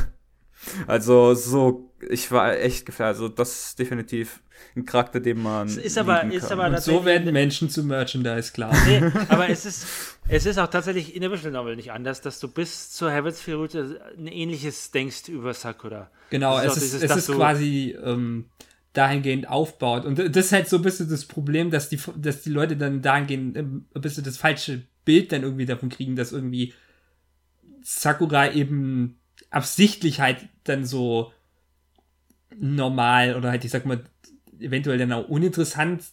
[SPEAKER 3] Also so, ich war echt gefährdet. Also das ist definitiv ein Charakter, den man.
[SPEAKER 2] Ist aber, ist aber
[SPEAKER 1] Und so werden Menschen zu Merchandise, klar.
[SPEAKER 2] Nee, aber es ist, es ist auch tatsächlich in der Visual Novel nicht anders, dass du bis zur Heavensfield Route ein ähnliches denkst über Sakura.
[SPEAKER 1] Genau, es
[SPEAKER 2] ist dieses,
[SPEAKER 1] es ist
[SPEAKER 2] dass du-
[SPEAKER 1] quasi ähm, dahingehend aufbaut. Und das ist halt so ein bisschen das Problem, dass die, dass die Leute dann dahingehend ähm, ein bisschen das falsche Bild dann irgendwie davon kriegen, dass irgendwie Sakura eben absichtlich halt dann so normal oder halt, ich sag mal, eventuell dann auch uninteressant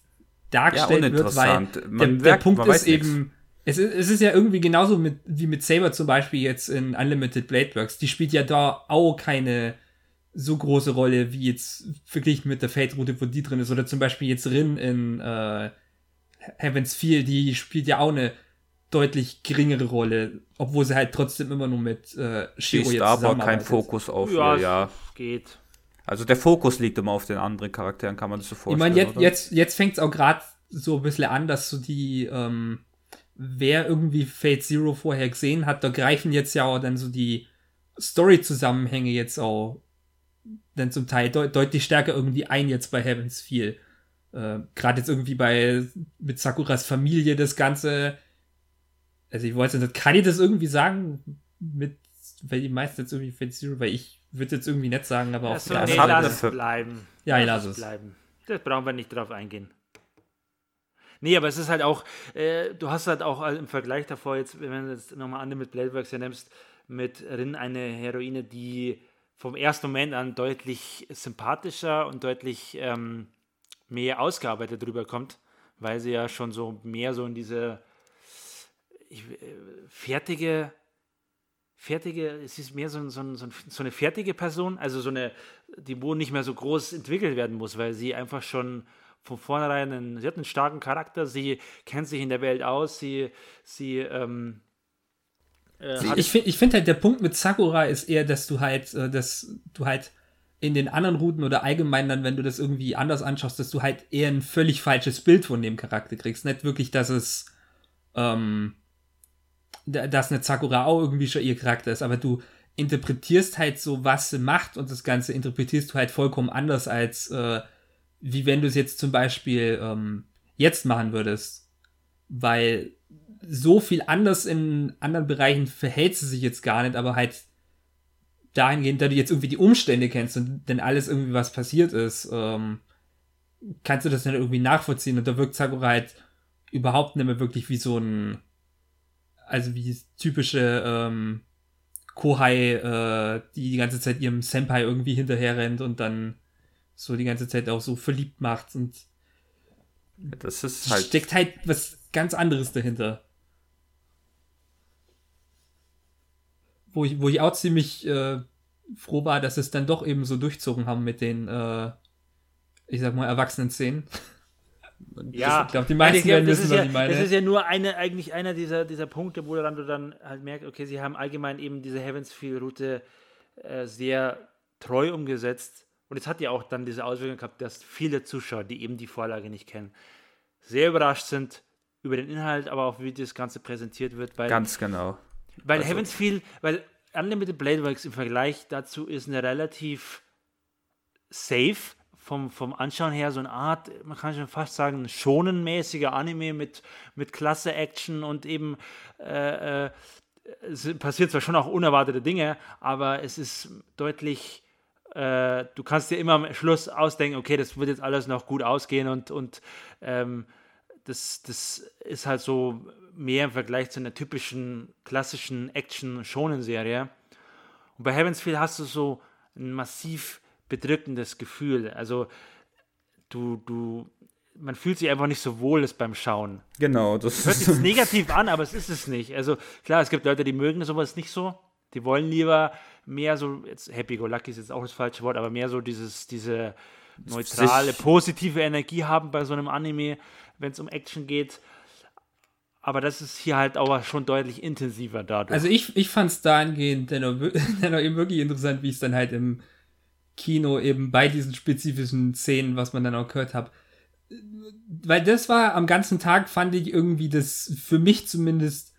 [SPEAKER 1] dargestellt wird, weil
[SPEAKER 3] uninteressant.
[SPEAKER 1] der,
[SPEAKER 3] Man
[SPEAKER 1] der
[SPEAKER 3] merkt-
[SPEAKER 1] Punkt
[SPEAKER 3] man
[SPEAKER 1] ist eben, es ist, es ist ja irgendwie genauso mit, wie mit Saber zum Beispiel jetzt in Unlimited Blade Works. Die spielt ja da auch keine so große Rolle, wie jetzt verglichen mit der Fate-Route, wo die drin ist. Oder zum Beispiel jetzt Rin in äh, Heaven's Feel, die spielt ja auch eine deutlich geringere Rolle, obwohl sie halt trotzdem immer nur mit äh, Shiro jetzt
[SPEAKER 3] aber kein. Fokus auf
[SPEAKER 2] Ja,
[SPEAKER 3] ihr, ja.
[SPEAKER 2] geht.
[SPEAKER 3] Also der Fokus liegt immer auf den anderen Charakteren, kann man das so
[SPEAKER 1] Ich
[SPEAKER 3] vorstellen.
[SPEAKER 1] meine, jetzt,
[SPEAKER 3] oder?
[SPEAKER 1] jetzt, jetzt fängt es auch gerade so ein bisschen an, dass so die, ähm, wer irgendwie Fate Zero vorher gesehen hat, da greifen jetzt ja auch dann so die Story-Zusammenhänge jetzt auch dann zum Teil deut deutlich stärker irgendwie ein jetzt bei Heavens Feel. Äh, gerade jetzt irgendwie bei mit Sakuras Familie das Ganze. Also ich nicht, kann ich das irgendwie sagen mit, weil die meisten jetzt irgendwie Fate Zero, weil ich würde jetzt irgendwie nicht sagen, aber auch
[SPEAKER 3] das
[SPEAKER 2] nee, lass es bleiben.
[SPEAKER 1] Ja, ich
[SPEAKER 2] Lass
[SPEAKER 1] lass es.
[SPEAKER 2] bleiben. Das brauchen wir nicht drauf eingehen. Nee, aber es ist halt auch, äh, du hast halt auch im Vergleich davor, jetzt, wenn du jetzt nochmal an mit Bladeworks ja nimmst, mit Rin eine Heroine, die vom ersten Moment an deutlich sympathischer und deutlich ähm, mehr ausgearbeitet rüberkommt, weil sie ja schon so mehr so in diese ich, äh, fertige, fertige, es ist mehr so, ein- so, ein- so, so eine fertige Person, also so eine, die wo nicht mehr so groß entwickelt werden muss, weil sie einfach schon von vornherein, einen, sie hat einen starken Charakter, sie kennt sich in der Welt aus, sie, sie, ähm, äh,
[SPEAKER 1] Ich finde ich find halt, der Punkt mit Sakura ist eher, dass du halt, äh, dass du halt in den anderen Routen oder allgemein dann, wenn du das irgendwie anders anschaust, dass du halt eher ein völlig falsches Bild von dem Charakter kriegst. Nicht wirklich, dass es, ähm, dass eine Sakura auch irgendwie schon ihr Charakter ist, aber du interpretierst halt so, was sie macht und das Ganze interpretierst du halt vollkommen anders als, äh, wie wenn du es jetzt zum Beispiel ähm, jetzt machen würdest. Weil so viel anders in anderen Bereichen verhält sie sich jetzt gar nicht, aber halt dahingehend, da du jetzt irgendwie die Umstände kennst und denn alles irgendwie was passiert ist, ähm, kannst du das dann irgendwie nachvollziehen und da wirkt Sakura halt überhaupt nicht mehr wirklich wie so ein, also wie typische ähm, Kohai, äh, die die ganze Zeit ihrem Senpai irgendwie hinterher rennt und dann so die ganze Zeit auch so verliebt macht und
[SPEAKER 3] das ist
[SPEAKER 1] halt steckt halt was ganz anderes dahinter. Wo ich, wo ich auch ziemlich äh, froh war, dass es dann doch eben so durchzogen haben mit den, äh, ich sag mal, Erwachsenen-Szenen.
[SPEAKER 2] Ja,
[SPEAKER 1] Ich glaube, die meisten werden
[SPEAKER 2] das
[SPEAKER 1] wissen,
[SPEAKER 2] ist
[SPEAKER 1] was
[SPEAKER 2] ja,
[SPEAKER 1] ich meine.
[SPEAKER 2] Das ist ja nur eine, eigentlich einer dieser, dieser Punkte, wo dann du dann halt merkst, okay, sie haben allgemein eben diese Heavensfield-Route äh, sehr treu umgesetzt. Und es hat ja auch dann diese Auswirkung gehabt, dass viele Zuschauer, die eben die Vorlage nicht kennen, sehr überrascht sind über den Inhalt, aber auch wie das Ganze präsentiert wird, weil
[SPEAKER 3] Ganz genau.
[SPEAKER 2] weil
[SPEAKER 3] Also-
[SPEAKER 2] Heavens Feel, weil Unlimited Blade Works im Vergleich dazu ist eine relativ safe vom, vom Anschauen her, so eine Art, man kann schon fast sagen, schonenmäßiger Anime mit, mit klasse Action und eben äh, äh, es passiert zwar schon auch unerwartete Dinge, aber es ist deutlich, äh, du kannst dir immer am Schluss ausdenken, okay, das wird jetzt alles noch gut ausgehen und, und ähm, das, das ist halt so mehr im Vergleich zu einer typischen klassischen Action-Shonen-Serie. Und bei Heaven's Feel hast du so ein massiv bedrückendes Gefühl. Also du, du, man fühlt sich einfach nicht so wohl ist beim Schauen.
[SPEAKER 3] Genau, das
[SPEAKER 2] Hört sich negativ an, aber es ist es nicht. Also klar, es gibt Leute, die mögen sowas nicht so. Die wollen lieber mehr so, jetzt Happy Go Lucky ist jetzt auch das falsche Wort, aber mehr so dieses, diese neutrale, positive Energie haben bei so einem Anime, wenn es um Action geht. Aber das ist hier halt auch schon deutlich intensiver dadurch.
[SPEAKER 1] Also ich, ich fand es dahingehend dennoch, dennoch eben wirklich interessant, wie es dann halt im Kino eben bei diesen spezifischen Szenen, was man dann auch gehört hat. Weil das war am ganzen Tag, fand ich irgendwie das, für mich zumindest,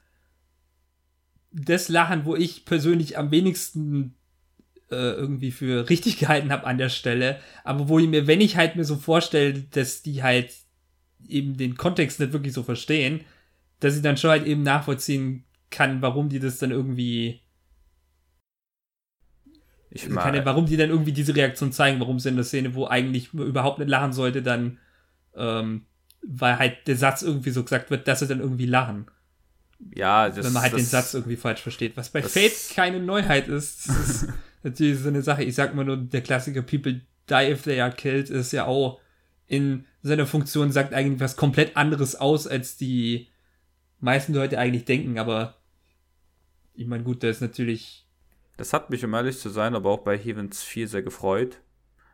[SPEAKER 1] das Lachen, wo ich persönlich am wenigsten äh, irgendwie für richtig gehalten habe an der Stelle. Aber wo ich mir, wenn ich halt mir so vorstelle, dass die halt eben den Kontext nicht wirklich so verstehen, dass ich dann schon halt eben nachvollziehen kann, warum die das dann irgendwie. Ich also kann, warum die dann irgendwie diese Reaktion zeigen, warum sie in der Szene, wo eigentlich überhaupt nicht lachen sollte, dann, ähm, weil halt der Satz irgendwie so gesagt wird, dass sie dann irgendwie lachen.
[SPEAKER 3] Ja, das,
[SPEAKER 1] Wenn man halt das, den Satz irgendwie falsch versteht. Was bei Fate keine Neuheit ist. Das ist natürlich so eine Sache. Ich sag mal nur, der Klassiker People die if they are killed ist ja auch in seiner Funktion sagt eigentlich was komplett anderes aus, als die meisten Leute eigentlich denken, aber ich meine, gut, da ist natürlich.
[SPEAKER 3] Das hat mich, um ehrlich zu sein, aber auch bei Heavens 4 sehr gefreut,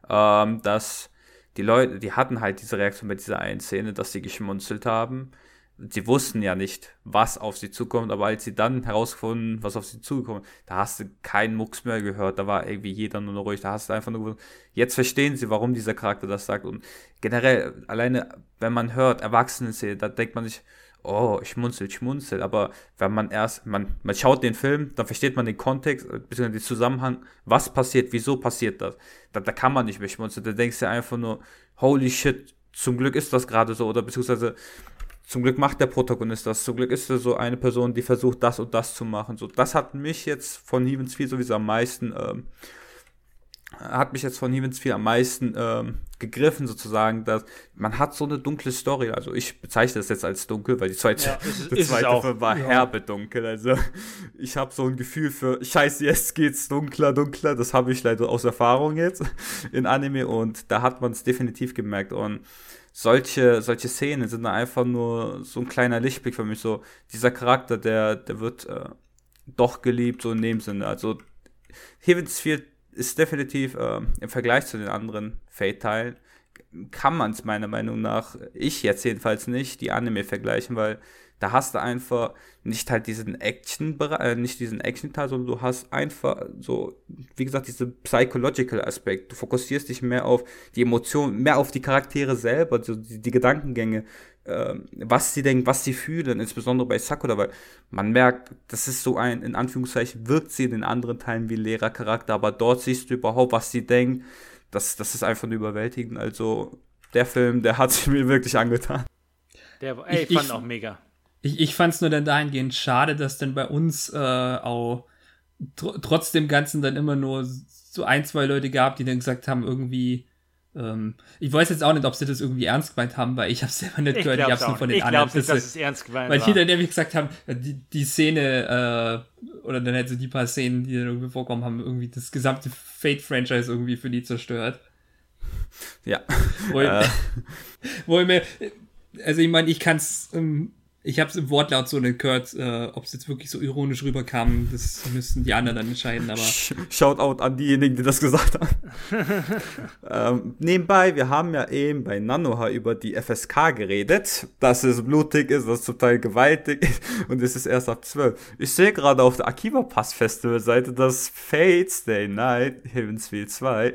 [SPEAKER 3] ähm, dass die Leute, die hatten halt diese Reaktion bei dieser einen Szene, dass sie geschmunzelt haben. Sie wussten ja nicht, was auf sie zukommt, aber als sie dann herausgefunden, was auf sie zukommt, da hast du keinen Mucks mehr gehört, da war irgendwie jeder nur noch ruhig, da hast du einfach nur gewusst, jetzt verstehen sie, warum dieser Charakter das sagt und generell, alleine, wenn man hört, Erwachsene sehen, da denkt man sich, oh, schmunzel, schmunzel, aber wenn man erst, man, man schaut den Film, dann versteht man den Kontext, beziehungsweise den Zusammenhang, was passiert, wieso passiert das, da, da kann man nicht mehr schmunzeln, da denkst du einfach nur, holy shit, zum Glück ist das gerade so, oder beziehungsweise zum Glück macht der Protagonist das. Zum Glück ist er so eine Person, die versucht, das und das zu machen. So, das hat mich jetzt von Heavens 4 sowieso am meisten, ähm, hat mich jetzt von Heavens 4 am meisten ähm, gegriffen, sozusagen, dass man hat so eine dunkle Story. Also ich bezeichne das jetzt als dunkel, weil die zweite, ja, ist, die zweite auch, war ja. herbe dunkel. Also ich habe so ein Gefühl für, scheiße, jetzt geht's dunkler, dunkler. Das habe ich leider aus Erfahrung jetzt in Anime und da hat man es definitiv gemerkt. Und solche, solche Szenen sind einfach nur so ein kleiner Lichtblick für mich. So, dieser Charakter, der, der wird äh, doch geliebt, so in dem Sinne. Also, Heavens 4 ist definitiv äh, im Vergleich zu den anderen Fate-Teilen, kann man es meiner Meinung nach, ich jetzt jedenfalls nicht, die Anime vergleichen, weil da hast du einfach nicht halt diesen Action, äh, nicht diesen Action-Teil, sondern du hast einfach so, wie gesagt, diesen psychological Aspekt. Du fokussierst dich mehr auf die Emotionen, mehr auf die Charaktere selber, so die, die Gedankengänge, äh, was sie denken, was sie fühlen, insbesondere bei Sakura, weil man merkt, das ist so ein, in Anführungszeichen, wirkt sie in den anderen Teilen wie Lehrercharakter, aber dort siehst du überhaupt, was sie denken. Das, das ist einfach nur überwältigend. Also, der Film, der hat sich mir wirklich angetan.
[SPEAKER 2] Der, ey, ich fand ich, auch mega.
[SPEAKER 1] Ich, ich fand es nur dann dahingehend schade, dass dann bei uns äh, auch tr trotz dem Ganzen dann immer nur so ein, zwei Leute gab, die dann gesagt haben, irgendwie, ähm, ich weiß jetzt auch nicht, ob sie das irgendwie ernst gemeint haben, weil ich habe selber nicht ich gehört, ich habe es nur von den ich anderen. Ich glaube nicht, dass es ernst gemeint Weil die dann nämlich gesagt haben, die, die Szene, äh, oder dann halt so die paar Szenen, die dann irgendwie vorkommen, haben irgendwie das gesamte Fate-Franchise irgendwie für die zerstört.
[SPEAKER 3] Ja.
[SPEAKER 1] Wo, äh. wo ich mir, also ich meine, ich kann es ähm, ich habe es im Wortlaut so nicht gehört, äh, ob es jetzt wirklich so ironisch rüberkam. Das müssten die anderen dann entscheiden. Aber
[SPEAKER 3] Shoutout an diejenigen, die das gesagt haben. ähm, nebenbei, wir haben ja eben bei Nanoha über die FSK geredet, dass es blutig ist, dass es zum Teil gewaltig ist und es ist erst ab 12. Ich sehe gerade auf der Akiba Pass Festival Seite, dass Fates Day Night Heavensfield 2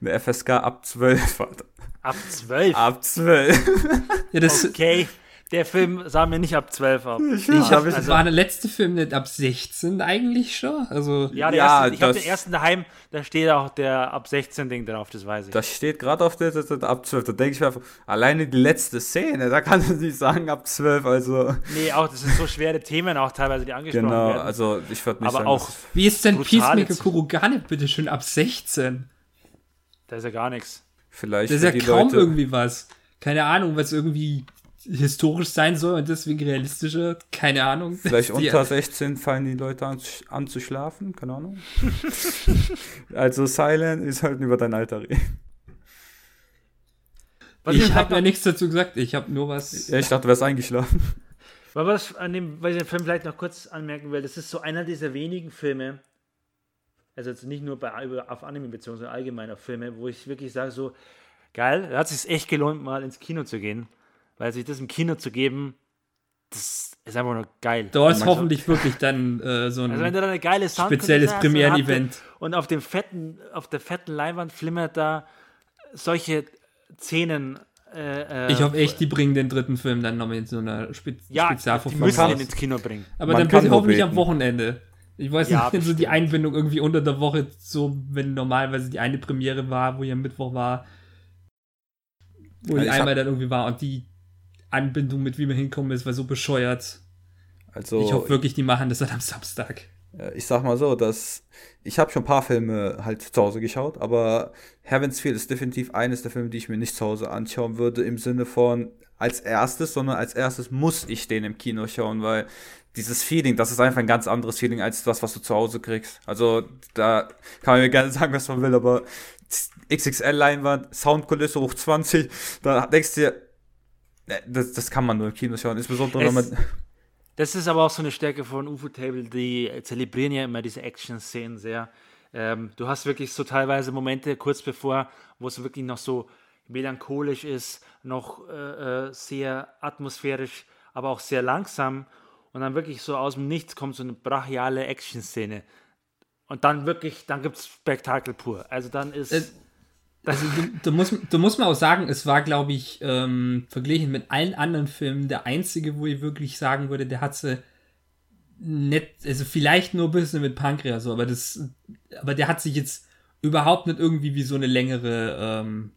[SPEAKER 3] eine FSK ab 12 hat.
[SPEAKER 2] Ab 12?
[SPEAKER 3] Ab 12.
[SPEAKER 2] ja, das, okay der Film sah mir nicht ab 12 ab.
[SPEAKER 1] Ich, ich hab, also, war der letzte Film nicht ab 16 eigentlich schon? Also,
[SPEAKER 2] ja, ja erste, ich habe den ersten daheim, da steht auch der ab 16 Ding drauf, das weiß ich.
[SPEAKER 3] Das steht gerade auf der, der, der, ab 12. Da denke ich mir einfach, alleine die letzte Szene, da kann man nicht sagen ab 12, also.
[SPEAKER 2] Nee, auch, das sind so schwere Themen auch teilweise, die angesprochen genau, werden.
[SPEAKER 3] Genau, also ich würde nicht
[SPEAKER 2] Aber
[SPEAKER 3] sagen,
[SPEAKER 2] auch.
[SPEAKER 1] Wie ist denn Peacemaker Kurugane bitte schön ab 16?
[SPEAKER 2] Da ist ja gar nichts.
[SPEAKER 3] Vielleicht.
[SPEAKER 1] Das ist ja kaum Leute irgendwie was. Keine Ahnung, was irgendwie historisch sein soll und deswegen realistischer, keine Ahnung.
[SPEAKER 3] Vielleicht unter 16 fallen die Leute an, an zu schlafen, keine Ahnung. also Silent ist halt über dein Alter reden.
[SPEAKER 1] Was ich habe ja nichts dazu gesagt, ich habe nur was.
[SPEAKER 3] Ja, ich dachte, du wärst eingeschlafen.
[SPEAKER 2] Aber was an dem, weil ich den Film vielleicht noch kurz anmerken will, das ist so einer dieser wenigen Filme, also jetzt nicht nur bei, auf Anime bezogen, sondern allgemein auf Filme, wo ich wirklich sage, so geil, da hat es sich echt gelohnt, mal ins Kino zu gehen. Weil sich das im Kino zu geben, das ist einfach nur geil.
[SPEAKER 1] Da ist hoffentlich wirklich dann äh, so ein
[SPEAKER 2] also wenn du dann eine geile
[SPEAKER 1] spezielles Premieren-Event.
[SPEAKER 2] Und auf dem fetten, auf der fetten Leinwand flimmert da solche Szenen. Äh,
[SPEAKER 1] äh ich hoffe echt, die bringen den dritten Film dann noch mit so einer Spe
[SPEAKER 2] ja, Spezialvorführung. Die müssen ihn ins Kino bringen.
[SPEAKER 1] Aber Man dann bitte hoffentlich am Wochenende. Ich weiß
[SPEAKER 2] Ja,
[SPEAKER 1] nicht, so die. Einbindung irgendwie unter der Woche, so wenn normalerweise die eine Premiere war, wo ja Mittwoch war, wo
[SPEAKER 3] Ja,
[SPEAKER 1] ich einmal dann irgendwie war und die Anbindung mit wie man hinkommen ist, war so bescheuert.
[SPEAKER 3] Also
[SPEAKER 1] ich hoffe wirklich, die machen das dann am Samstag.
[SPEAKER 3] Ich sag mal so, dass ich habe schon ein paar Filme halt zu Hause geschaut, aber Heaven's Feel ist definitiv eines der Filme, die ich mir nicht zu Hause anschauen würde, im Sinne von als erstes, sondern als erstes muss ich den im Kino schauen, weil dieses Feeling, das ist einfach ein ganz anderes Feeling als das, was du zu Hause kriegst. Also da kann man mir gerne sagen, was man will, aber XXL-Leinwand, Soundkulisse hoch 20, da denkst du dir, das, das kann man nur im Kino schauen, insbesondere wenn
[SPEAKER 2] Es-
[SPEAKER 3] man
[SPEAKER 2] Das ist aber auch so eine Stärke von UFO Table, die zelebrieren ja immer diese Action-Szenen sehr. Ähm, du hast wirklich so teilweise Momente kurz bevor, wo es wirklich noch so melancholisch ist, noch äh, äh, sehr atmosphärisch, aber auch sehr langsam. Und dann wirklich so aus dem Nichts kommt so eine brachiale Action-Szene. Und dann wirklich, dann gibt es Spektakel pur. Also dann ist.
[SPEAKER 1] Äh, Also du, du, musst, du musst mal auch sagen, es war, glaube ich, ähm, verglichen mit allen anderen Filmen der einzige, wo ich wirklich sagen würde, der hat sie nicht, also vielleicht nur ein bisschen mit Pankreas, so, aber das, aber der hat sich jetzt überhaupt nicht irgendwie wie so eine längere ähm,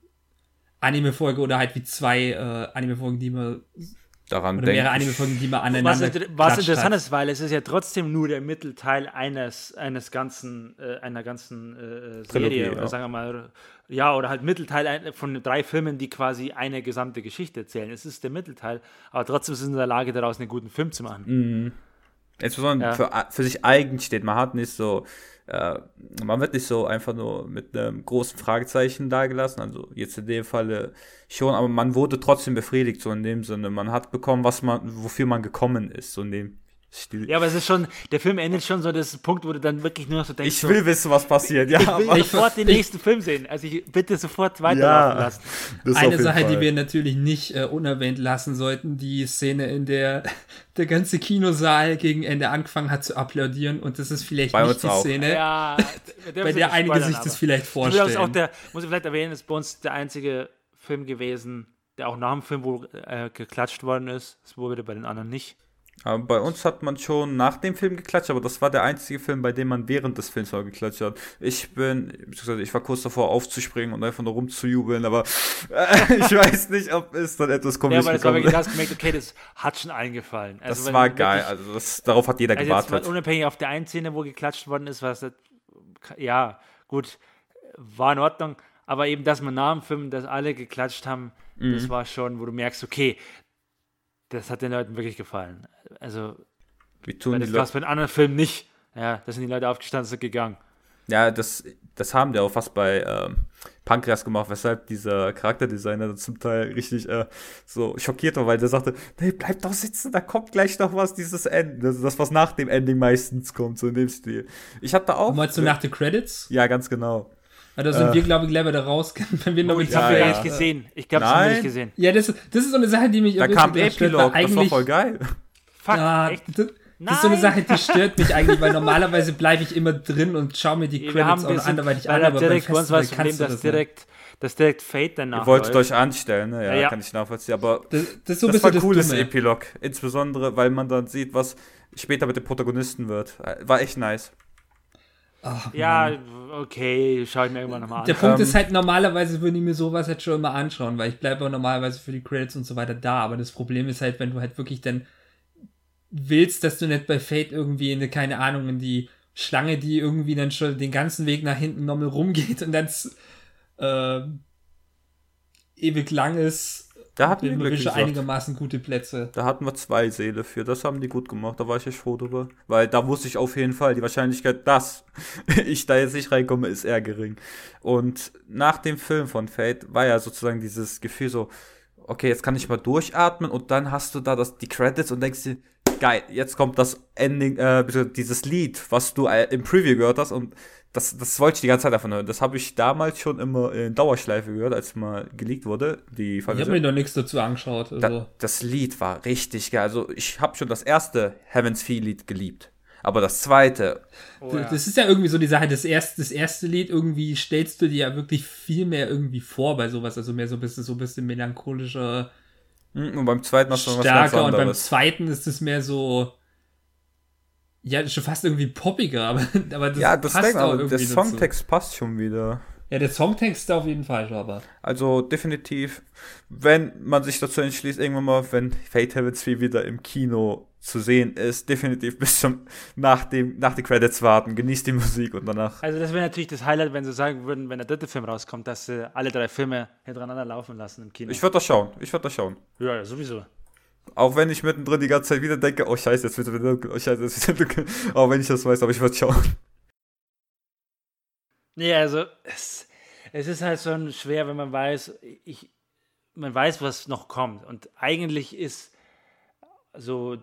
[SPEAKER 1] Anime-Folge oder halt wie zwei äh, Anime-Folgen, die man,
[SPEAKER 3] daran
[SPEAKER 1] oder mehrere. Anime-Folgen, die man
[SPEAKER 2] was,
[SPEAKER 1] aneinander
[SPEAKER 2] was
[SPEAKER 1] klatscht
[SPEAKER 2] interessant
[SPEAKER 1] hat.
[SPEAKER 2] ist, weil es ist ja trotzdem nur der Mittelteil eines, eines ganzen, äh, einer ganzen äh,
[SPEAKER 3] Trilogie,
[SPEAKER 2] Serie oder
[SPEAKER 3] ja.
[SPEAKER 2] sagen wir mal, ja, oder halt Mittelteil von drei Filmen, die quasi eine gesamte Geschichte erzählen. Es ist der Mittelteil, aber trotzdem ist es in der Lage, daraus einen guten Film zu machen.
[SPEAKER 3] Mhm. Insbesondere
[SPEAKER 2] Ja.
[SPEAKER 3] für, für sich eigen steht. Man hat nicht so, äh, man wird nicht so einfach nur mit einem großen Fragezeichen dagelassen. Also jetzt in dem Falle schon, aber man wurde trotzdem befriedigt, so in dem Sinne. Man hat bekommen, was man, wofür man gekommen ist, so in dem Stil.
[SPEAKER 2] Ja, aber es ist schon, der Film endet schon so, das Punkt, wo du dann wirklich nur noch so denkst,
[SPEAKER 3] ich
[SPEAKER 2] so,
[SPEAKER 3] will wissen, was passiert. Ja,
[SPEAKER 2] ich will sofort den
[SPEAKER 1] ich-
[SPEAKER 2] nächsten Film sehen. Also ich bitte sofort weiterlaufen
[SPEAKER 3] ja,
[SPEAKER 2] lassen.
[SPEAKER 1] Eine Sache, die
[SPEAKER 3] Fall.
[SPEAKER 1] wir natürlich nicht äh, unerwähnt lassen sollten, die Szene, in der der ganze Kinosaal gegen Ende angefangen hat zu applaudieren und das ist vielleicht
[SPEAKER 3] Bei
[SPEAKER 1] nicht
[SPEAKER 3] uns
[SPEAKER 1] die
[SPEAKER 3] auch.
[SPEAKER 1] Szene,
[SPEAKER 2] Ja,
[SPEAKER 1] bei der einige sich das vielleicht vorstellen.
[SPEAKER 2] auch der, muss ich vielleicht erwähnen, ist bei uns der einzige Film gewesen, der auch nach dem Film wohl äh, geklatscht worden ist. Das wurde bei den anderen nicht.
[SPEAKER 3] Aber bei uns hat man schon nach dem Film geklatscht, aber das war der einzige Film, bei dem man während des Films mal geklatscht hat. Ich bin, ich war kurz davor aufzuspringen und einfach nur rumzujubeln, aber äh, ich weiß nicht, ob es dann etwas
[SPEAKER 2] Ja,
[SPEAKER 3] komisch
[SPEAKER 2] weil das war wirklich, gemerkt, okay, das hat schon eingefallen. Also
[SPEAKER 3] Das war geil,
[SPEAKER 2] wirklich-
[SPEAKER 3] also das, darauf hat jeder
[SPEAKER 2] Also
[SPEAKER 3] gewartet.
[SPEAKER 2] unabhängig auf der einen Szene, wo geklatscht worden ist, was das, ja, gut, war in Ordnung. Aber eben, dass man nach dem Film, dass alle geklatscht haben,
[SPEAKER 3] Mhm.
[SPEAKER 2] das war schon, wo du merkst, okay, das hat den Leuten wirklich gefallen. Also,
[SPEAKER 3] Wie tun die
[SPEAKER 2] das war
[SPEAKER 3] Leute?
[SPEAKER 2] bei den anderen Filmen nicht. Ja, da sind die Leute aufgestanden und sind gegangen.
[SPEAKER 3] Ja, das, das haben die auch fast bei ähm, Pankreas gemacht, weshalb dieser Charakterdesigner zum Teil richtig äh, so schockiert war, weil der sagte, nee, bleib doch sitzen, da kommt gleich noch was, dieses Ende, das, das was nach dem Ending meistens kommt, so in dem Stil. Ich hatte auch.
[SPEAKER 1] Meinst du nach den Credits?
[SPEAKER 3] Ja, ganz genau.
[SPEAKER 1] Ja, da sind
[SPEAKER 3] Äh.
[SPEAKER 1] wir, glaube ich, gleich wieder raus, wenn wir noch
[SPEAKER 2] Oh,
[SPEAKER 1] mit
[SPEAKER 2] ich habe
[SPEAKER 3] ja,
[SPEAKER 2] ja, nicht gesehen. Ich glaube, das haben wir nicht gesehen.
[SPEAKER 1] Ja, das, das ist so eine Sache, die mich
[SPEAKER 3] Da
[SPEAKER 1] ein
[SPEAKER 3] kam
[SPEAKER 1] weil
[SPEAKER 3] Epilog, das war voll geil.
[SPEAKER 2] Fuck,
[SPEAKER 1] Ja,
[SPEAKER 2] echt?
[SPEAKER 1] das, das ist so eine. Sache, die stört mich eigentlich, weil normalerweise bleibe ich immer drin und schaue mir die
[SPEAKER 2] Wir
[SPEAKER 1] Credits
[SPEAKER 2] haben
[SPEAKER 1] auch
[SPEAKER 2] wir sind
[SPEAKER 1] anderweitig an,
[SPEAKER 2] leider
[SPEAKER 1] aber
[SPEAKER 2] direkt, bei uns war das
[SPEAKER 1] Festival
[SPEAKER 2] Problem,
[SPEAKER 1] kannst du
[SPEAKER 2] dass
[SPEAKER 1] das nicht.
[SPEAKER 2] direkt, dass direkt Fate danach
[SPEAKER 3] Ihr wolltet euch anstellen, ne? Ja,
[SPEAKER 2] Ja, ja.
[SPEAKER 3] kann ich nachvollziehen. Aber
[SPEAKER 1] Das, das ist so ein
[SPEAKER 3] das war ein cooles
[SPEAKER 1] Dumme.
[SPEAKER 3] Epilog. Insbesondere, weil man dann sieht, was später mit dem Protagonisten wird. Äh, War echt nice.
[SPEAKER 1] Ach,
[SPEAKER 2] Ja, okay, schau ich mir irgendwann nochmal
[SPEAKER 1] Der
[SPEAKER 2] an.
[SPEAKER 1] Punkt
[SPEAKER 3] Ähm,
[SPEAKER 1] ist halt, normalerweise würde ich mir sowas halt schon immer anschauen, weil ich bleibe auch normalerweise für die Credits und so weiter da. Aber das Problem ist halt, wenn du halt wirklich dann willst, dass du nicht bei Fate irgendwie in eine, keine Ahnung, in die Schlange, die irgendwie dann schon den ganzen Weg nach hinten nochmal rumgeht und dann äh, ewig lang ist,
[SPEAKER 3] Da hatten wir Glück gesagt.
[SPEAKER 1] einigermaßen gute Plätze.
[SPEAKER 3] Da hatten wir zwei Seele für. Das haben die gut gemacht. Da war ich echt froh drüber. Weil da wusste ich auf jeden Fall, die Wahrscheinlichkeit, dass ich da jetzt nicht reinkomme, ist eher gering. Und nach dem Film von Fate war ja sozusagen dieses Gefühl so, okay, jetzt kann ich mal durchatmen und dann hast du da das, die Credits und denkst dir, geil, jetzt kommt das Ending, äh, dieses Lied, was du äh, im Preview gehört hast und das, das wollte ich die ganze Zeit davon hören. Das habe ich damals schon immer in Dauerschleife gehört, als mal geleakt wurde. Die
[SPEAKER 1] Ich habe mir noch nichts dazu angeschaut. Also.
[SPEAKER 3] da, das Lied war richtig geil. Also ich habe schon das erste Heaven's Feel Lied geliebt. Aber das zweite,
[SPEAKER 2] Oh, ja.
[SPEAKER 1] Das ist ja irgendwie so die Sache, das erste, das erste Lied, irgendwie stellst du dir ja wirklich viel mehr irgendwie vor bei sowas, also mehr so ein bisschen, so ein bisschen melancholischer,
[SPEAKER 3] hm, und beim zweiten hast du noch was ganz
[SPEAKER 1] stärker und beim zweiten ist es mehr so, ja, schon fast irgendwie poppiger, aber, aber
[SPEAKER 3] das ja, das passt denke, auch aber der Songtext dazu. passt schon wieder.
[SPEAKER 1] Ja, der Songtext auf jeden Fall, aber.
[SPEAKER 3] Also definitiv, wenn man sich dazu entschließt, irgendwann mal, wenn Fate Heaven 2 wieder im Kino zu sehen ist, definitiv bis zum nach dem nach den Credits warten, genießt die Musik und danach.
[SPEAKER 2] Also das wäre natürlich das Highlight, wenn sie sagen würden, wenn der dritte Film rauskommt, dass sie alle drei Filme hintereinander laufen lassen im Kino.
[SPEAKER 3] Ich würde das schauen. Ich würde das schauen.
[SPEAKER 2] Ja, ja, sowieso.
[SPEAKER 3] Auch wenn ich mittendrin die ganze Zeit wieder denke, oh scheiße, jetzt wird wieder dunkel, oh scheiße, jetzt wird wieder dunkel. Auch wenn ich das weiß, aber ich würde schauen.
[SPEAKER 2] Nee, also es, es ist halt schon schwer, wenn man weiß, ich, man weiß, was noch kommt. Und eigentlich ist so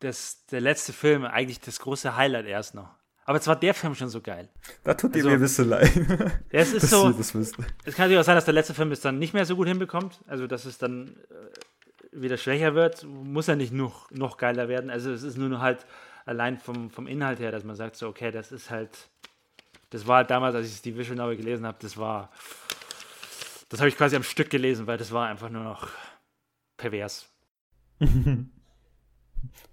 [SPEAKER 2] das, der letzte Film eigentlich das große Highlight erst noch. Aber zwar der Film schon so geil.
[SPEAKER 3] Da tut also, mir ein bisschen leid.
[SPEAKER 2] Es ist so. Es kann natürlich auch sein, dass der letzte Film es dann nicht mehr so gut hinbekommt. Also, dass es dann äh, wieder schwächer wird. Muss ja nicht noch, noch geiler werden. Also, es ist nur halt allein vom, vom Inhalt her, dass man sagt, so, okay, das ist halt das war halt damals, als ich die Visual Novel gelesen habe, das war, das habe ich quasi am Stück gelesen, weil das war einfach nur noch pervers.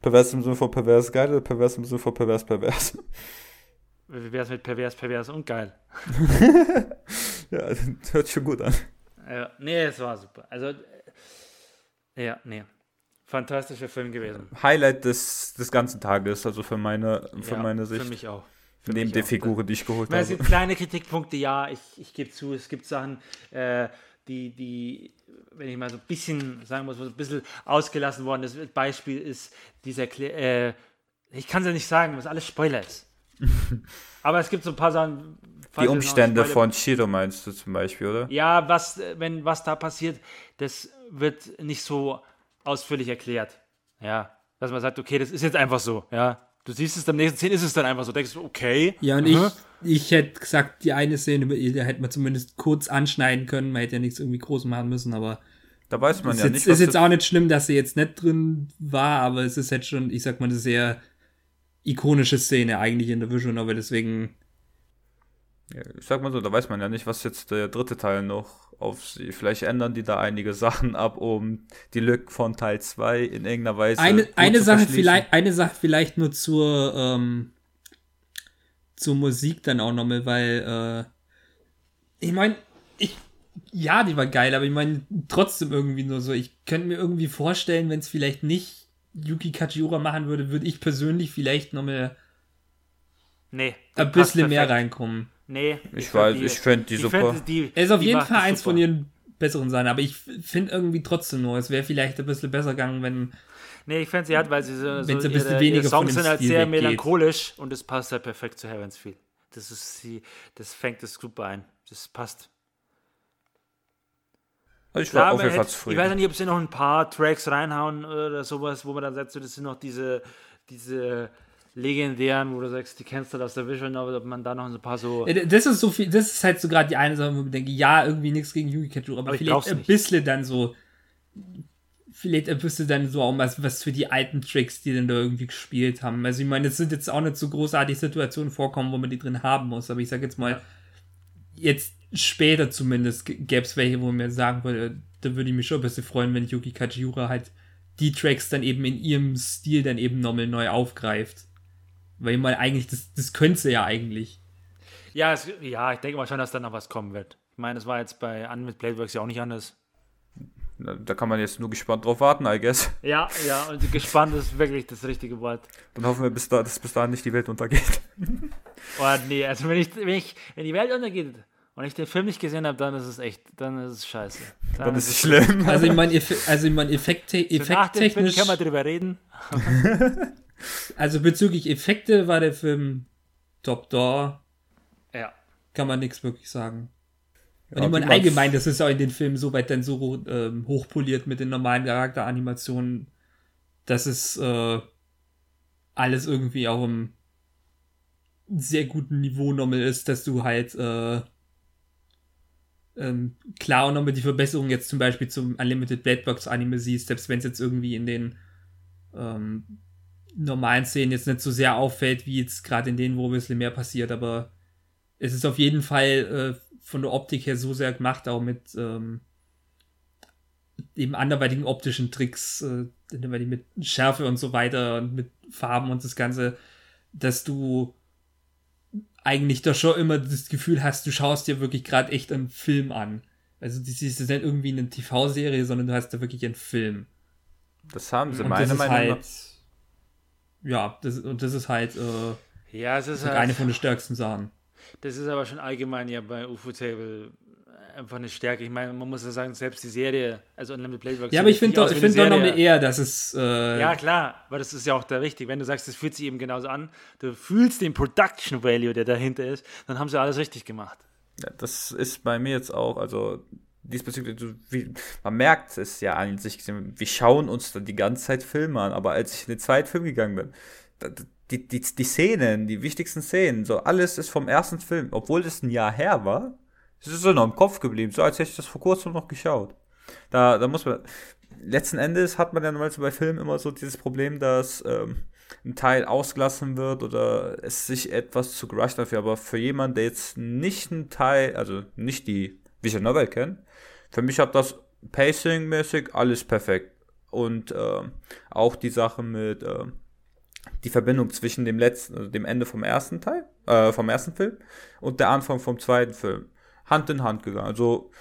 [SPEAKER 3] pervers im Sinne von pervers geil oder pervers im Sinne von pervers pervers?
[SPEAKER 2] Wie wäre es mit pervers, pervers und geil?
[SPEAKER 3] ja, das hört schon gut an.
[SPEAKER 2] Ja, nee, es war super. Also, ja, nee. Fantastischer Film gewesen.
[SPEAKER 3] Highlight des, des ganzen Tages, also für meine, für ja, meine Sicht.
[SPEAKER 2] Für mich auch.
[SPEAKER 3] Neben der Figur, die ich geholt habe.
[SPEAKER 2] Es gibt kleine Kritikpunkte, ja, ich, ich gebe zu, es gibt Sachen, äh, die, die, wenn ich mal so ein bisschen sagen muss, ein bisschen ausgelassen worden ist. Beispiel ist dieser, äh, ich kann es ja nicht sagen, was alles Spoiler ist. Aber es gibt so ein paar Sachen.
[SPEAKER 3] Die Umstände von Shiro meinst du zum Beispiel, oder?
[SPEAKER 2] Ja, was, wenn was da passiert, das wird nicht so ausführlich erklärt. Ja, dass man sagt, okay, das ist jetzt einfach so, ja. Du siehst es am nächsten Szene, ist es dann einfach so, denkst du, okay.
[SPEAKER 1] Ja, und ich, ich hätte gesagt, die eine Szene, da hätte man zumindest kurz anschneiden können, man hätte ja nichts irgendwie groß machen müssen, aber.
[SPEAKER 3] Da weiß man ja
[SPEAKER 1] jetzt,
[SPEAKER 3] nicht.
[SPEAKER 1] Ist jetzt auch nicht schlimm, dass sie jetzt nicht drin war, aber es ist jetzt schon, ich sag mal, eine sehr ikonische Szene eigentlich in der Vision Novel, deswegen.
[SPEAKER 3] Ja, ich sag mal so, da weiß man ja nicht, was jetzt der dritte Teil noch auf sie. Vielleicht ändern die da einige Sachen ab, um die Lücken von Teil 2 in irgendeiner Weise.
[SPEAKER 1] Eine, eine Sache vielleicht, eine Sache vielleicht nur zur, ähm, zur Musik dann auch nochmal, weil äh, ich meine, ich ja, die war geil, aber ich meine trotzdem irgendwie nur so. Ich könnte mir irgendwie vorstellen, wenn es vielleicht nicht Yuki Kajiura machen würde, würde ich persönlich vielleicht nochmal
[SPEAKER 2] nee,
[SPEAKER 1] ein bisschen mehr reinkommen.
[SPEAKER 2] Nee.
[SPEAKER 3] Ich, ich weiß, die, ich finde die, die super. Find,
[SPEAKER 1] die, er ist auf jeden Fall eins super. von ihren besseren sein, aber ich finde irgendwie trotzdem nur, es wäre vielleicht ein bisschen besser gegangen, wenn.
[SPEAKER 2] Nee, ich finde sie hat, weil sie so, so ein bisschen ihre, weniger ihre Songs sind halt Stil sehr weggeht. melancholisch und es passt halt perfekt zu Heaven's Feel. Das ist sie, das fängt das super ein. Das passt.
[SPEAKER 3] Also ich war auf jeden Fall zufrieden.
[SPEAKER 2] Ich weiß nicht, ob sie noch ein paar Tracks reinhauen oder sowas, wo man dann sagt, so, das sind noch diese, diese legendären, wo du sagst, die kennst du aus der Visual Novel, ob man da noch ein paar so.
[SPEAKER 1] Das ist so viel, das ist halt so gerade die eine Sache, wo ich denke, ja, irgendwie nichts gegen Yugi Katsura, aber, aber vielleicht ein bisschen dann so, vielleicht ein bisschen dann so auch was, was für die alten Tricks, die dann da irgendwie gespielt haben. Also ich meine, es sind jetzt auch nicht so großartige Situationen vorkommen, wo man die drin haben muss, aber ich sag jetzt mal, jetzt später zumindest gäbe es welche, wo man sagen würde, da würde ich mich schon ein bisschen freuen, wenn Yuki Kajiura halt die Tracks dann eben in ihrem Stil dann eben nochmal neu aufgreift. Weil man eigentlich, das, das könnte sie ja eigentlich.
[SPEAKER 2] Ja, es, ja, ich denke mal schon, dass da noch was kommen wird. Ich meine, es war jetzt bei An mit Bladeworks ja auch nicht anders.
[SPEAKER 3] Da kann man jetzt nur gespannt drauf warten, I guess.
[SPEAKER 2] Ja, ja, und gespannt ist wirklich das richtige Wort.
[SPEAKER 3] Dann hoffen wir, bis da, dass bis dahin nicht die Welt untergeht.
[SPEAKER 2] Oh nee, also wenn, ich, wenn, ich, wenn die Welt untergeht und ich den Film nicht gesehen habe, dann ist es echt, dann ist es scheiße.
[SPEAKER 3] Dann, dann ist es schlimm.
[SPEAKER 1] Also ich meine, also ich mein, Effekt, effekttechnisch...
[SPEAKER 2] können wir drüber reden.
[SPEAKER 1] Also bezüglich Effekte war der Film top da.
[SPEAKER 2] Ja.
[SPEAKER 1] Kann man nichts wirklich sagen. Und ja, ich meine, allgemein, das ist auch in den Filmen so weit dann so ähm, hochpoliert mit den normalen Charakteranimationen, dass es äh, alles irgendwie auf einem sehr guten Niveau nochmal ist, dass du halt äh, ähm, klar auch nochmal die Verbesserung jetzt zum Beispiel zum Unlimited Blackbox Anime siehst, selbst wenn es jetzt irgendwie in den ähm, normalen Szenen jetzt nicht so sehr auffällt, wie jetzt gerade in denen, wo ein bisschen mehr passiert, aber es ist auf jeden Fall äh, von der Optik her so sehr gemacht, auch mit ähm, eben anderweitigen optischen Tricks, äh, mit Schärfe und so weiter und mit Farben und das Ganze, dass du eigentlich doch schon immer das Gefühl hast, du schaust dir wirklich gerade echt einen Film an. Also das ist nicht irgendwie eine TV-Serie, sondern du hast da wirklich einen Film.
[SPEAKER 3] Das haben sie,
[SPEAKER 1] Und
[SPEAKER 3] meine
[SPEAKER 1] das ist
[SPEAKER 3] Meinung
[SPEAKER 1] halt,
[SPEAKER 3] nach.
[SPEAKER 1] Ja, das, und das ist halt äh,
[SPEAKER 2] Ja, es ist
[SPEAKER 1] eine
[SPEAKER 2] halt,
[SPEAKER 1] von den stärksten Sachen.
[SPEAKER 2] das ist aber schon allgemein ja bei UFO Table einfach eine Stärke. Ich meine, man muss ja sagen, selbst die Serie, also Unlimited Playback.
[SPEAKER 1] Ja, aber ich finde doch, ich finde doch noch
[SPEAKER 2] mehr
[SPEAKER 1] eher, dass es äh,
[SPEAKER 2] Ja, klar, aber das ist ja auch da richtig. Wenn du sagst, es fühlt sich eben genauso an, du fühlst den Production Value, der dahinter ist, dann haben sie alles richtig gemacht.
[SPEAKER 3] Ja, das ist bei mir jetzt auch, also diesbezüglich, wie, man merkt es ja an sich, wir schauen uns dann die ganze Zeit Filme an, aber als ich in den zweiten Film gegangen bin, da- die, die, die Szenen, die wichtigsten Szenen, so alles ist vom ersten Film, obwohl das ein Jahr her war, es ist so noch im Kopf geblieben, so als hätte ich das vor kurzem noch geschaut. Da, da muss man, letzten Endes hat man ja normalerweise bei Filmen immer so dieses Problem, dass ähm, ein Teil ausgelassen wird oder es sich etwas zu gerusht dafür. Aber für jemanden, der jetzt nicht ein Teil, also nicht die Visual Novel kennt, für mich hat das Pacing-mäßig alles perfekt. Und ähm, auch die Sache mit ähm, die Verbindung zwischen dem letzten, also dem Ende vom ersten Teil, äh, vom ersten Film und der Anfang vom zweiten Film. Hand in Hand gegangen. Also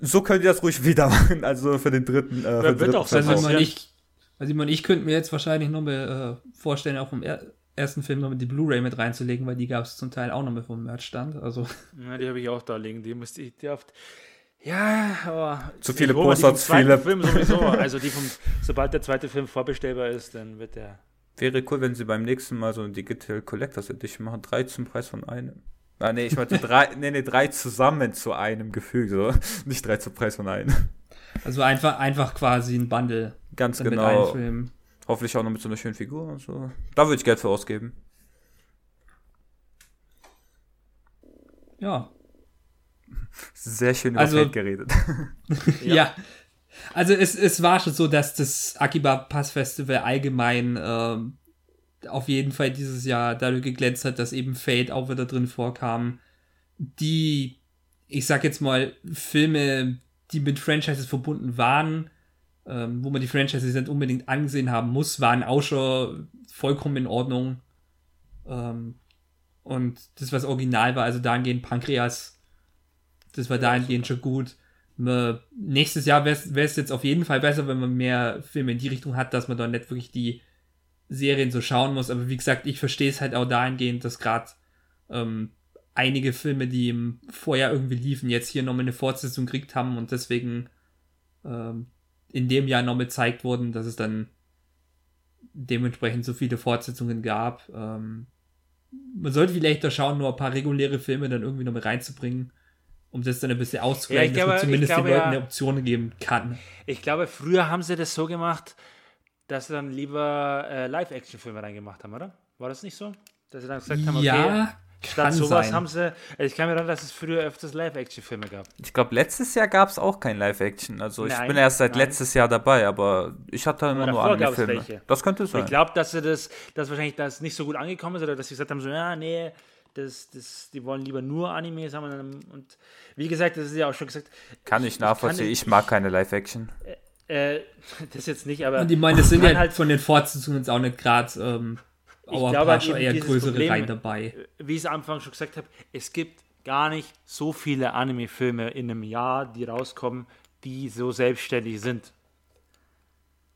[SPEAKER 3] so könnt ihr das ruhig wieder machen, also für den dritten. Äh, für den
[SPEAKER 2] wird
[SPEAKER 3] dritten
[SPEAKER 2] auch
[SPEAKER 3] Film
[SPEAKER 2] so
[SPEAKER 1] Also man, ich, also man, ich könnte mir jetzt wahrscheinlich noch mal äh, vorstellen, auch vom er ersten Film noch mal die Blu-ray mit reinzulegen, weil die gab es zum Teil auch noch mal vom Merchstand. Also
[SPEAKER 2] Ja, die habe ich auch da liegen. Die müsste ich, die oft. Ja, aber.
[SPEAKER 3] Zu viele Poster, zu viele-
[SPEAKER 2] Film sowieso. Also die vom, sobald der zweite Film vorbestellbar ist, dann wird der.
[SPEAKER 3] Wäre cool, wenn sie beim nächsten Mal so ein Digital Collectors Edition machen. Drei zum Preis von einem. Ah, nee, ich meinte drei, nee, nee, drei zusammen zu einem Gefühl, so. Nicht drei zum Preis von einem.
[SPEAKER 1] Also einfach, einfach quasi ein Bundle
[SPEAKER 3] Ganz
[SPEAKER 1] dann mit einem
[SPEAKER 3] genau.
[SPEAKER 1] Film.
[SPEAKER 3] Hoffentlich auch noch mit so einer schönen Figur und so. Da würde ich Geld für ausgeben.
[SPEAKER 1] Ja.
[SPEAKER 3] Sehr schön über
[SPEAKER 1] Also-
[SPEAKER 3] Feld geredet.
[SPEAKER 1] ja. Also es, es war schon so, dass das Akiba Pass Festival allgemein ähm, auf jeden Fall dieses Jahr dadurch geglänzt hat, dass eben Fate auch wieder drin vorkam. Die, ich sag jetzt mal, Filme, die mit Franchises verbunden waren, ähm, wo man die Franchises nicht unbedingt angesehen haben muss, waren auch schon vollkommen in Ordnung. Ähm, und das, was original war, also dahingehend Pankreas, das war dahingehend schon gut. Me- Nächstes Jahr wäre es jetzt auf jeden Fall besser, wenn man mehr Filme in die Richtung hat, dass man dann nicht wirklich die Serien so schauen muss. Aber wie gesagt, ich verstehe es halt auch dahingehend, dass gerade ähm, einige Filme, die im Vorjahr irgendwie liefen, jetzt hier nochmal eine Fortsetzung gekriegt haben und deswegen ähm, in dem Jahr nochmal gezeigt wurden, dass es dann dementsprechend so viele Fortsetzungen gab. Ähm, man sollte vielleicht da schauen, nur ein paar reguläre Filme dann irgendwie noch mit reinzubringen, um das dann ein bisschen auszugleichen,
[SPEAKER 2] Ja,
[SPEAKER 1] dass man zumindest
[SPEAKER 2] glaube
[SPEAKER 1] den Leuten
[SPEAKER 2] ja-
[SPEAKER 1] eine Option geben kann.
[SPEAKER 2] Ich glaube, früher haben sie das so gemacht, dass sie dann lieber äh, Live-Action-Filme reingemacht haben, oder? War das nicht so? Dass sie dann gesagt haben, okay,
[SPEAKER 1] ja,
[SPEAKER 2] statt
[SPEAKER 1] kann
[SPEAKER 2] sowas
[SPEAKER 1] sein.
[SPEAKER 2] haben sie. Also ich kann mir erinnern, dass es früher öfters Live-Action-Filme gab.
[SPEAKER 3] Ich glaube, letztes Jahr gab es auch kein Live-Action. Also ich
[SPEAKER 2] Nein,
[SPEAKER 3] bin erst seit
[SPEAKER 2] nein.
[SPEAKER 3] letztes Jahr dabei, aber ich hatte immer nur Anime-Filme.
[SPEAKER 2] welche.
[SPEAKER 3] Das könnte sein.
[SPEAKER 2] Ich glaube, dass sie das, dass wahrscheinlich das nicht so gut angekommen ist oder dass sie gesagt haben, so, ja, nee, das, das, die wollen lieber nur Animes haben. Und, und wie gesagt, das ist ja auch schon gesagt,
[SPEAKER 3] kann ich nachvollziehen.
[SPEAKER 2] kann-
[SPEAKER 3] Ich mag keine Live-Action.
[SPEAKER 2] äh, das jetzt nicht, aber
[SPEAKER 1] Und ich meine, das sind ja
[SPEAKER 2] halt-
[SPEAKER 1] von den Fortsetzungen jetzt auch nicht gerade ähm, auch ein
[SPEAKER 2] glaube halt
[SPEAKER 1] schon
[SPEAKER 2] eben
[SPEAKER 1] eher größere
[SPEAKER 2] Problem-
[SPEAKER 1] Reihen dabei.
[SPEAKER 2] wie ich es am Anfang schon gesagt habe, es gibt gar nicht so viele Anime-Filme in einem Jahr, die rauskommen, die so selbstständig sind.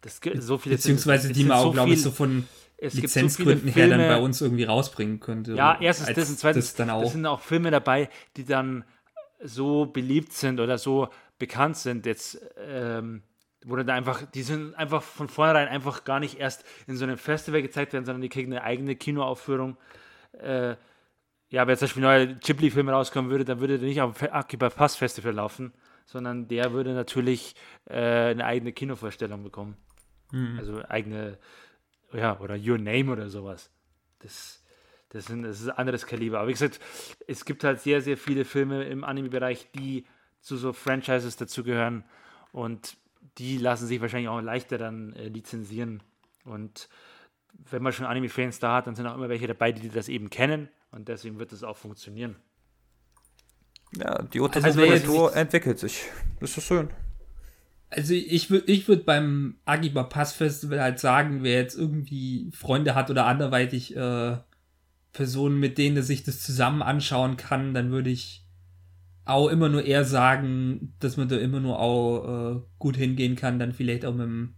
[SPEAKER 2] Das gibt so viele
[SPEAKER 1] Beziehungsweise die man auch,
[SPEAKER 2] so
[SPEAKER 1] glaube ich, so von
[SPEAKER 2] so
[SPEAKER 1] Lizenzgründen
[SPEAKER 2] viele
[SPEAKER 1] her dann bei uns irgendwie rausbringen könnte.
[SPEAKER 2] Ja, erstens das und zweitens,
[SPEAKER 1] das dann auch.
[SPEAKER 2] das sind auch Filme dabei, die dann so beliebt sind oder so bekannt sind, jetzt, ähm, wo dann einfach, die sind einfach von vornherein einfach gar nicht erst in so einem Festival gezeigt werden, sondern die kriegen eine eigene Kinoaufführung. Äh, ja, aber jetzt zum Beispiel ein neuer Ghibli-Film rauskommen würde, dann würde der nicht am Akiba Pass Festival laufen, sondern der würde natürlich äh, eine eigene Kinovorstellung bekommen. Also eigene, ja, oder Your Name oder sowas. Das, das, sind, das ist ein anderes Kaliber. Aber wie gesagt, es gibt halt sehr, sehr viele Filme im Anime-Bereich, die zu so Franchises dazugehören und die lassen sich wahrscheinlich auch leichter dann äh, lizenzieren. Und wenn man schon Anime-Fans da hat, dann sind auch immer welche dabei, die das eben kennen und deswegen wird das auch funktionieren.
[SPEAKER 3] Ja, die
[SPEAKER 1] Also wer jetzt
[SPEAKER 3] Kultur entwickelt sich. Das ist schön.
[SPEAKER 1] Also ich würde ich würd beim Agiba Pass Festival halt sagen, wer jetzt irgendwie Freunde hat oder anderweitig äh, Personen, mit denen er sich das zusammen anschauen kann, dann würde ich auch immer nur eher sagen, dass man da immer nur auch äh, gut hingehen kann, dann vielleicht auch mit dem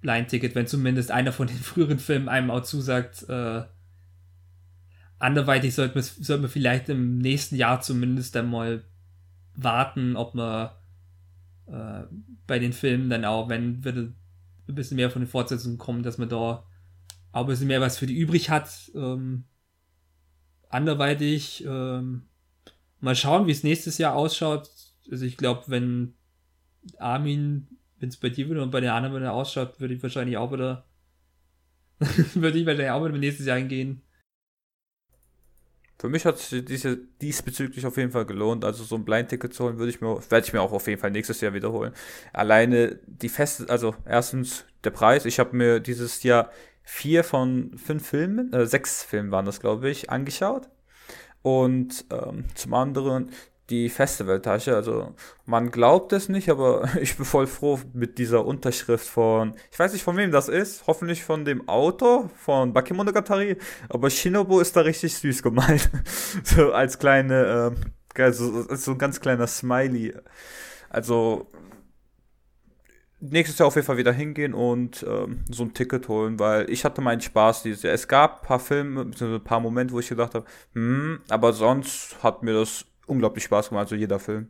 [SPEAKER 1] Blind-Ticket, wenn zumindest einer von den früheren Filmen einem auch zusagt, äh, anderweitig sollte man, sollte man vielleicht im nächsten Jahr zumindest dann mal warten, ob man äh, bei den Filmen dann auch, wenn wir ein bisschen mehr von den Fortsetzungen kommen, dass man da auch ein bisschen mehr was für die übrig hat. Ähm, anderweitig ähm, mal schauen, wie es nächstes Jahr ausschaut. Also ich glaube, wenn Armin, wenn es bei dir wieder und bei den anderen wieder ausschaut, würde ich wahrscheinlich auch wieder würde ich wahrscheinlich auch wieder nächstes Jahr hingehen.
[SPEAKER 3] Für mich hat diese diesbezüglich auf jeden Fall gelohnt. Also so ein Blind-Ticket zu holen, würde ich mir, werde ich mir auch auf jeden Fall nächstes Jahr wiederholen. Alleine die feste, also erstens der Preis. Ich habe mir dieses Jahr vier von fünf Filmen, äh, sechs Filmen waren das, glaube ich, angeschaut. Und ähm, zum anderen die Festivaltasche. Also man glaubt es nicht, aber ich bin voll froh mit dieser Unterschrift von, ich weiß nicht von wem das ist, hoffentlich von dem Autor von Bakemonogatari, aber Shinobu ist da richtig süß gemalt. so als kleine, äh, so, so ein ganz kleiner Smiley. Also nächstes Jahr auf jeden Fall wieder hingehen und ähm, so ein Ticket holen, weil ich hatte meinen Spaß dieses Jahr. Es gab ein paar Filme, beziehungsweise ein paar Momente, wo ich gedacht habe, hm, aber sonst hat mir das unglaublich Spaß gemacht, so jeder Film.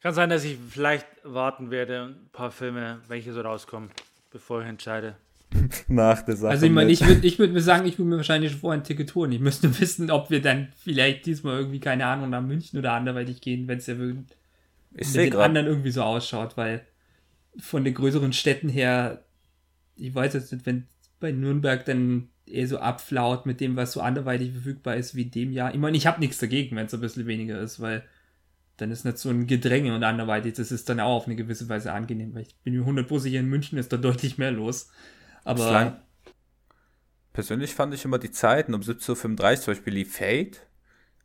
[SPEAKER 2] Kann sein, dass ich vielleicht warten werde, ein paar Filme, welche so rauskommen, bevor ich entscheide.
[SPEAKER 3] Nach der Sache.
[SPEAKER 1] Also ich meine, ich würde ich würd mir sagen, ich würde mir wahrscheinlich schon vorher ein Ticket holen. Ich müsste wissen, ob wir dann vielleicht diesmal irgendwie, keine Ahnung, nach München oder anderweitig gehen, wenn es ja wirklich
[SPEAKER 3] ich
[SPEAKER 1] mit den grad. anderen irgendwie so ausschaut, weil von den größeren Städten her, ich weiß jetzt nicht, wenn bei Nürnberg dann eher so abflaut mit dem, was so anderweitig verfügbar ist wie dem Jahr. Ich meine, ich habe nichts dagegen, wenn es ein bisschen weniger ist, weil dann ist nicht so ein Gedränge und anderweitig, das ist dann auch auf eine gewisse Weise angenehm, weil ich bin mir 100 sicher, in München ist da deutlich mehr los. Aber. Bislang,
[SPEAKER 3] persönlich fand ich immer die Zeiten um 17.35 Uhr zum Beispiel lief Fate.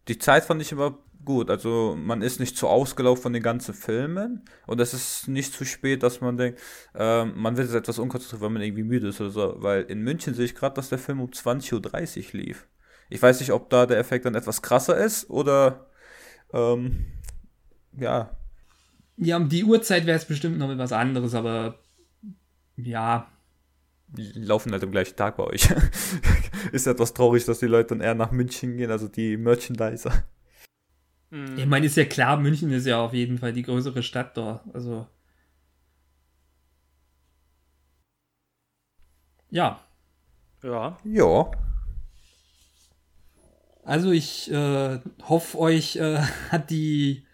[SPEAKER 3] Die Zeit fand ich immer gut. Also man ist nicht zu ausgelaufen von den ganzen Filmen und es ist nicht zu spät, dass man denkt, äh, man wird jetzt etwas unkonzentriert, weil man irgendwie müde ist oder so. Weil in München sehe ich gerade, dass der Film um 20.30 Uhr lief. Ich weiß nicht, ob da der Effekt dann etwas krasser ist oder ähm, ja.
[SPEAKER 1] Ja, um die Uhrzeit wäre es bestimmt noch etwas anderes, aber ja.
[SPEAKER 3] Die laufen halt am gleichen Tag bei euch. ist etwas traurig, dass die Leute dann eher nach München gehen, also die Merchandiser.
[SPEAKER 1] Mhm. Ich meine, ist ja klar, München ist ja auf jeden Fall die größere Stadt da. Also. Ja.
[SPEAKER 2] Ja.
[SPEAKER 3] Ja.
[SPEAKER 1] Also ich äh, hoffe, euch äh, hat die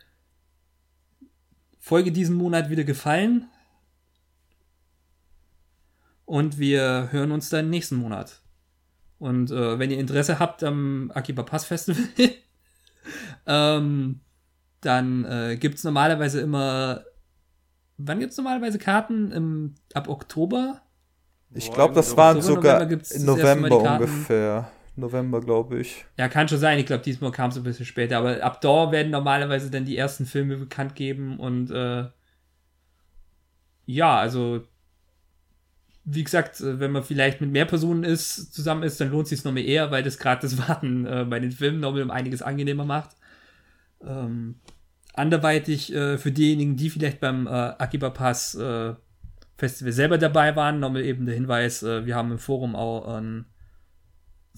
[SPEAKER 1] Folge diesen Monat wieder gefallen. Und wir hören uns dann nächsten Monat. Und äh, wenn ihr Interesse habt am Akiba Pass Festival, ähm, dann äh, gibt es normalerweise immer. Wann gibt es normalerweise Karten? Im, ab Oktober?
[SPEAKER 3] Ich glaube, das waren sogar November im November ungefähr. November, glaube ich.
[SPEAKER 1] Ja, kann schon sein. Ich glaube, diesmal kam es ein bisschen später. Aber ab da werden normalerweise dann die ersten Filme bekannt geben. Und äh, ja, also wie gesagt, äh, wenn man vielleicht mit mehr Personen ist, zusammen ist, dann lohnt sich noch mehr eher, weil das gerade das Warten äh, bei den Filmen noch um einiges angenehmer macht. Ähm, anderweitig äh, für diejenigen, die vielleicht beim äh, Akiba Pass äh, Festival selber dabei waren, nochmal eben der Hinweis, äh, wir haben im Forum auch einen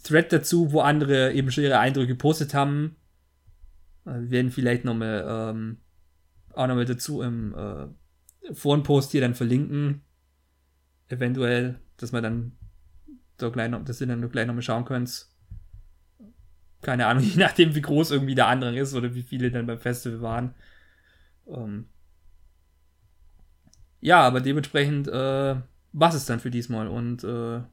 [SPEAKER 1] Thread dazu, wo andere eben schon ihre Eindrücke gepostet haben. Wir werden vielleicht nochmal ähm, auch nochmal dazu im Forenpost hier dann verlinken eventuell, dass man dann so gleich noch, dass ihr dann gleich nochmal schauen könnt. Keine Ahnung, je nachdem, wie groß irgendwie der Andrang ist oder wie viele dann beim Festival waren. Ähm ja, aber dementsprechend äh, was es dann für diesmal und äh,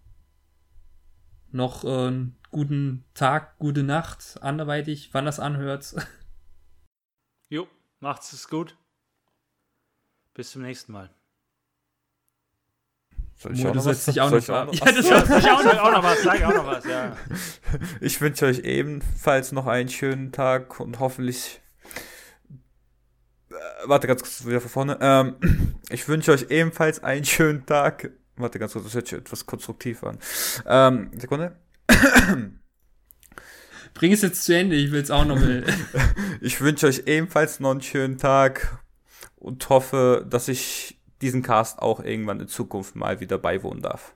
[SPEAKER 1] noch äh, einen guten Tag, gute Nacht, anderweitig, wann das anhört.
[SPEAKER 2] Jo, macht's es gut. Bis zum nächsten Mal.
[SPEAKER 3] Soll ich Mo, auch noch was? Dich
[SPEAKER 1] auch noch,
[SPEAKER 3] auch
[SPEAKER 1] noch, ja, das soll ich auch noch, auch noch was. Sag auch noch was, ja.
[SPEAKER 3] Ich wünsche euch ebenfalls noch einen schönen Tag und hoffentlich warte ganz kurz wieder von vorne. Ähm, ich wünsche euch ebenfalls einen schönen Tag. Warte ganz kurz, das hört sich etwas konstruktiv an. Ähm, Sekunde.
[SPEAKER 1] Bring es jetzt zu Ende, ich will es auch noch mal.
[SPEAKER 3] ich wünsche euch ebenfalls noch einen schönen Tag und hoffe, dass ich diesen Cast auch irgendwann in Zukunft mal wieder beiwohnen darf.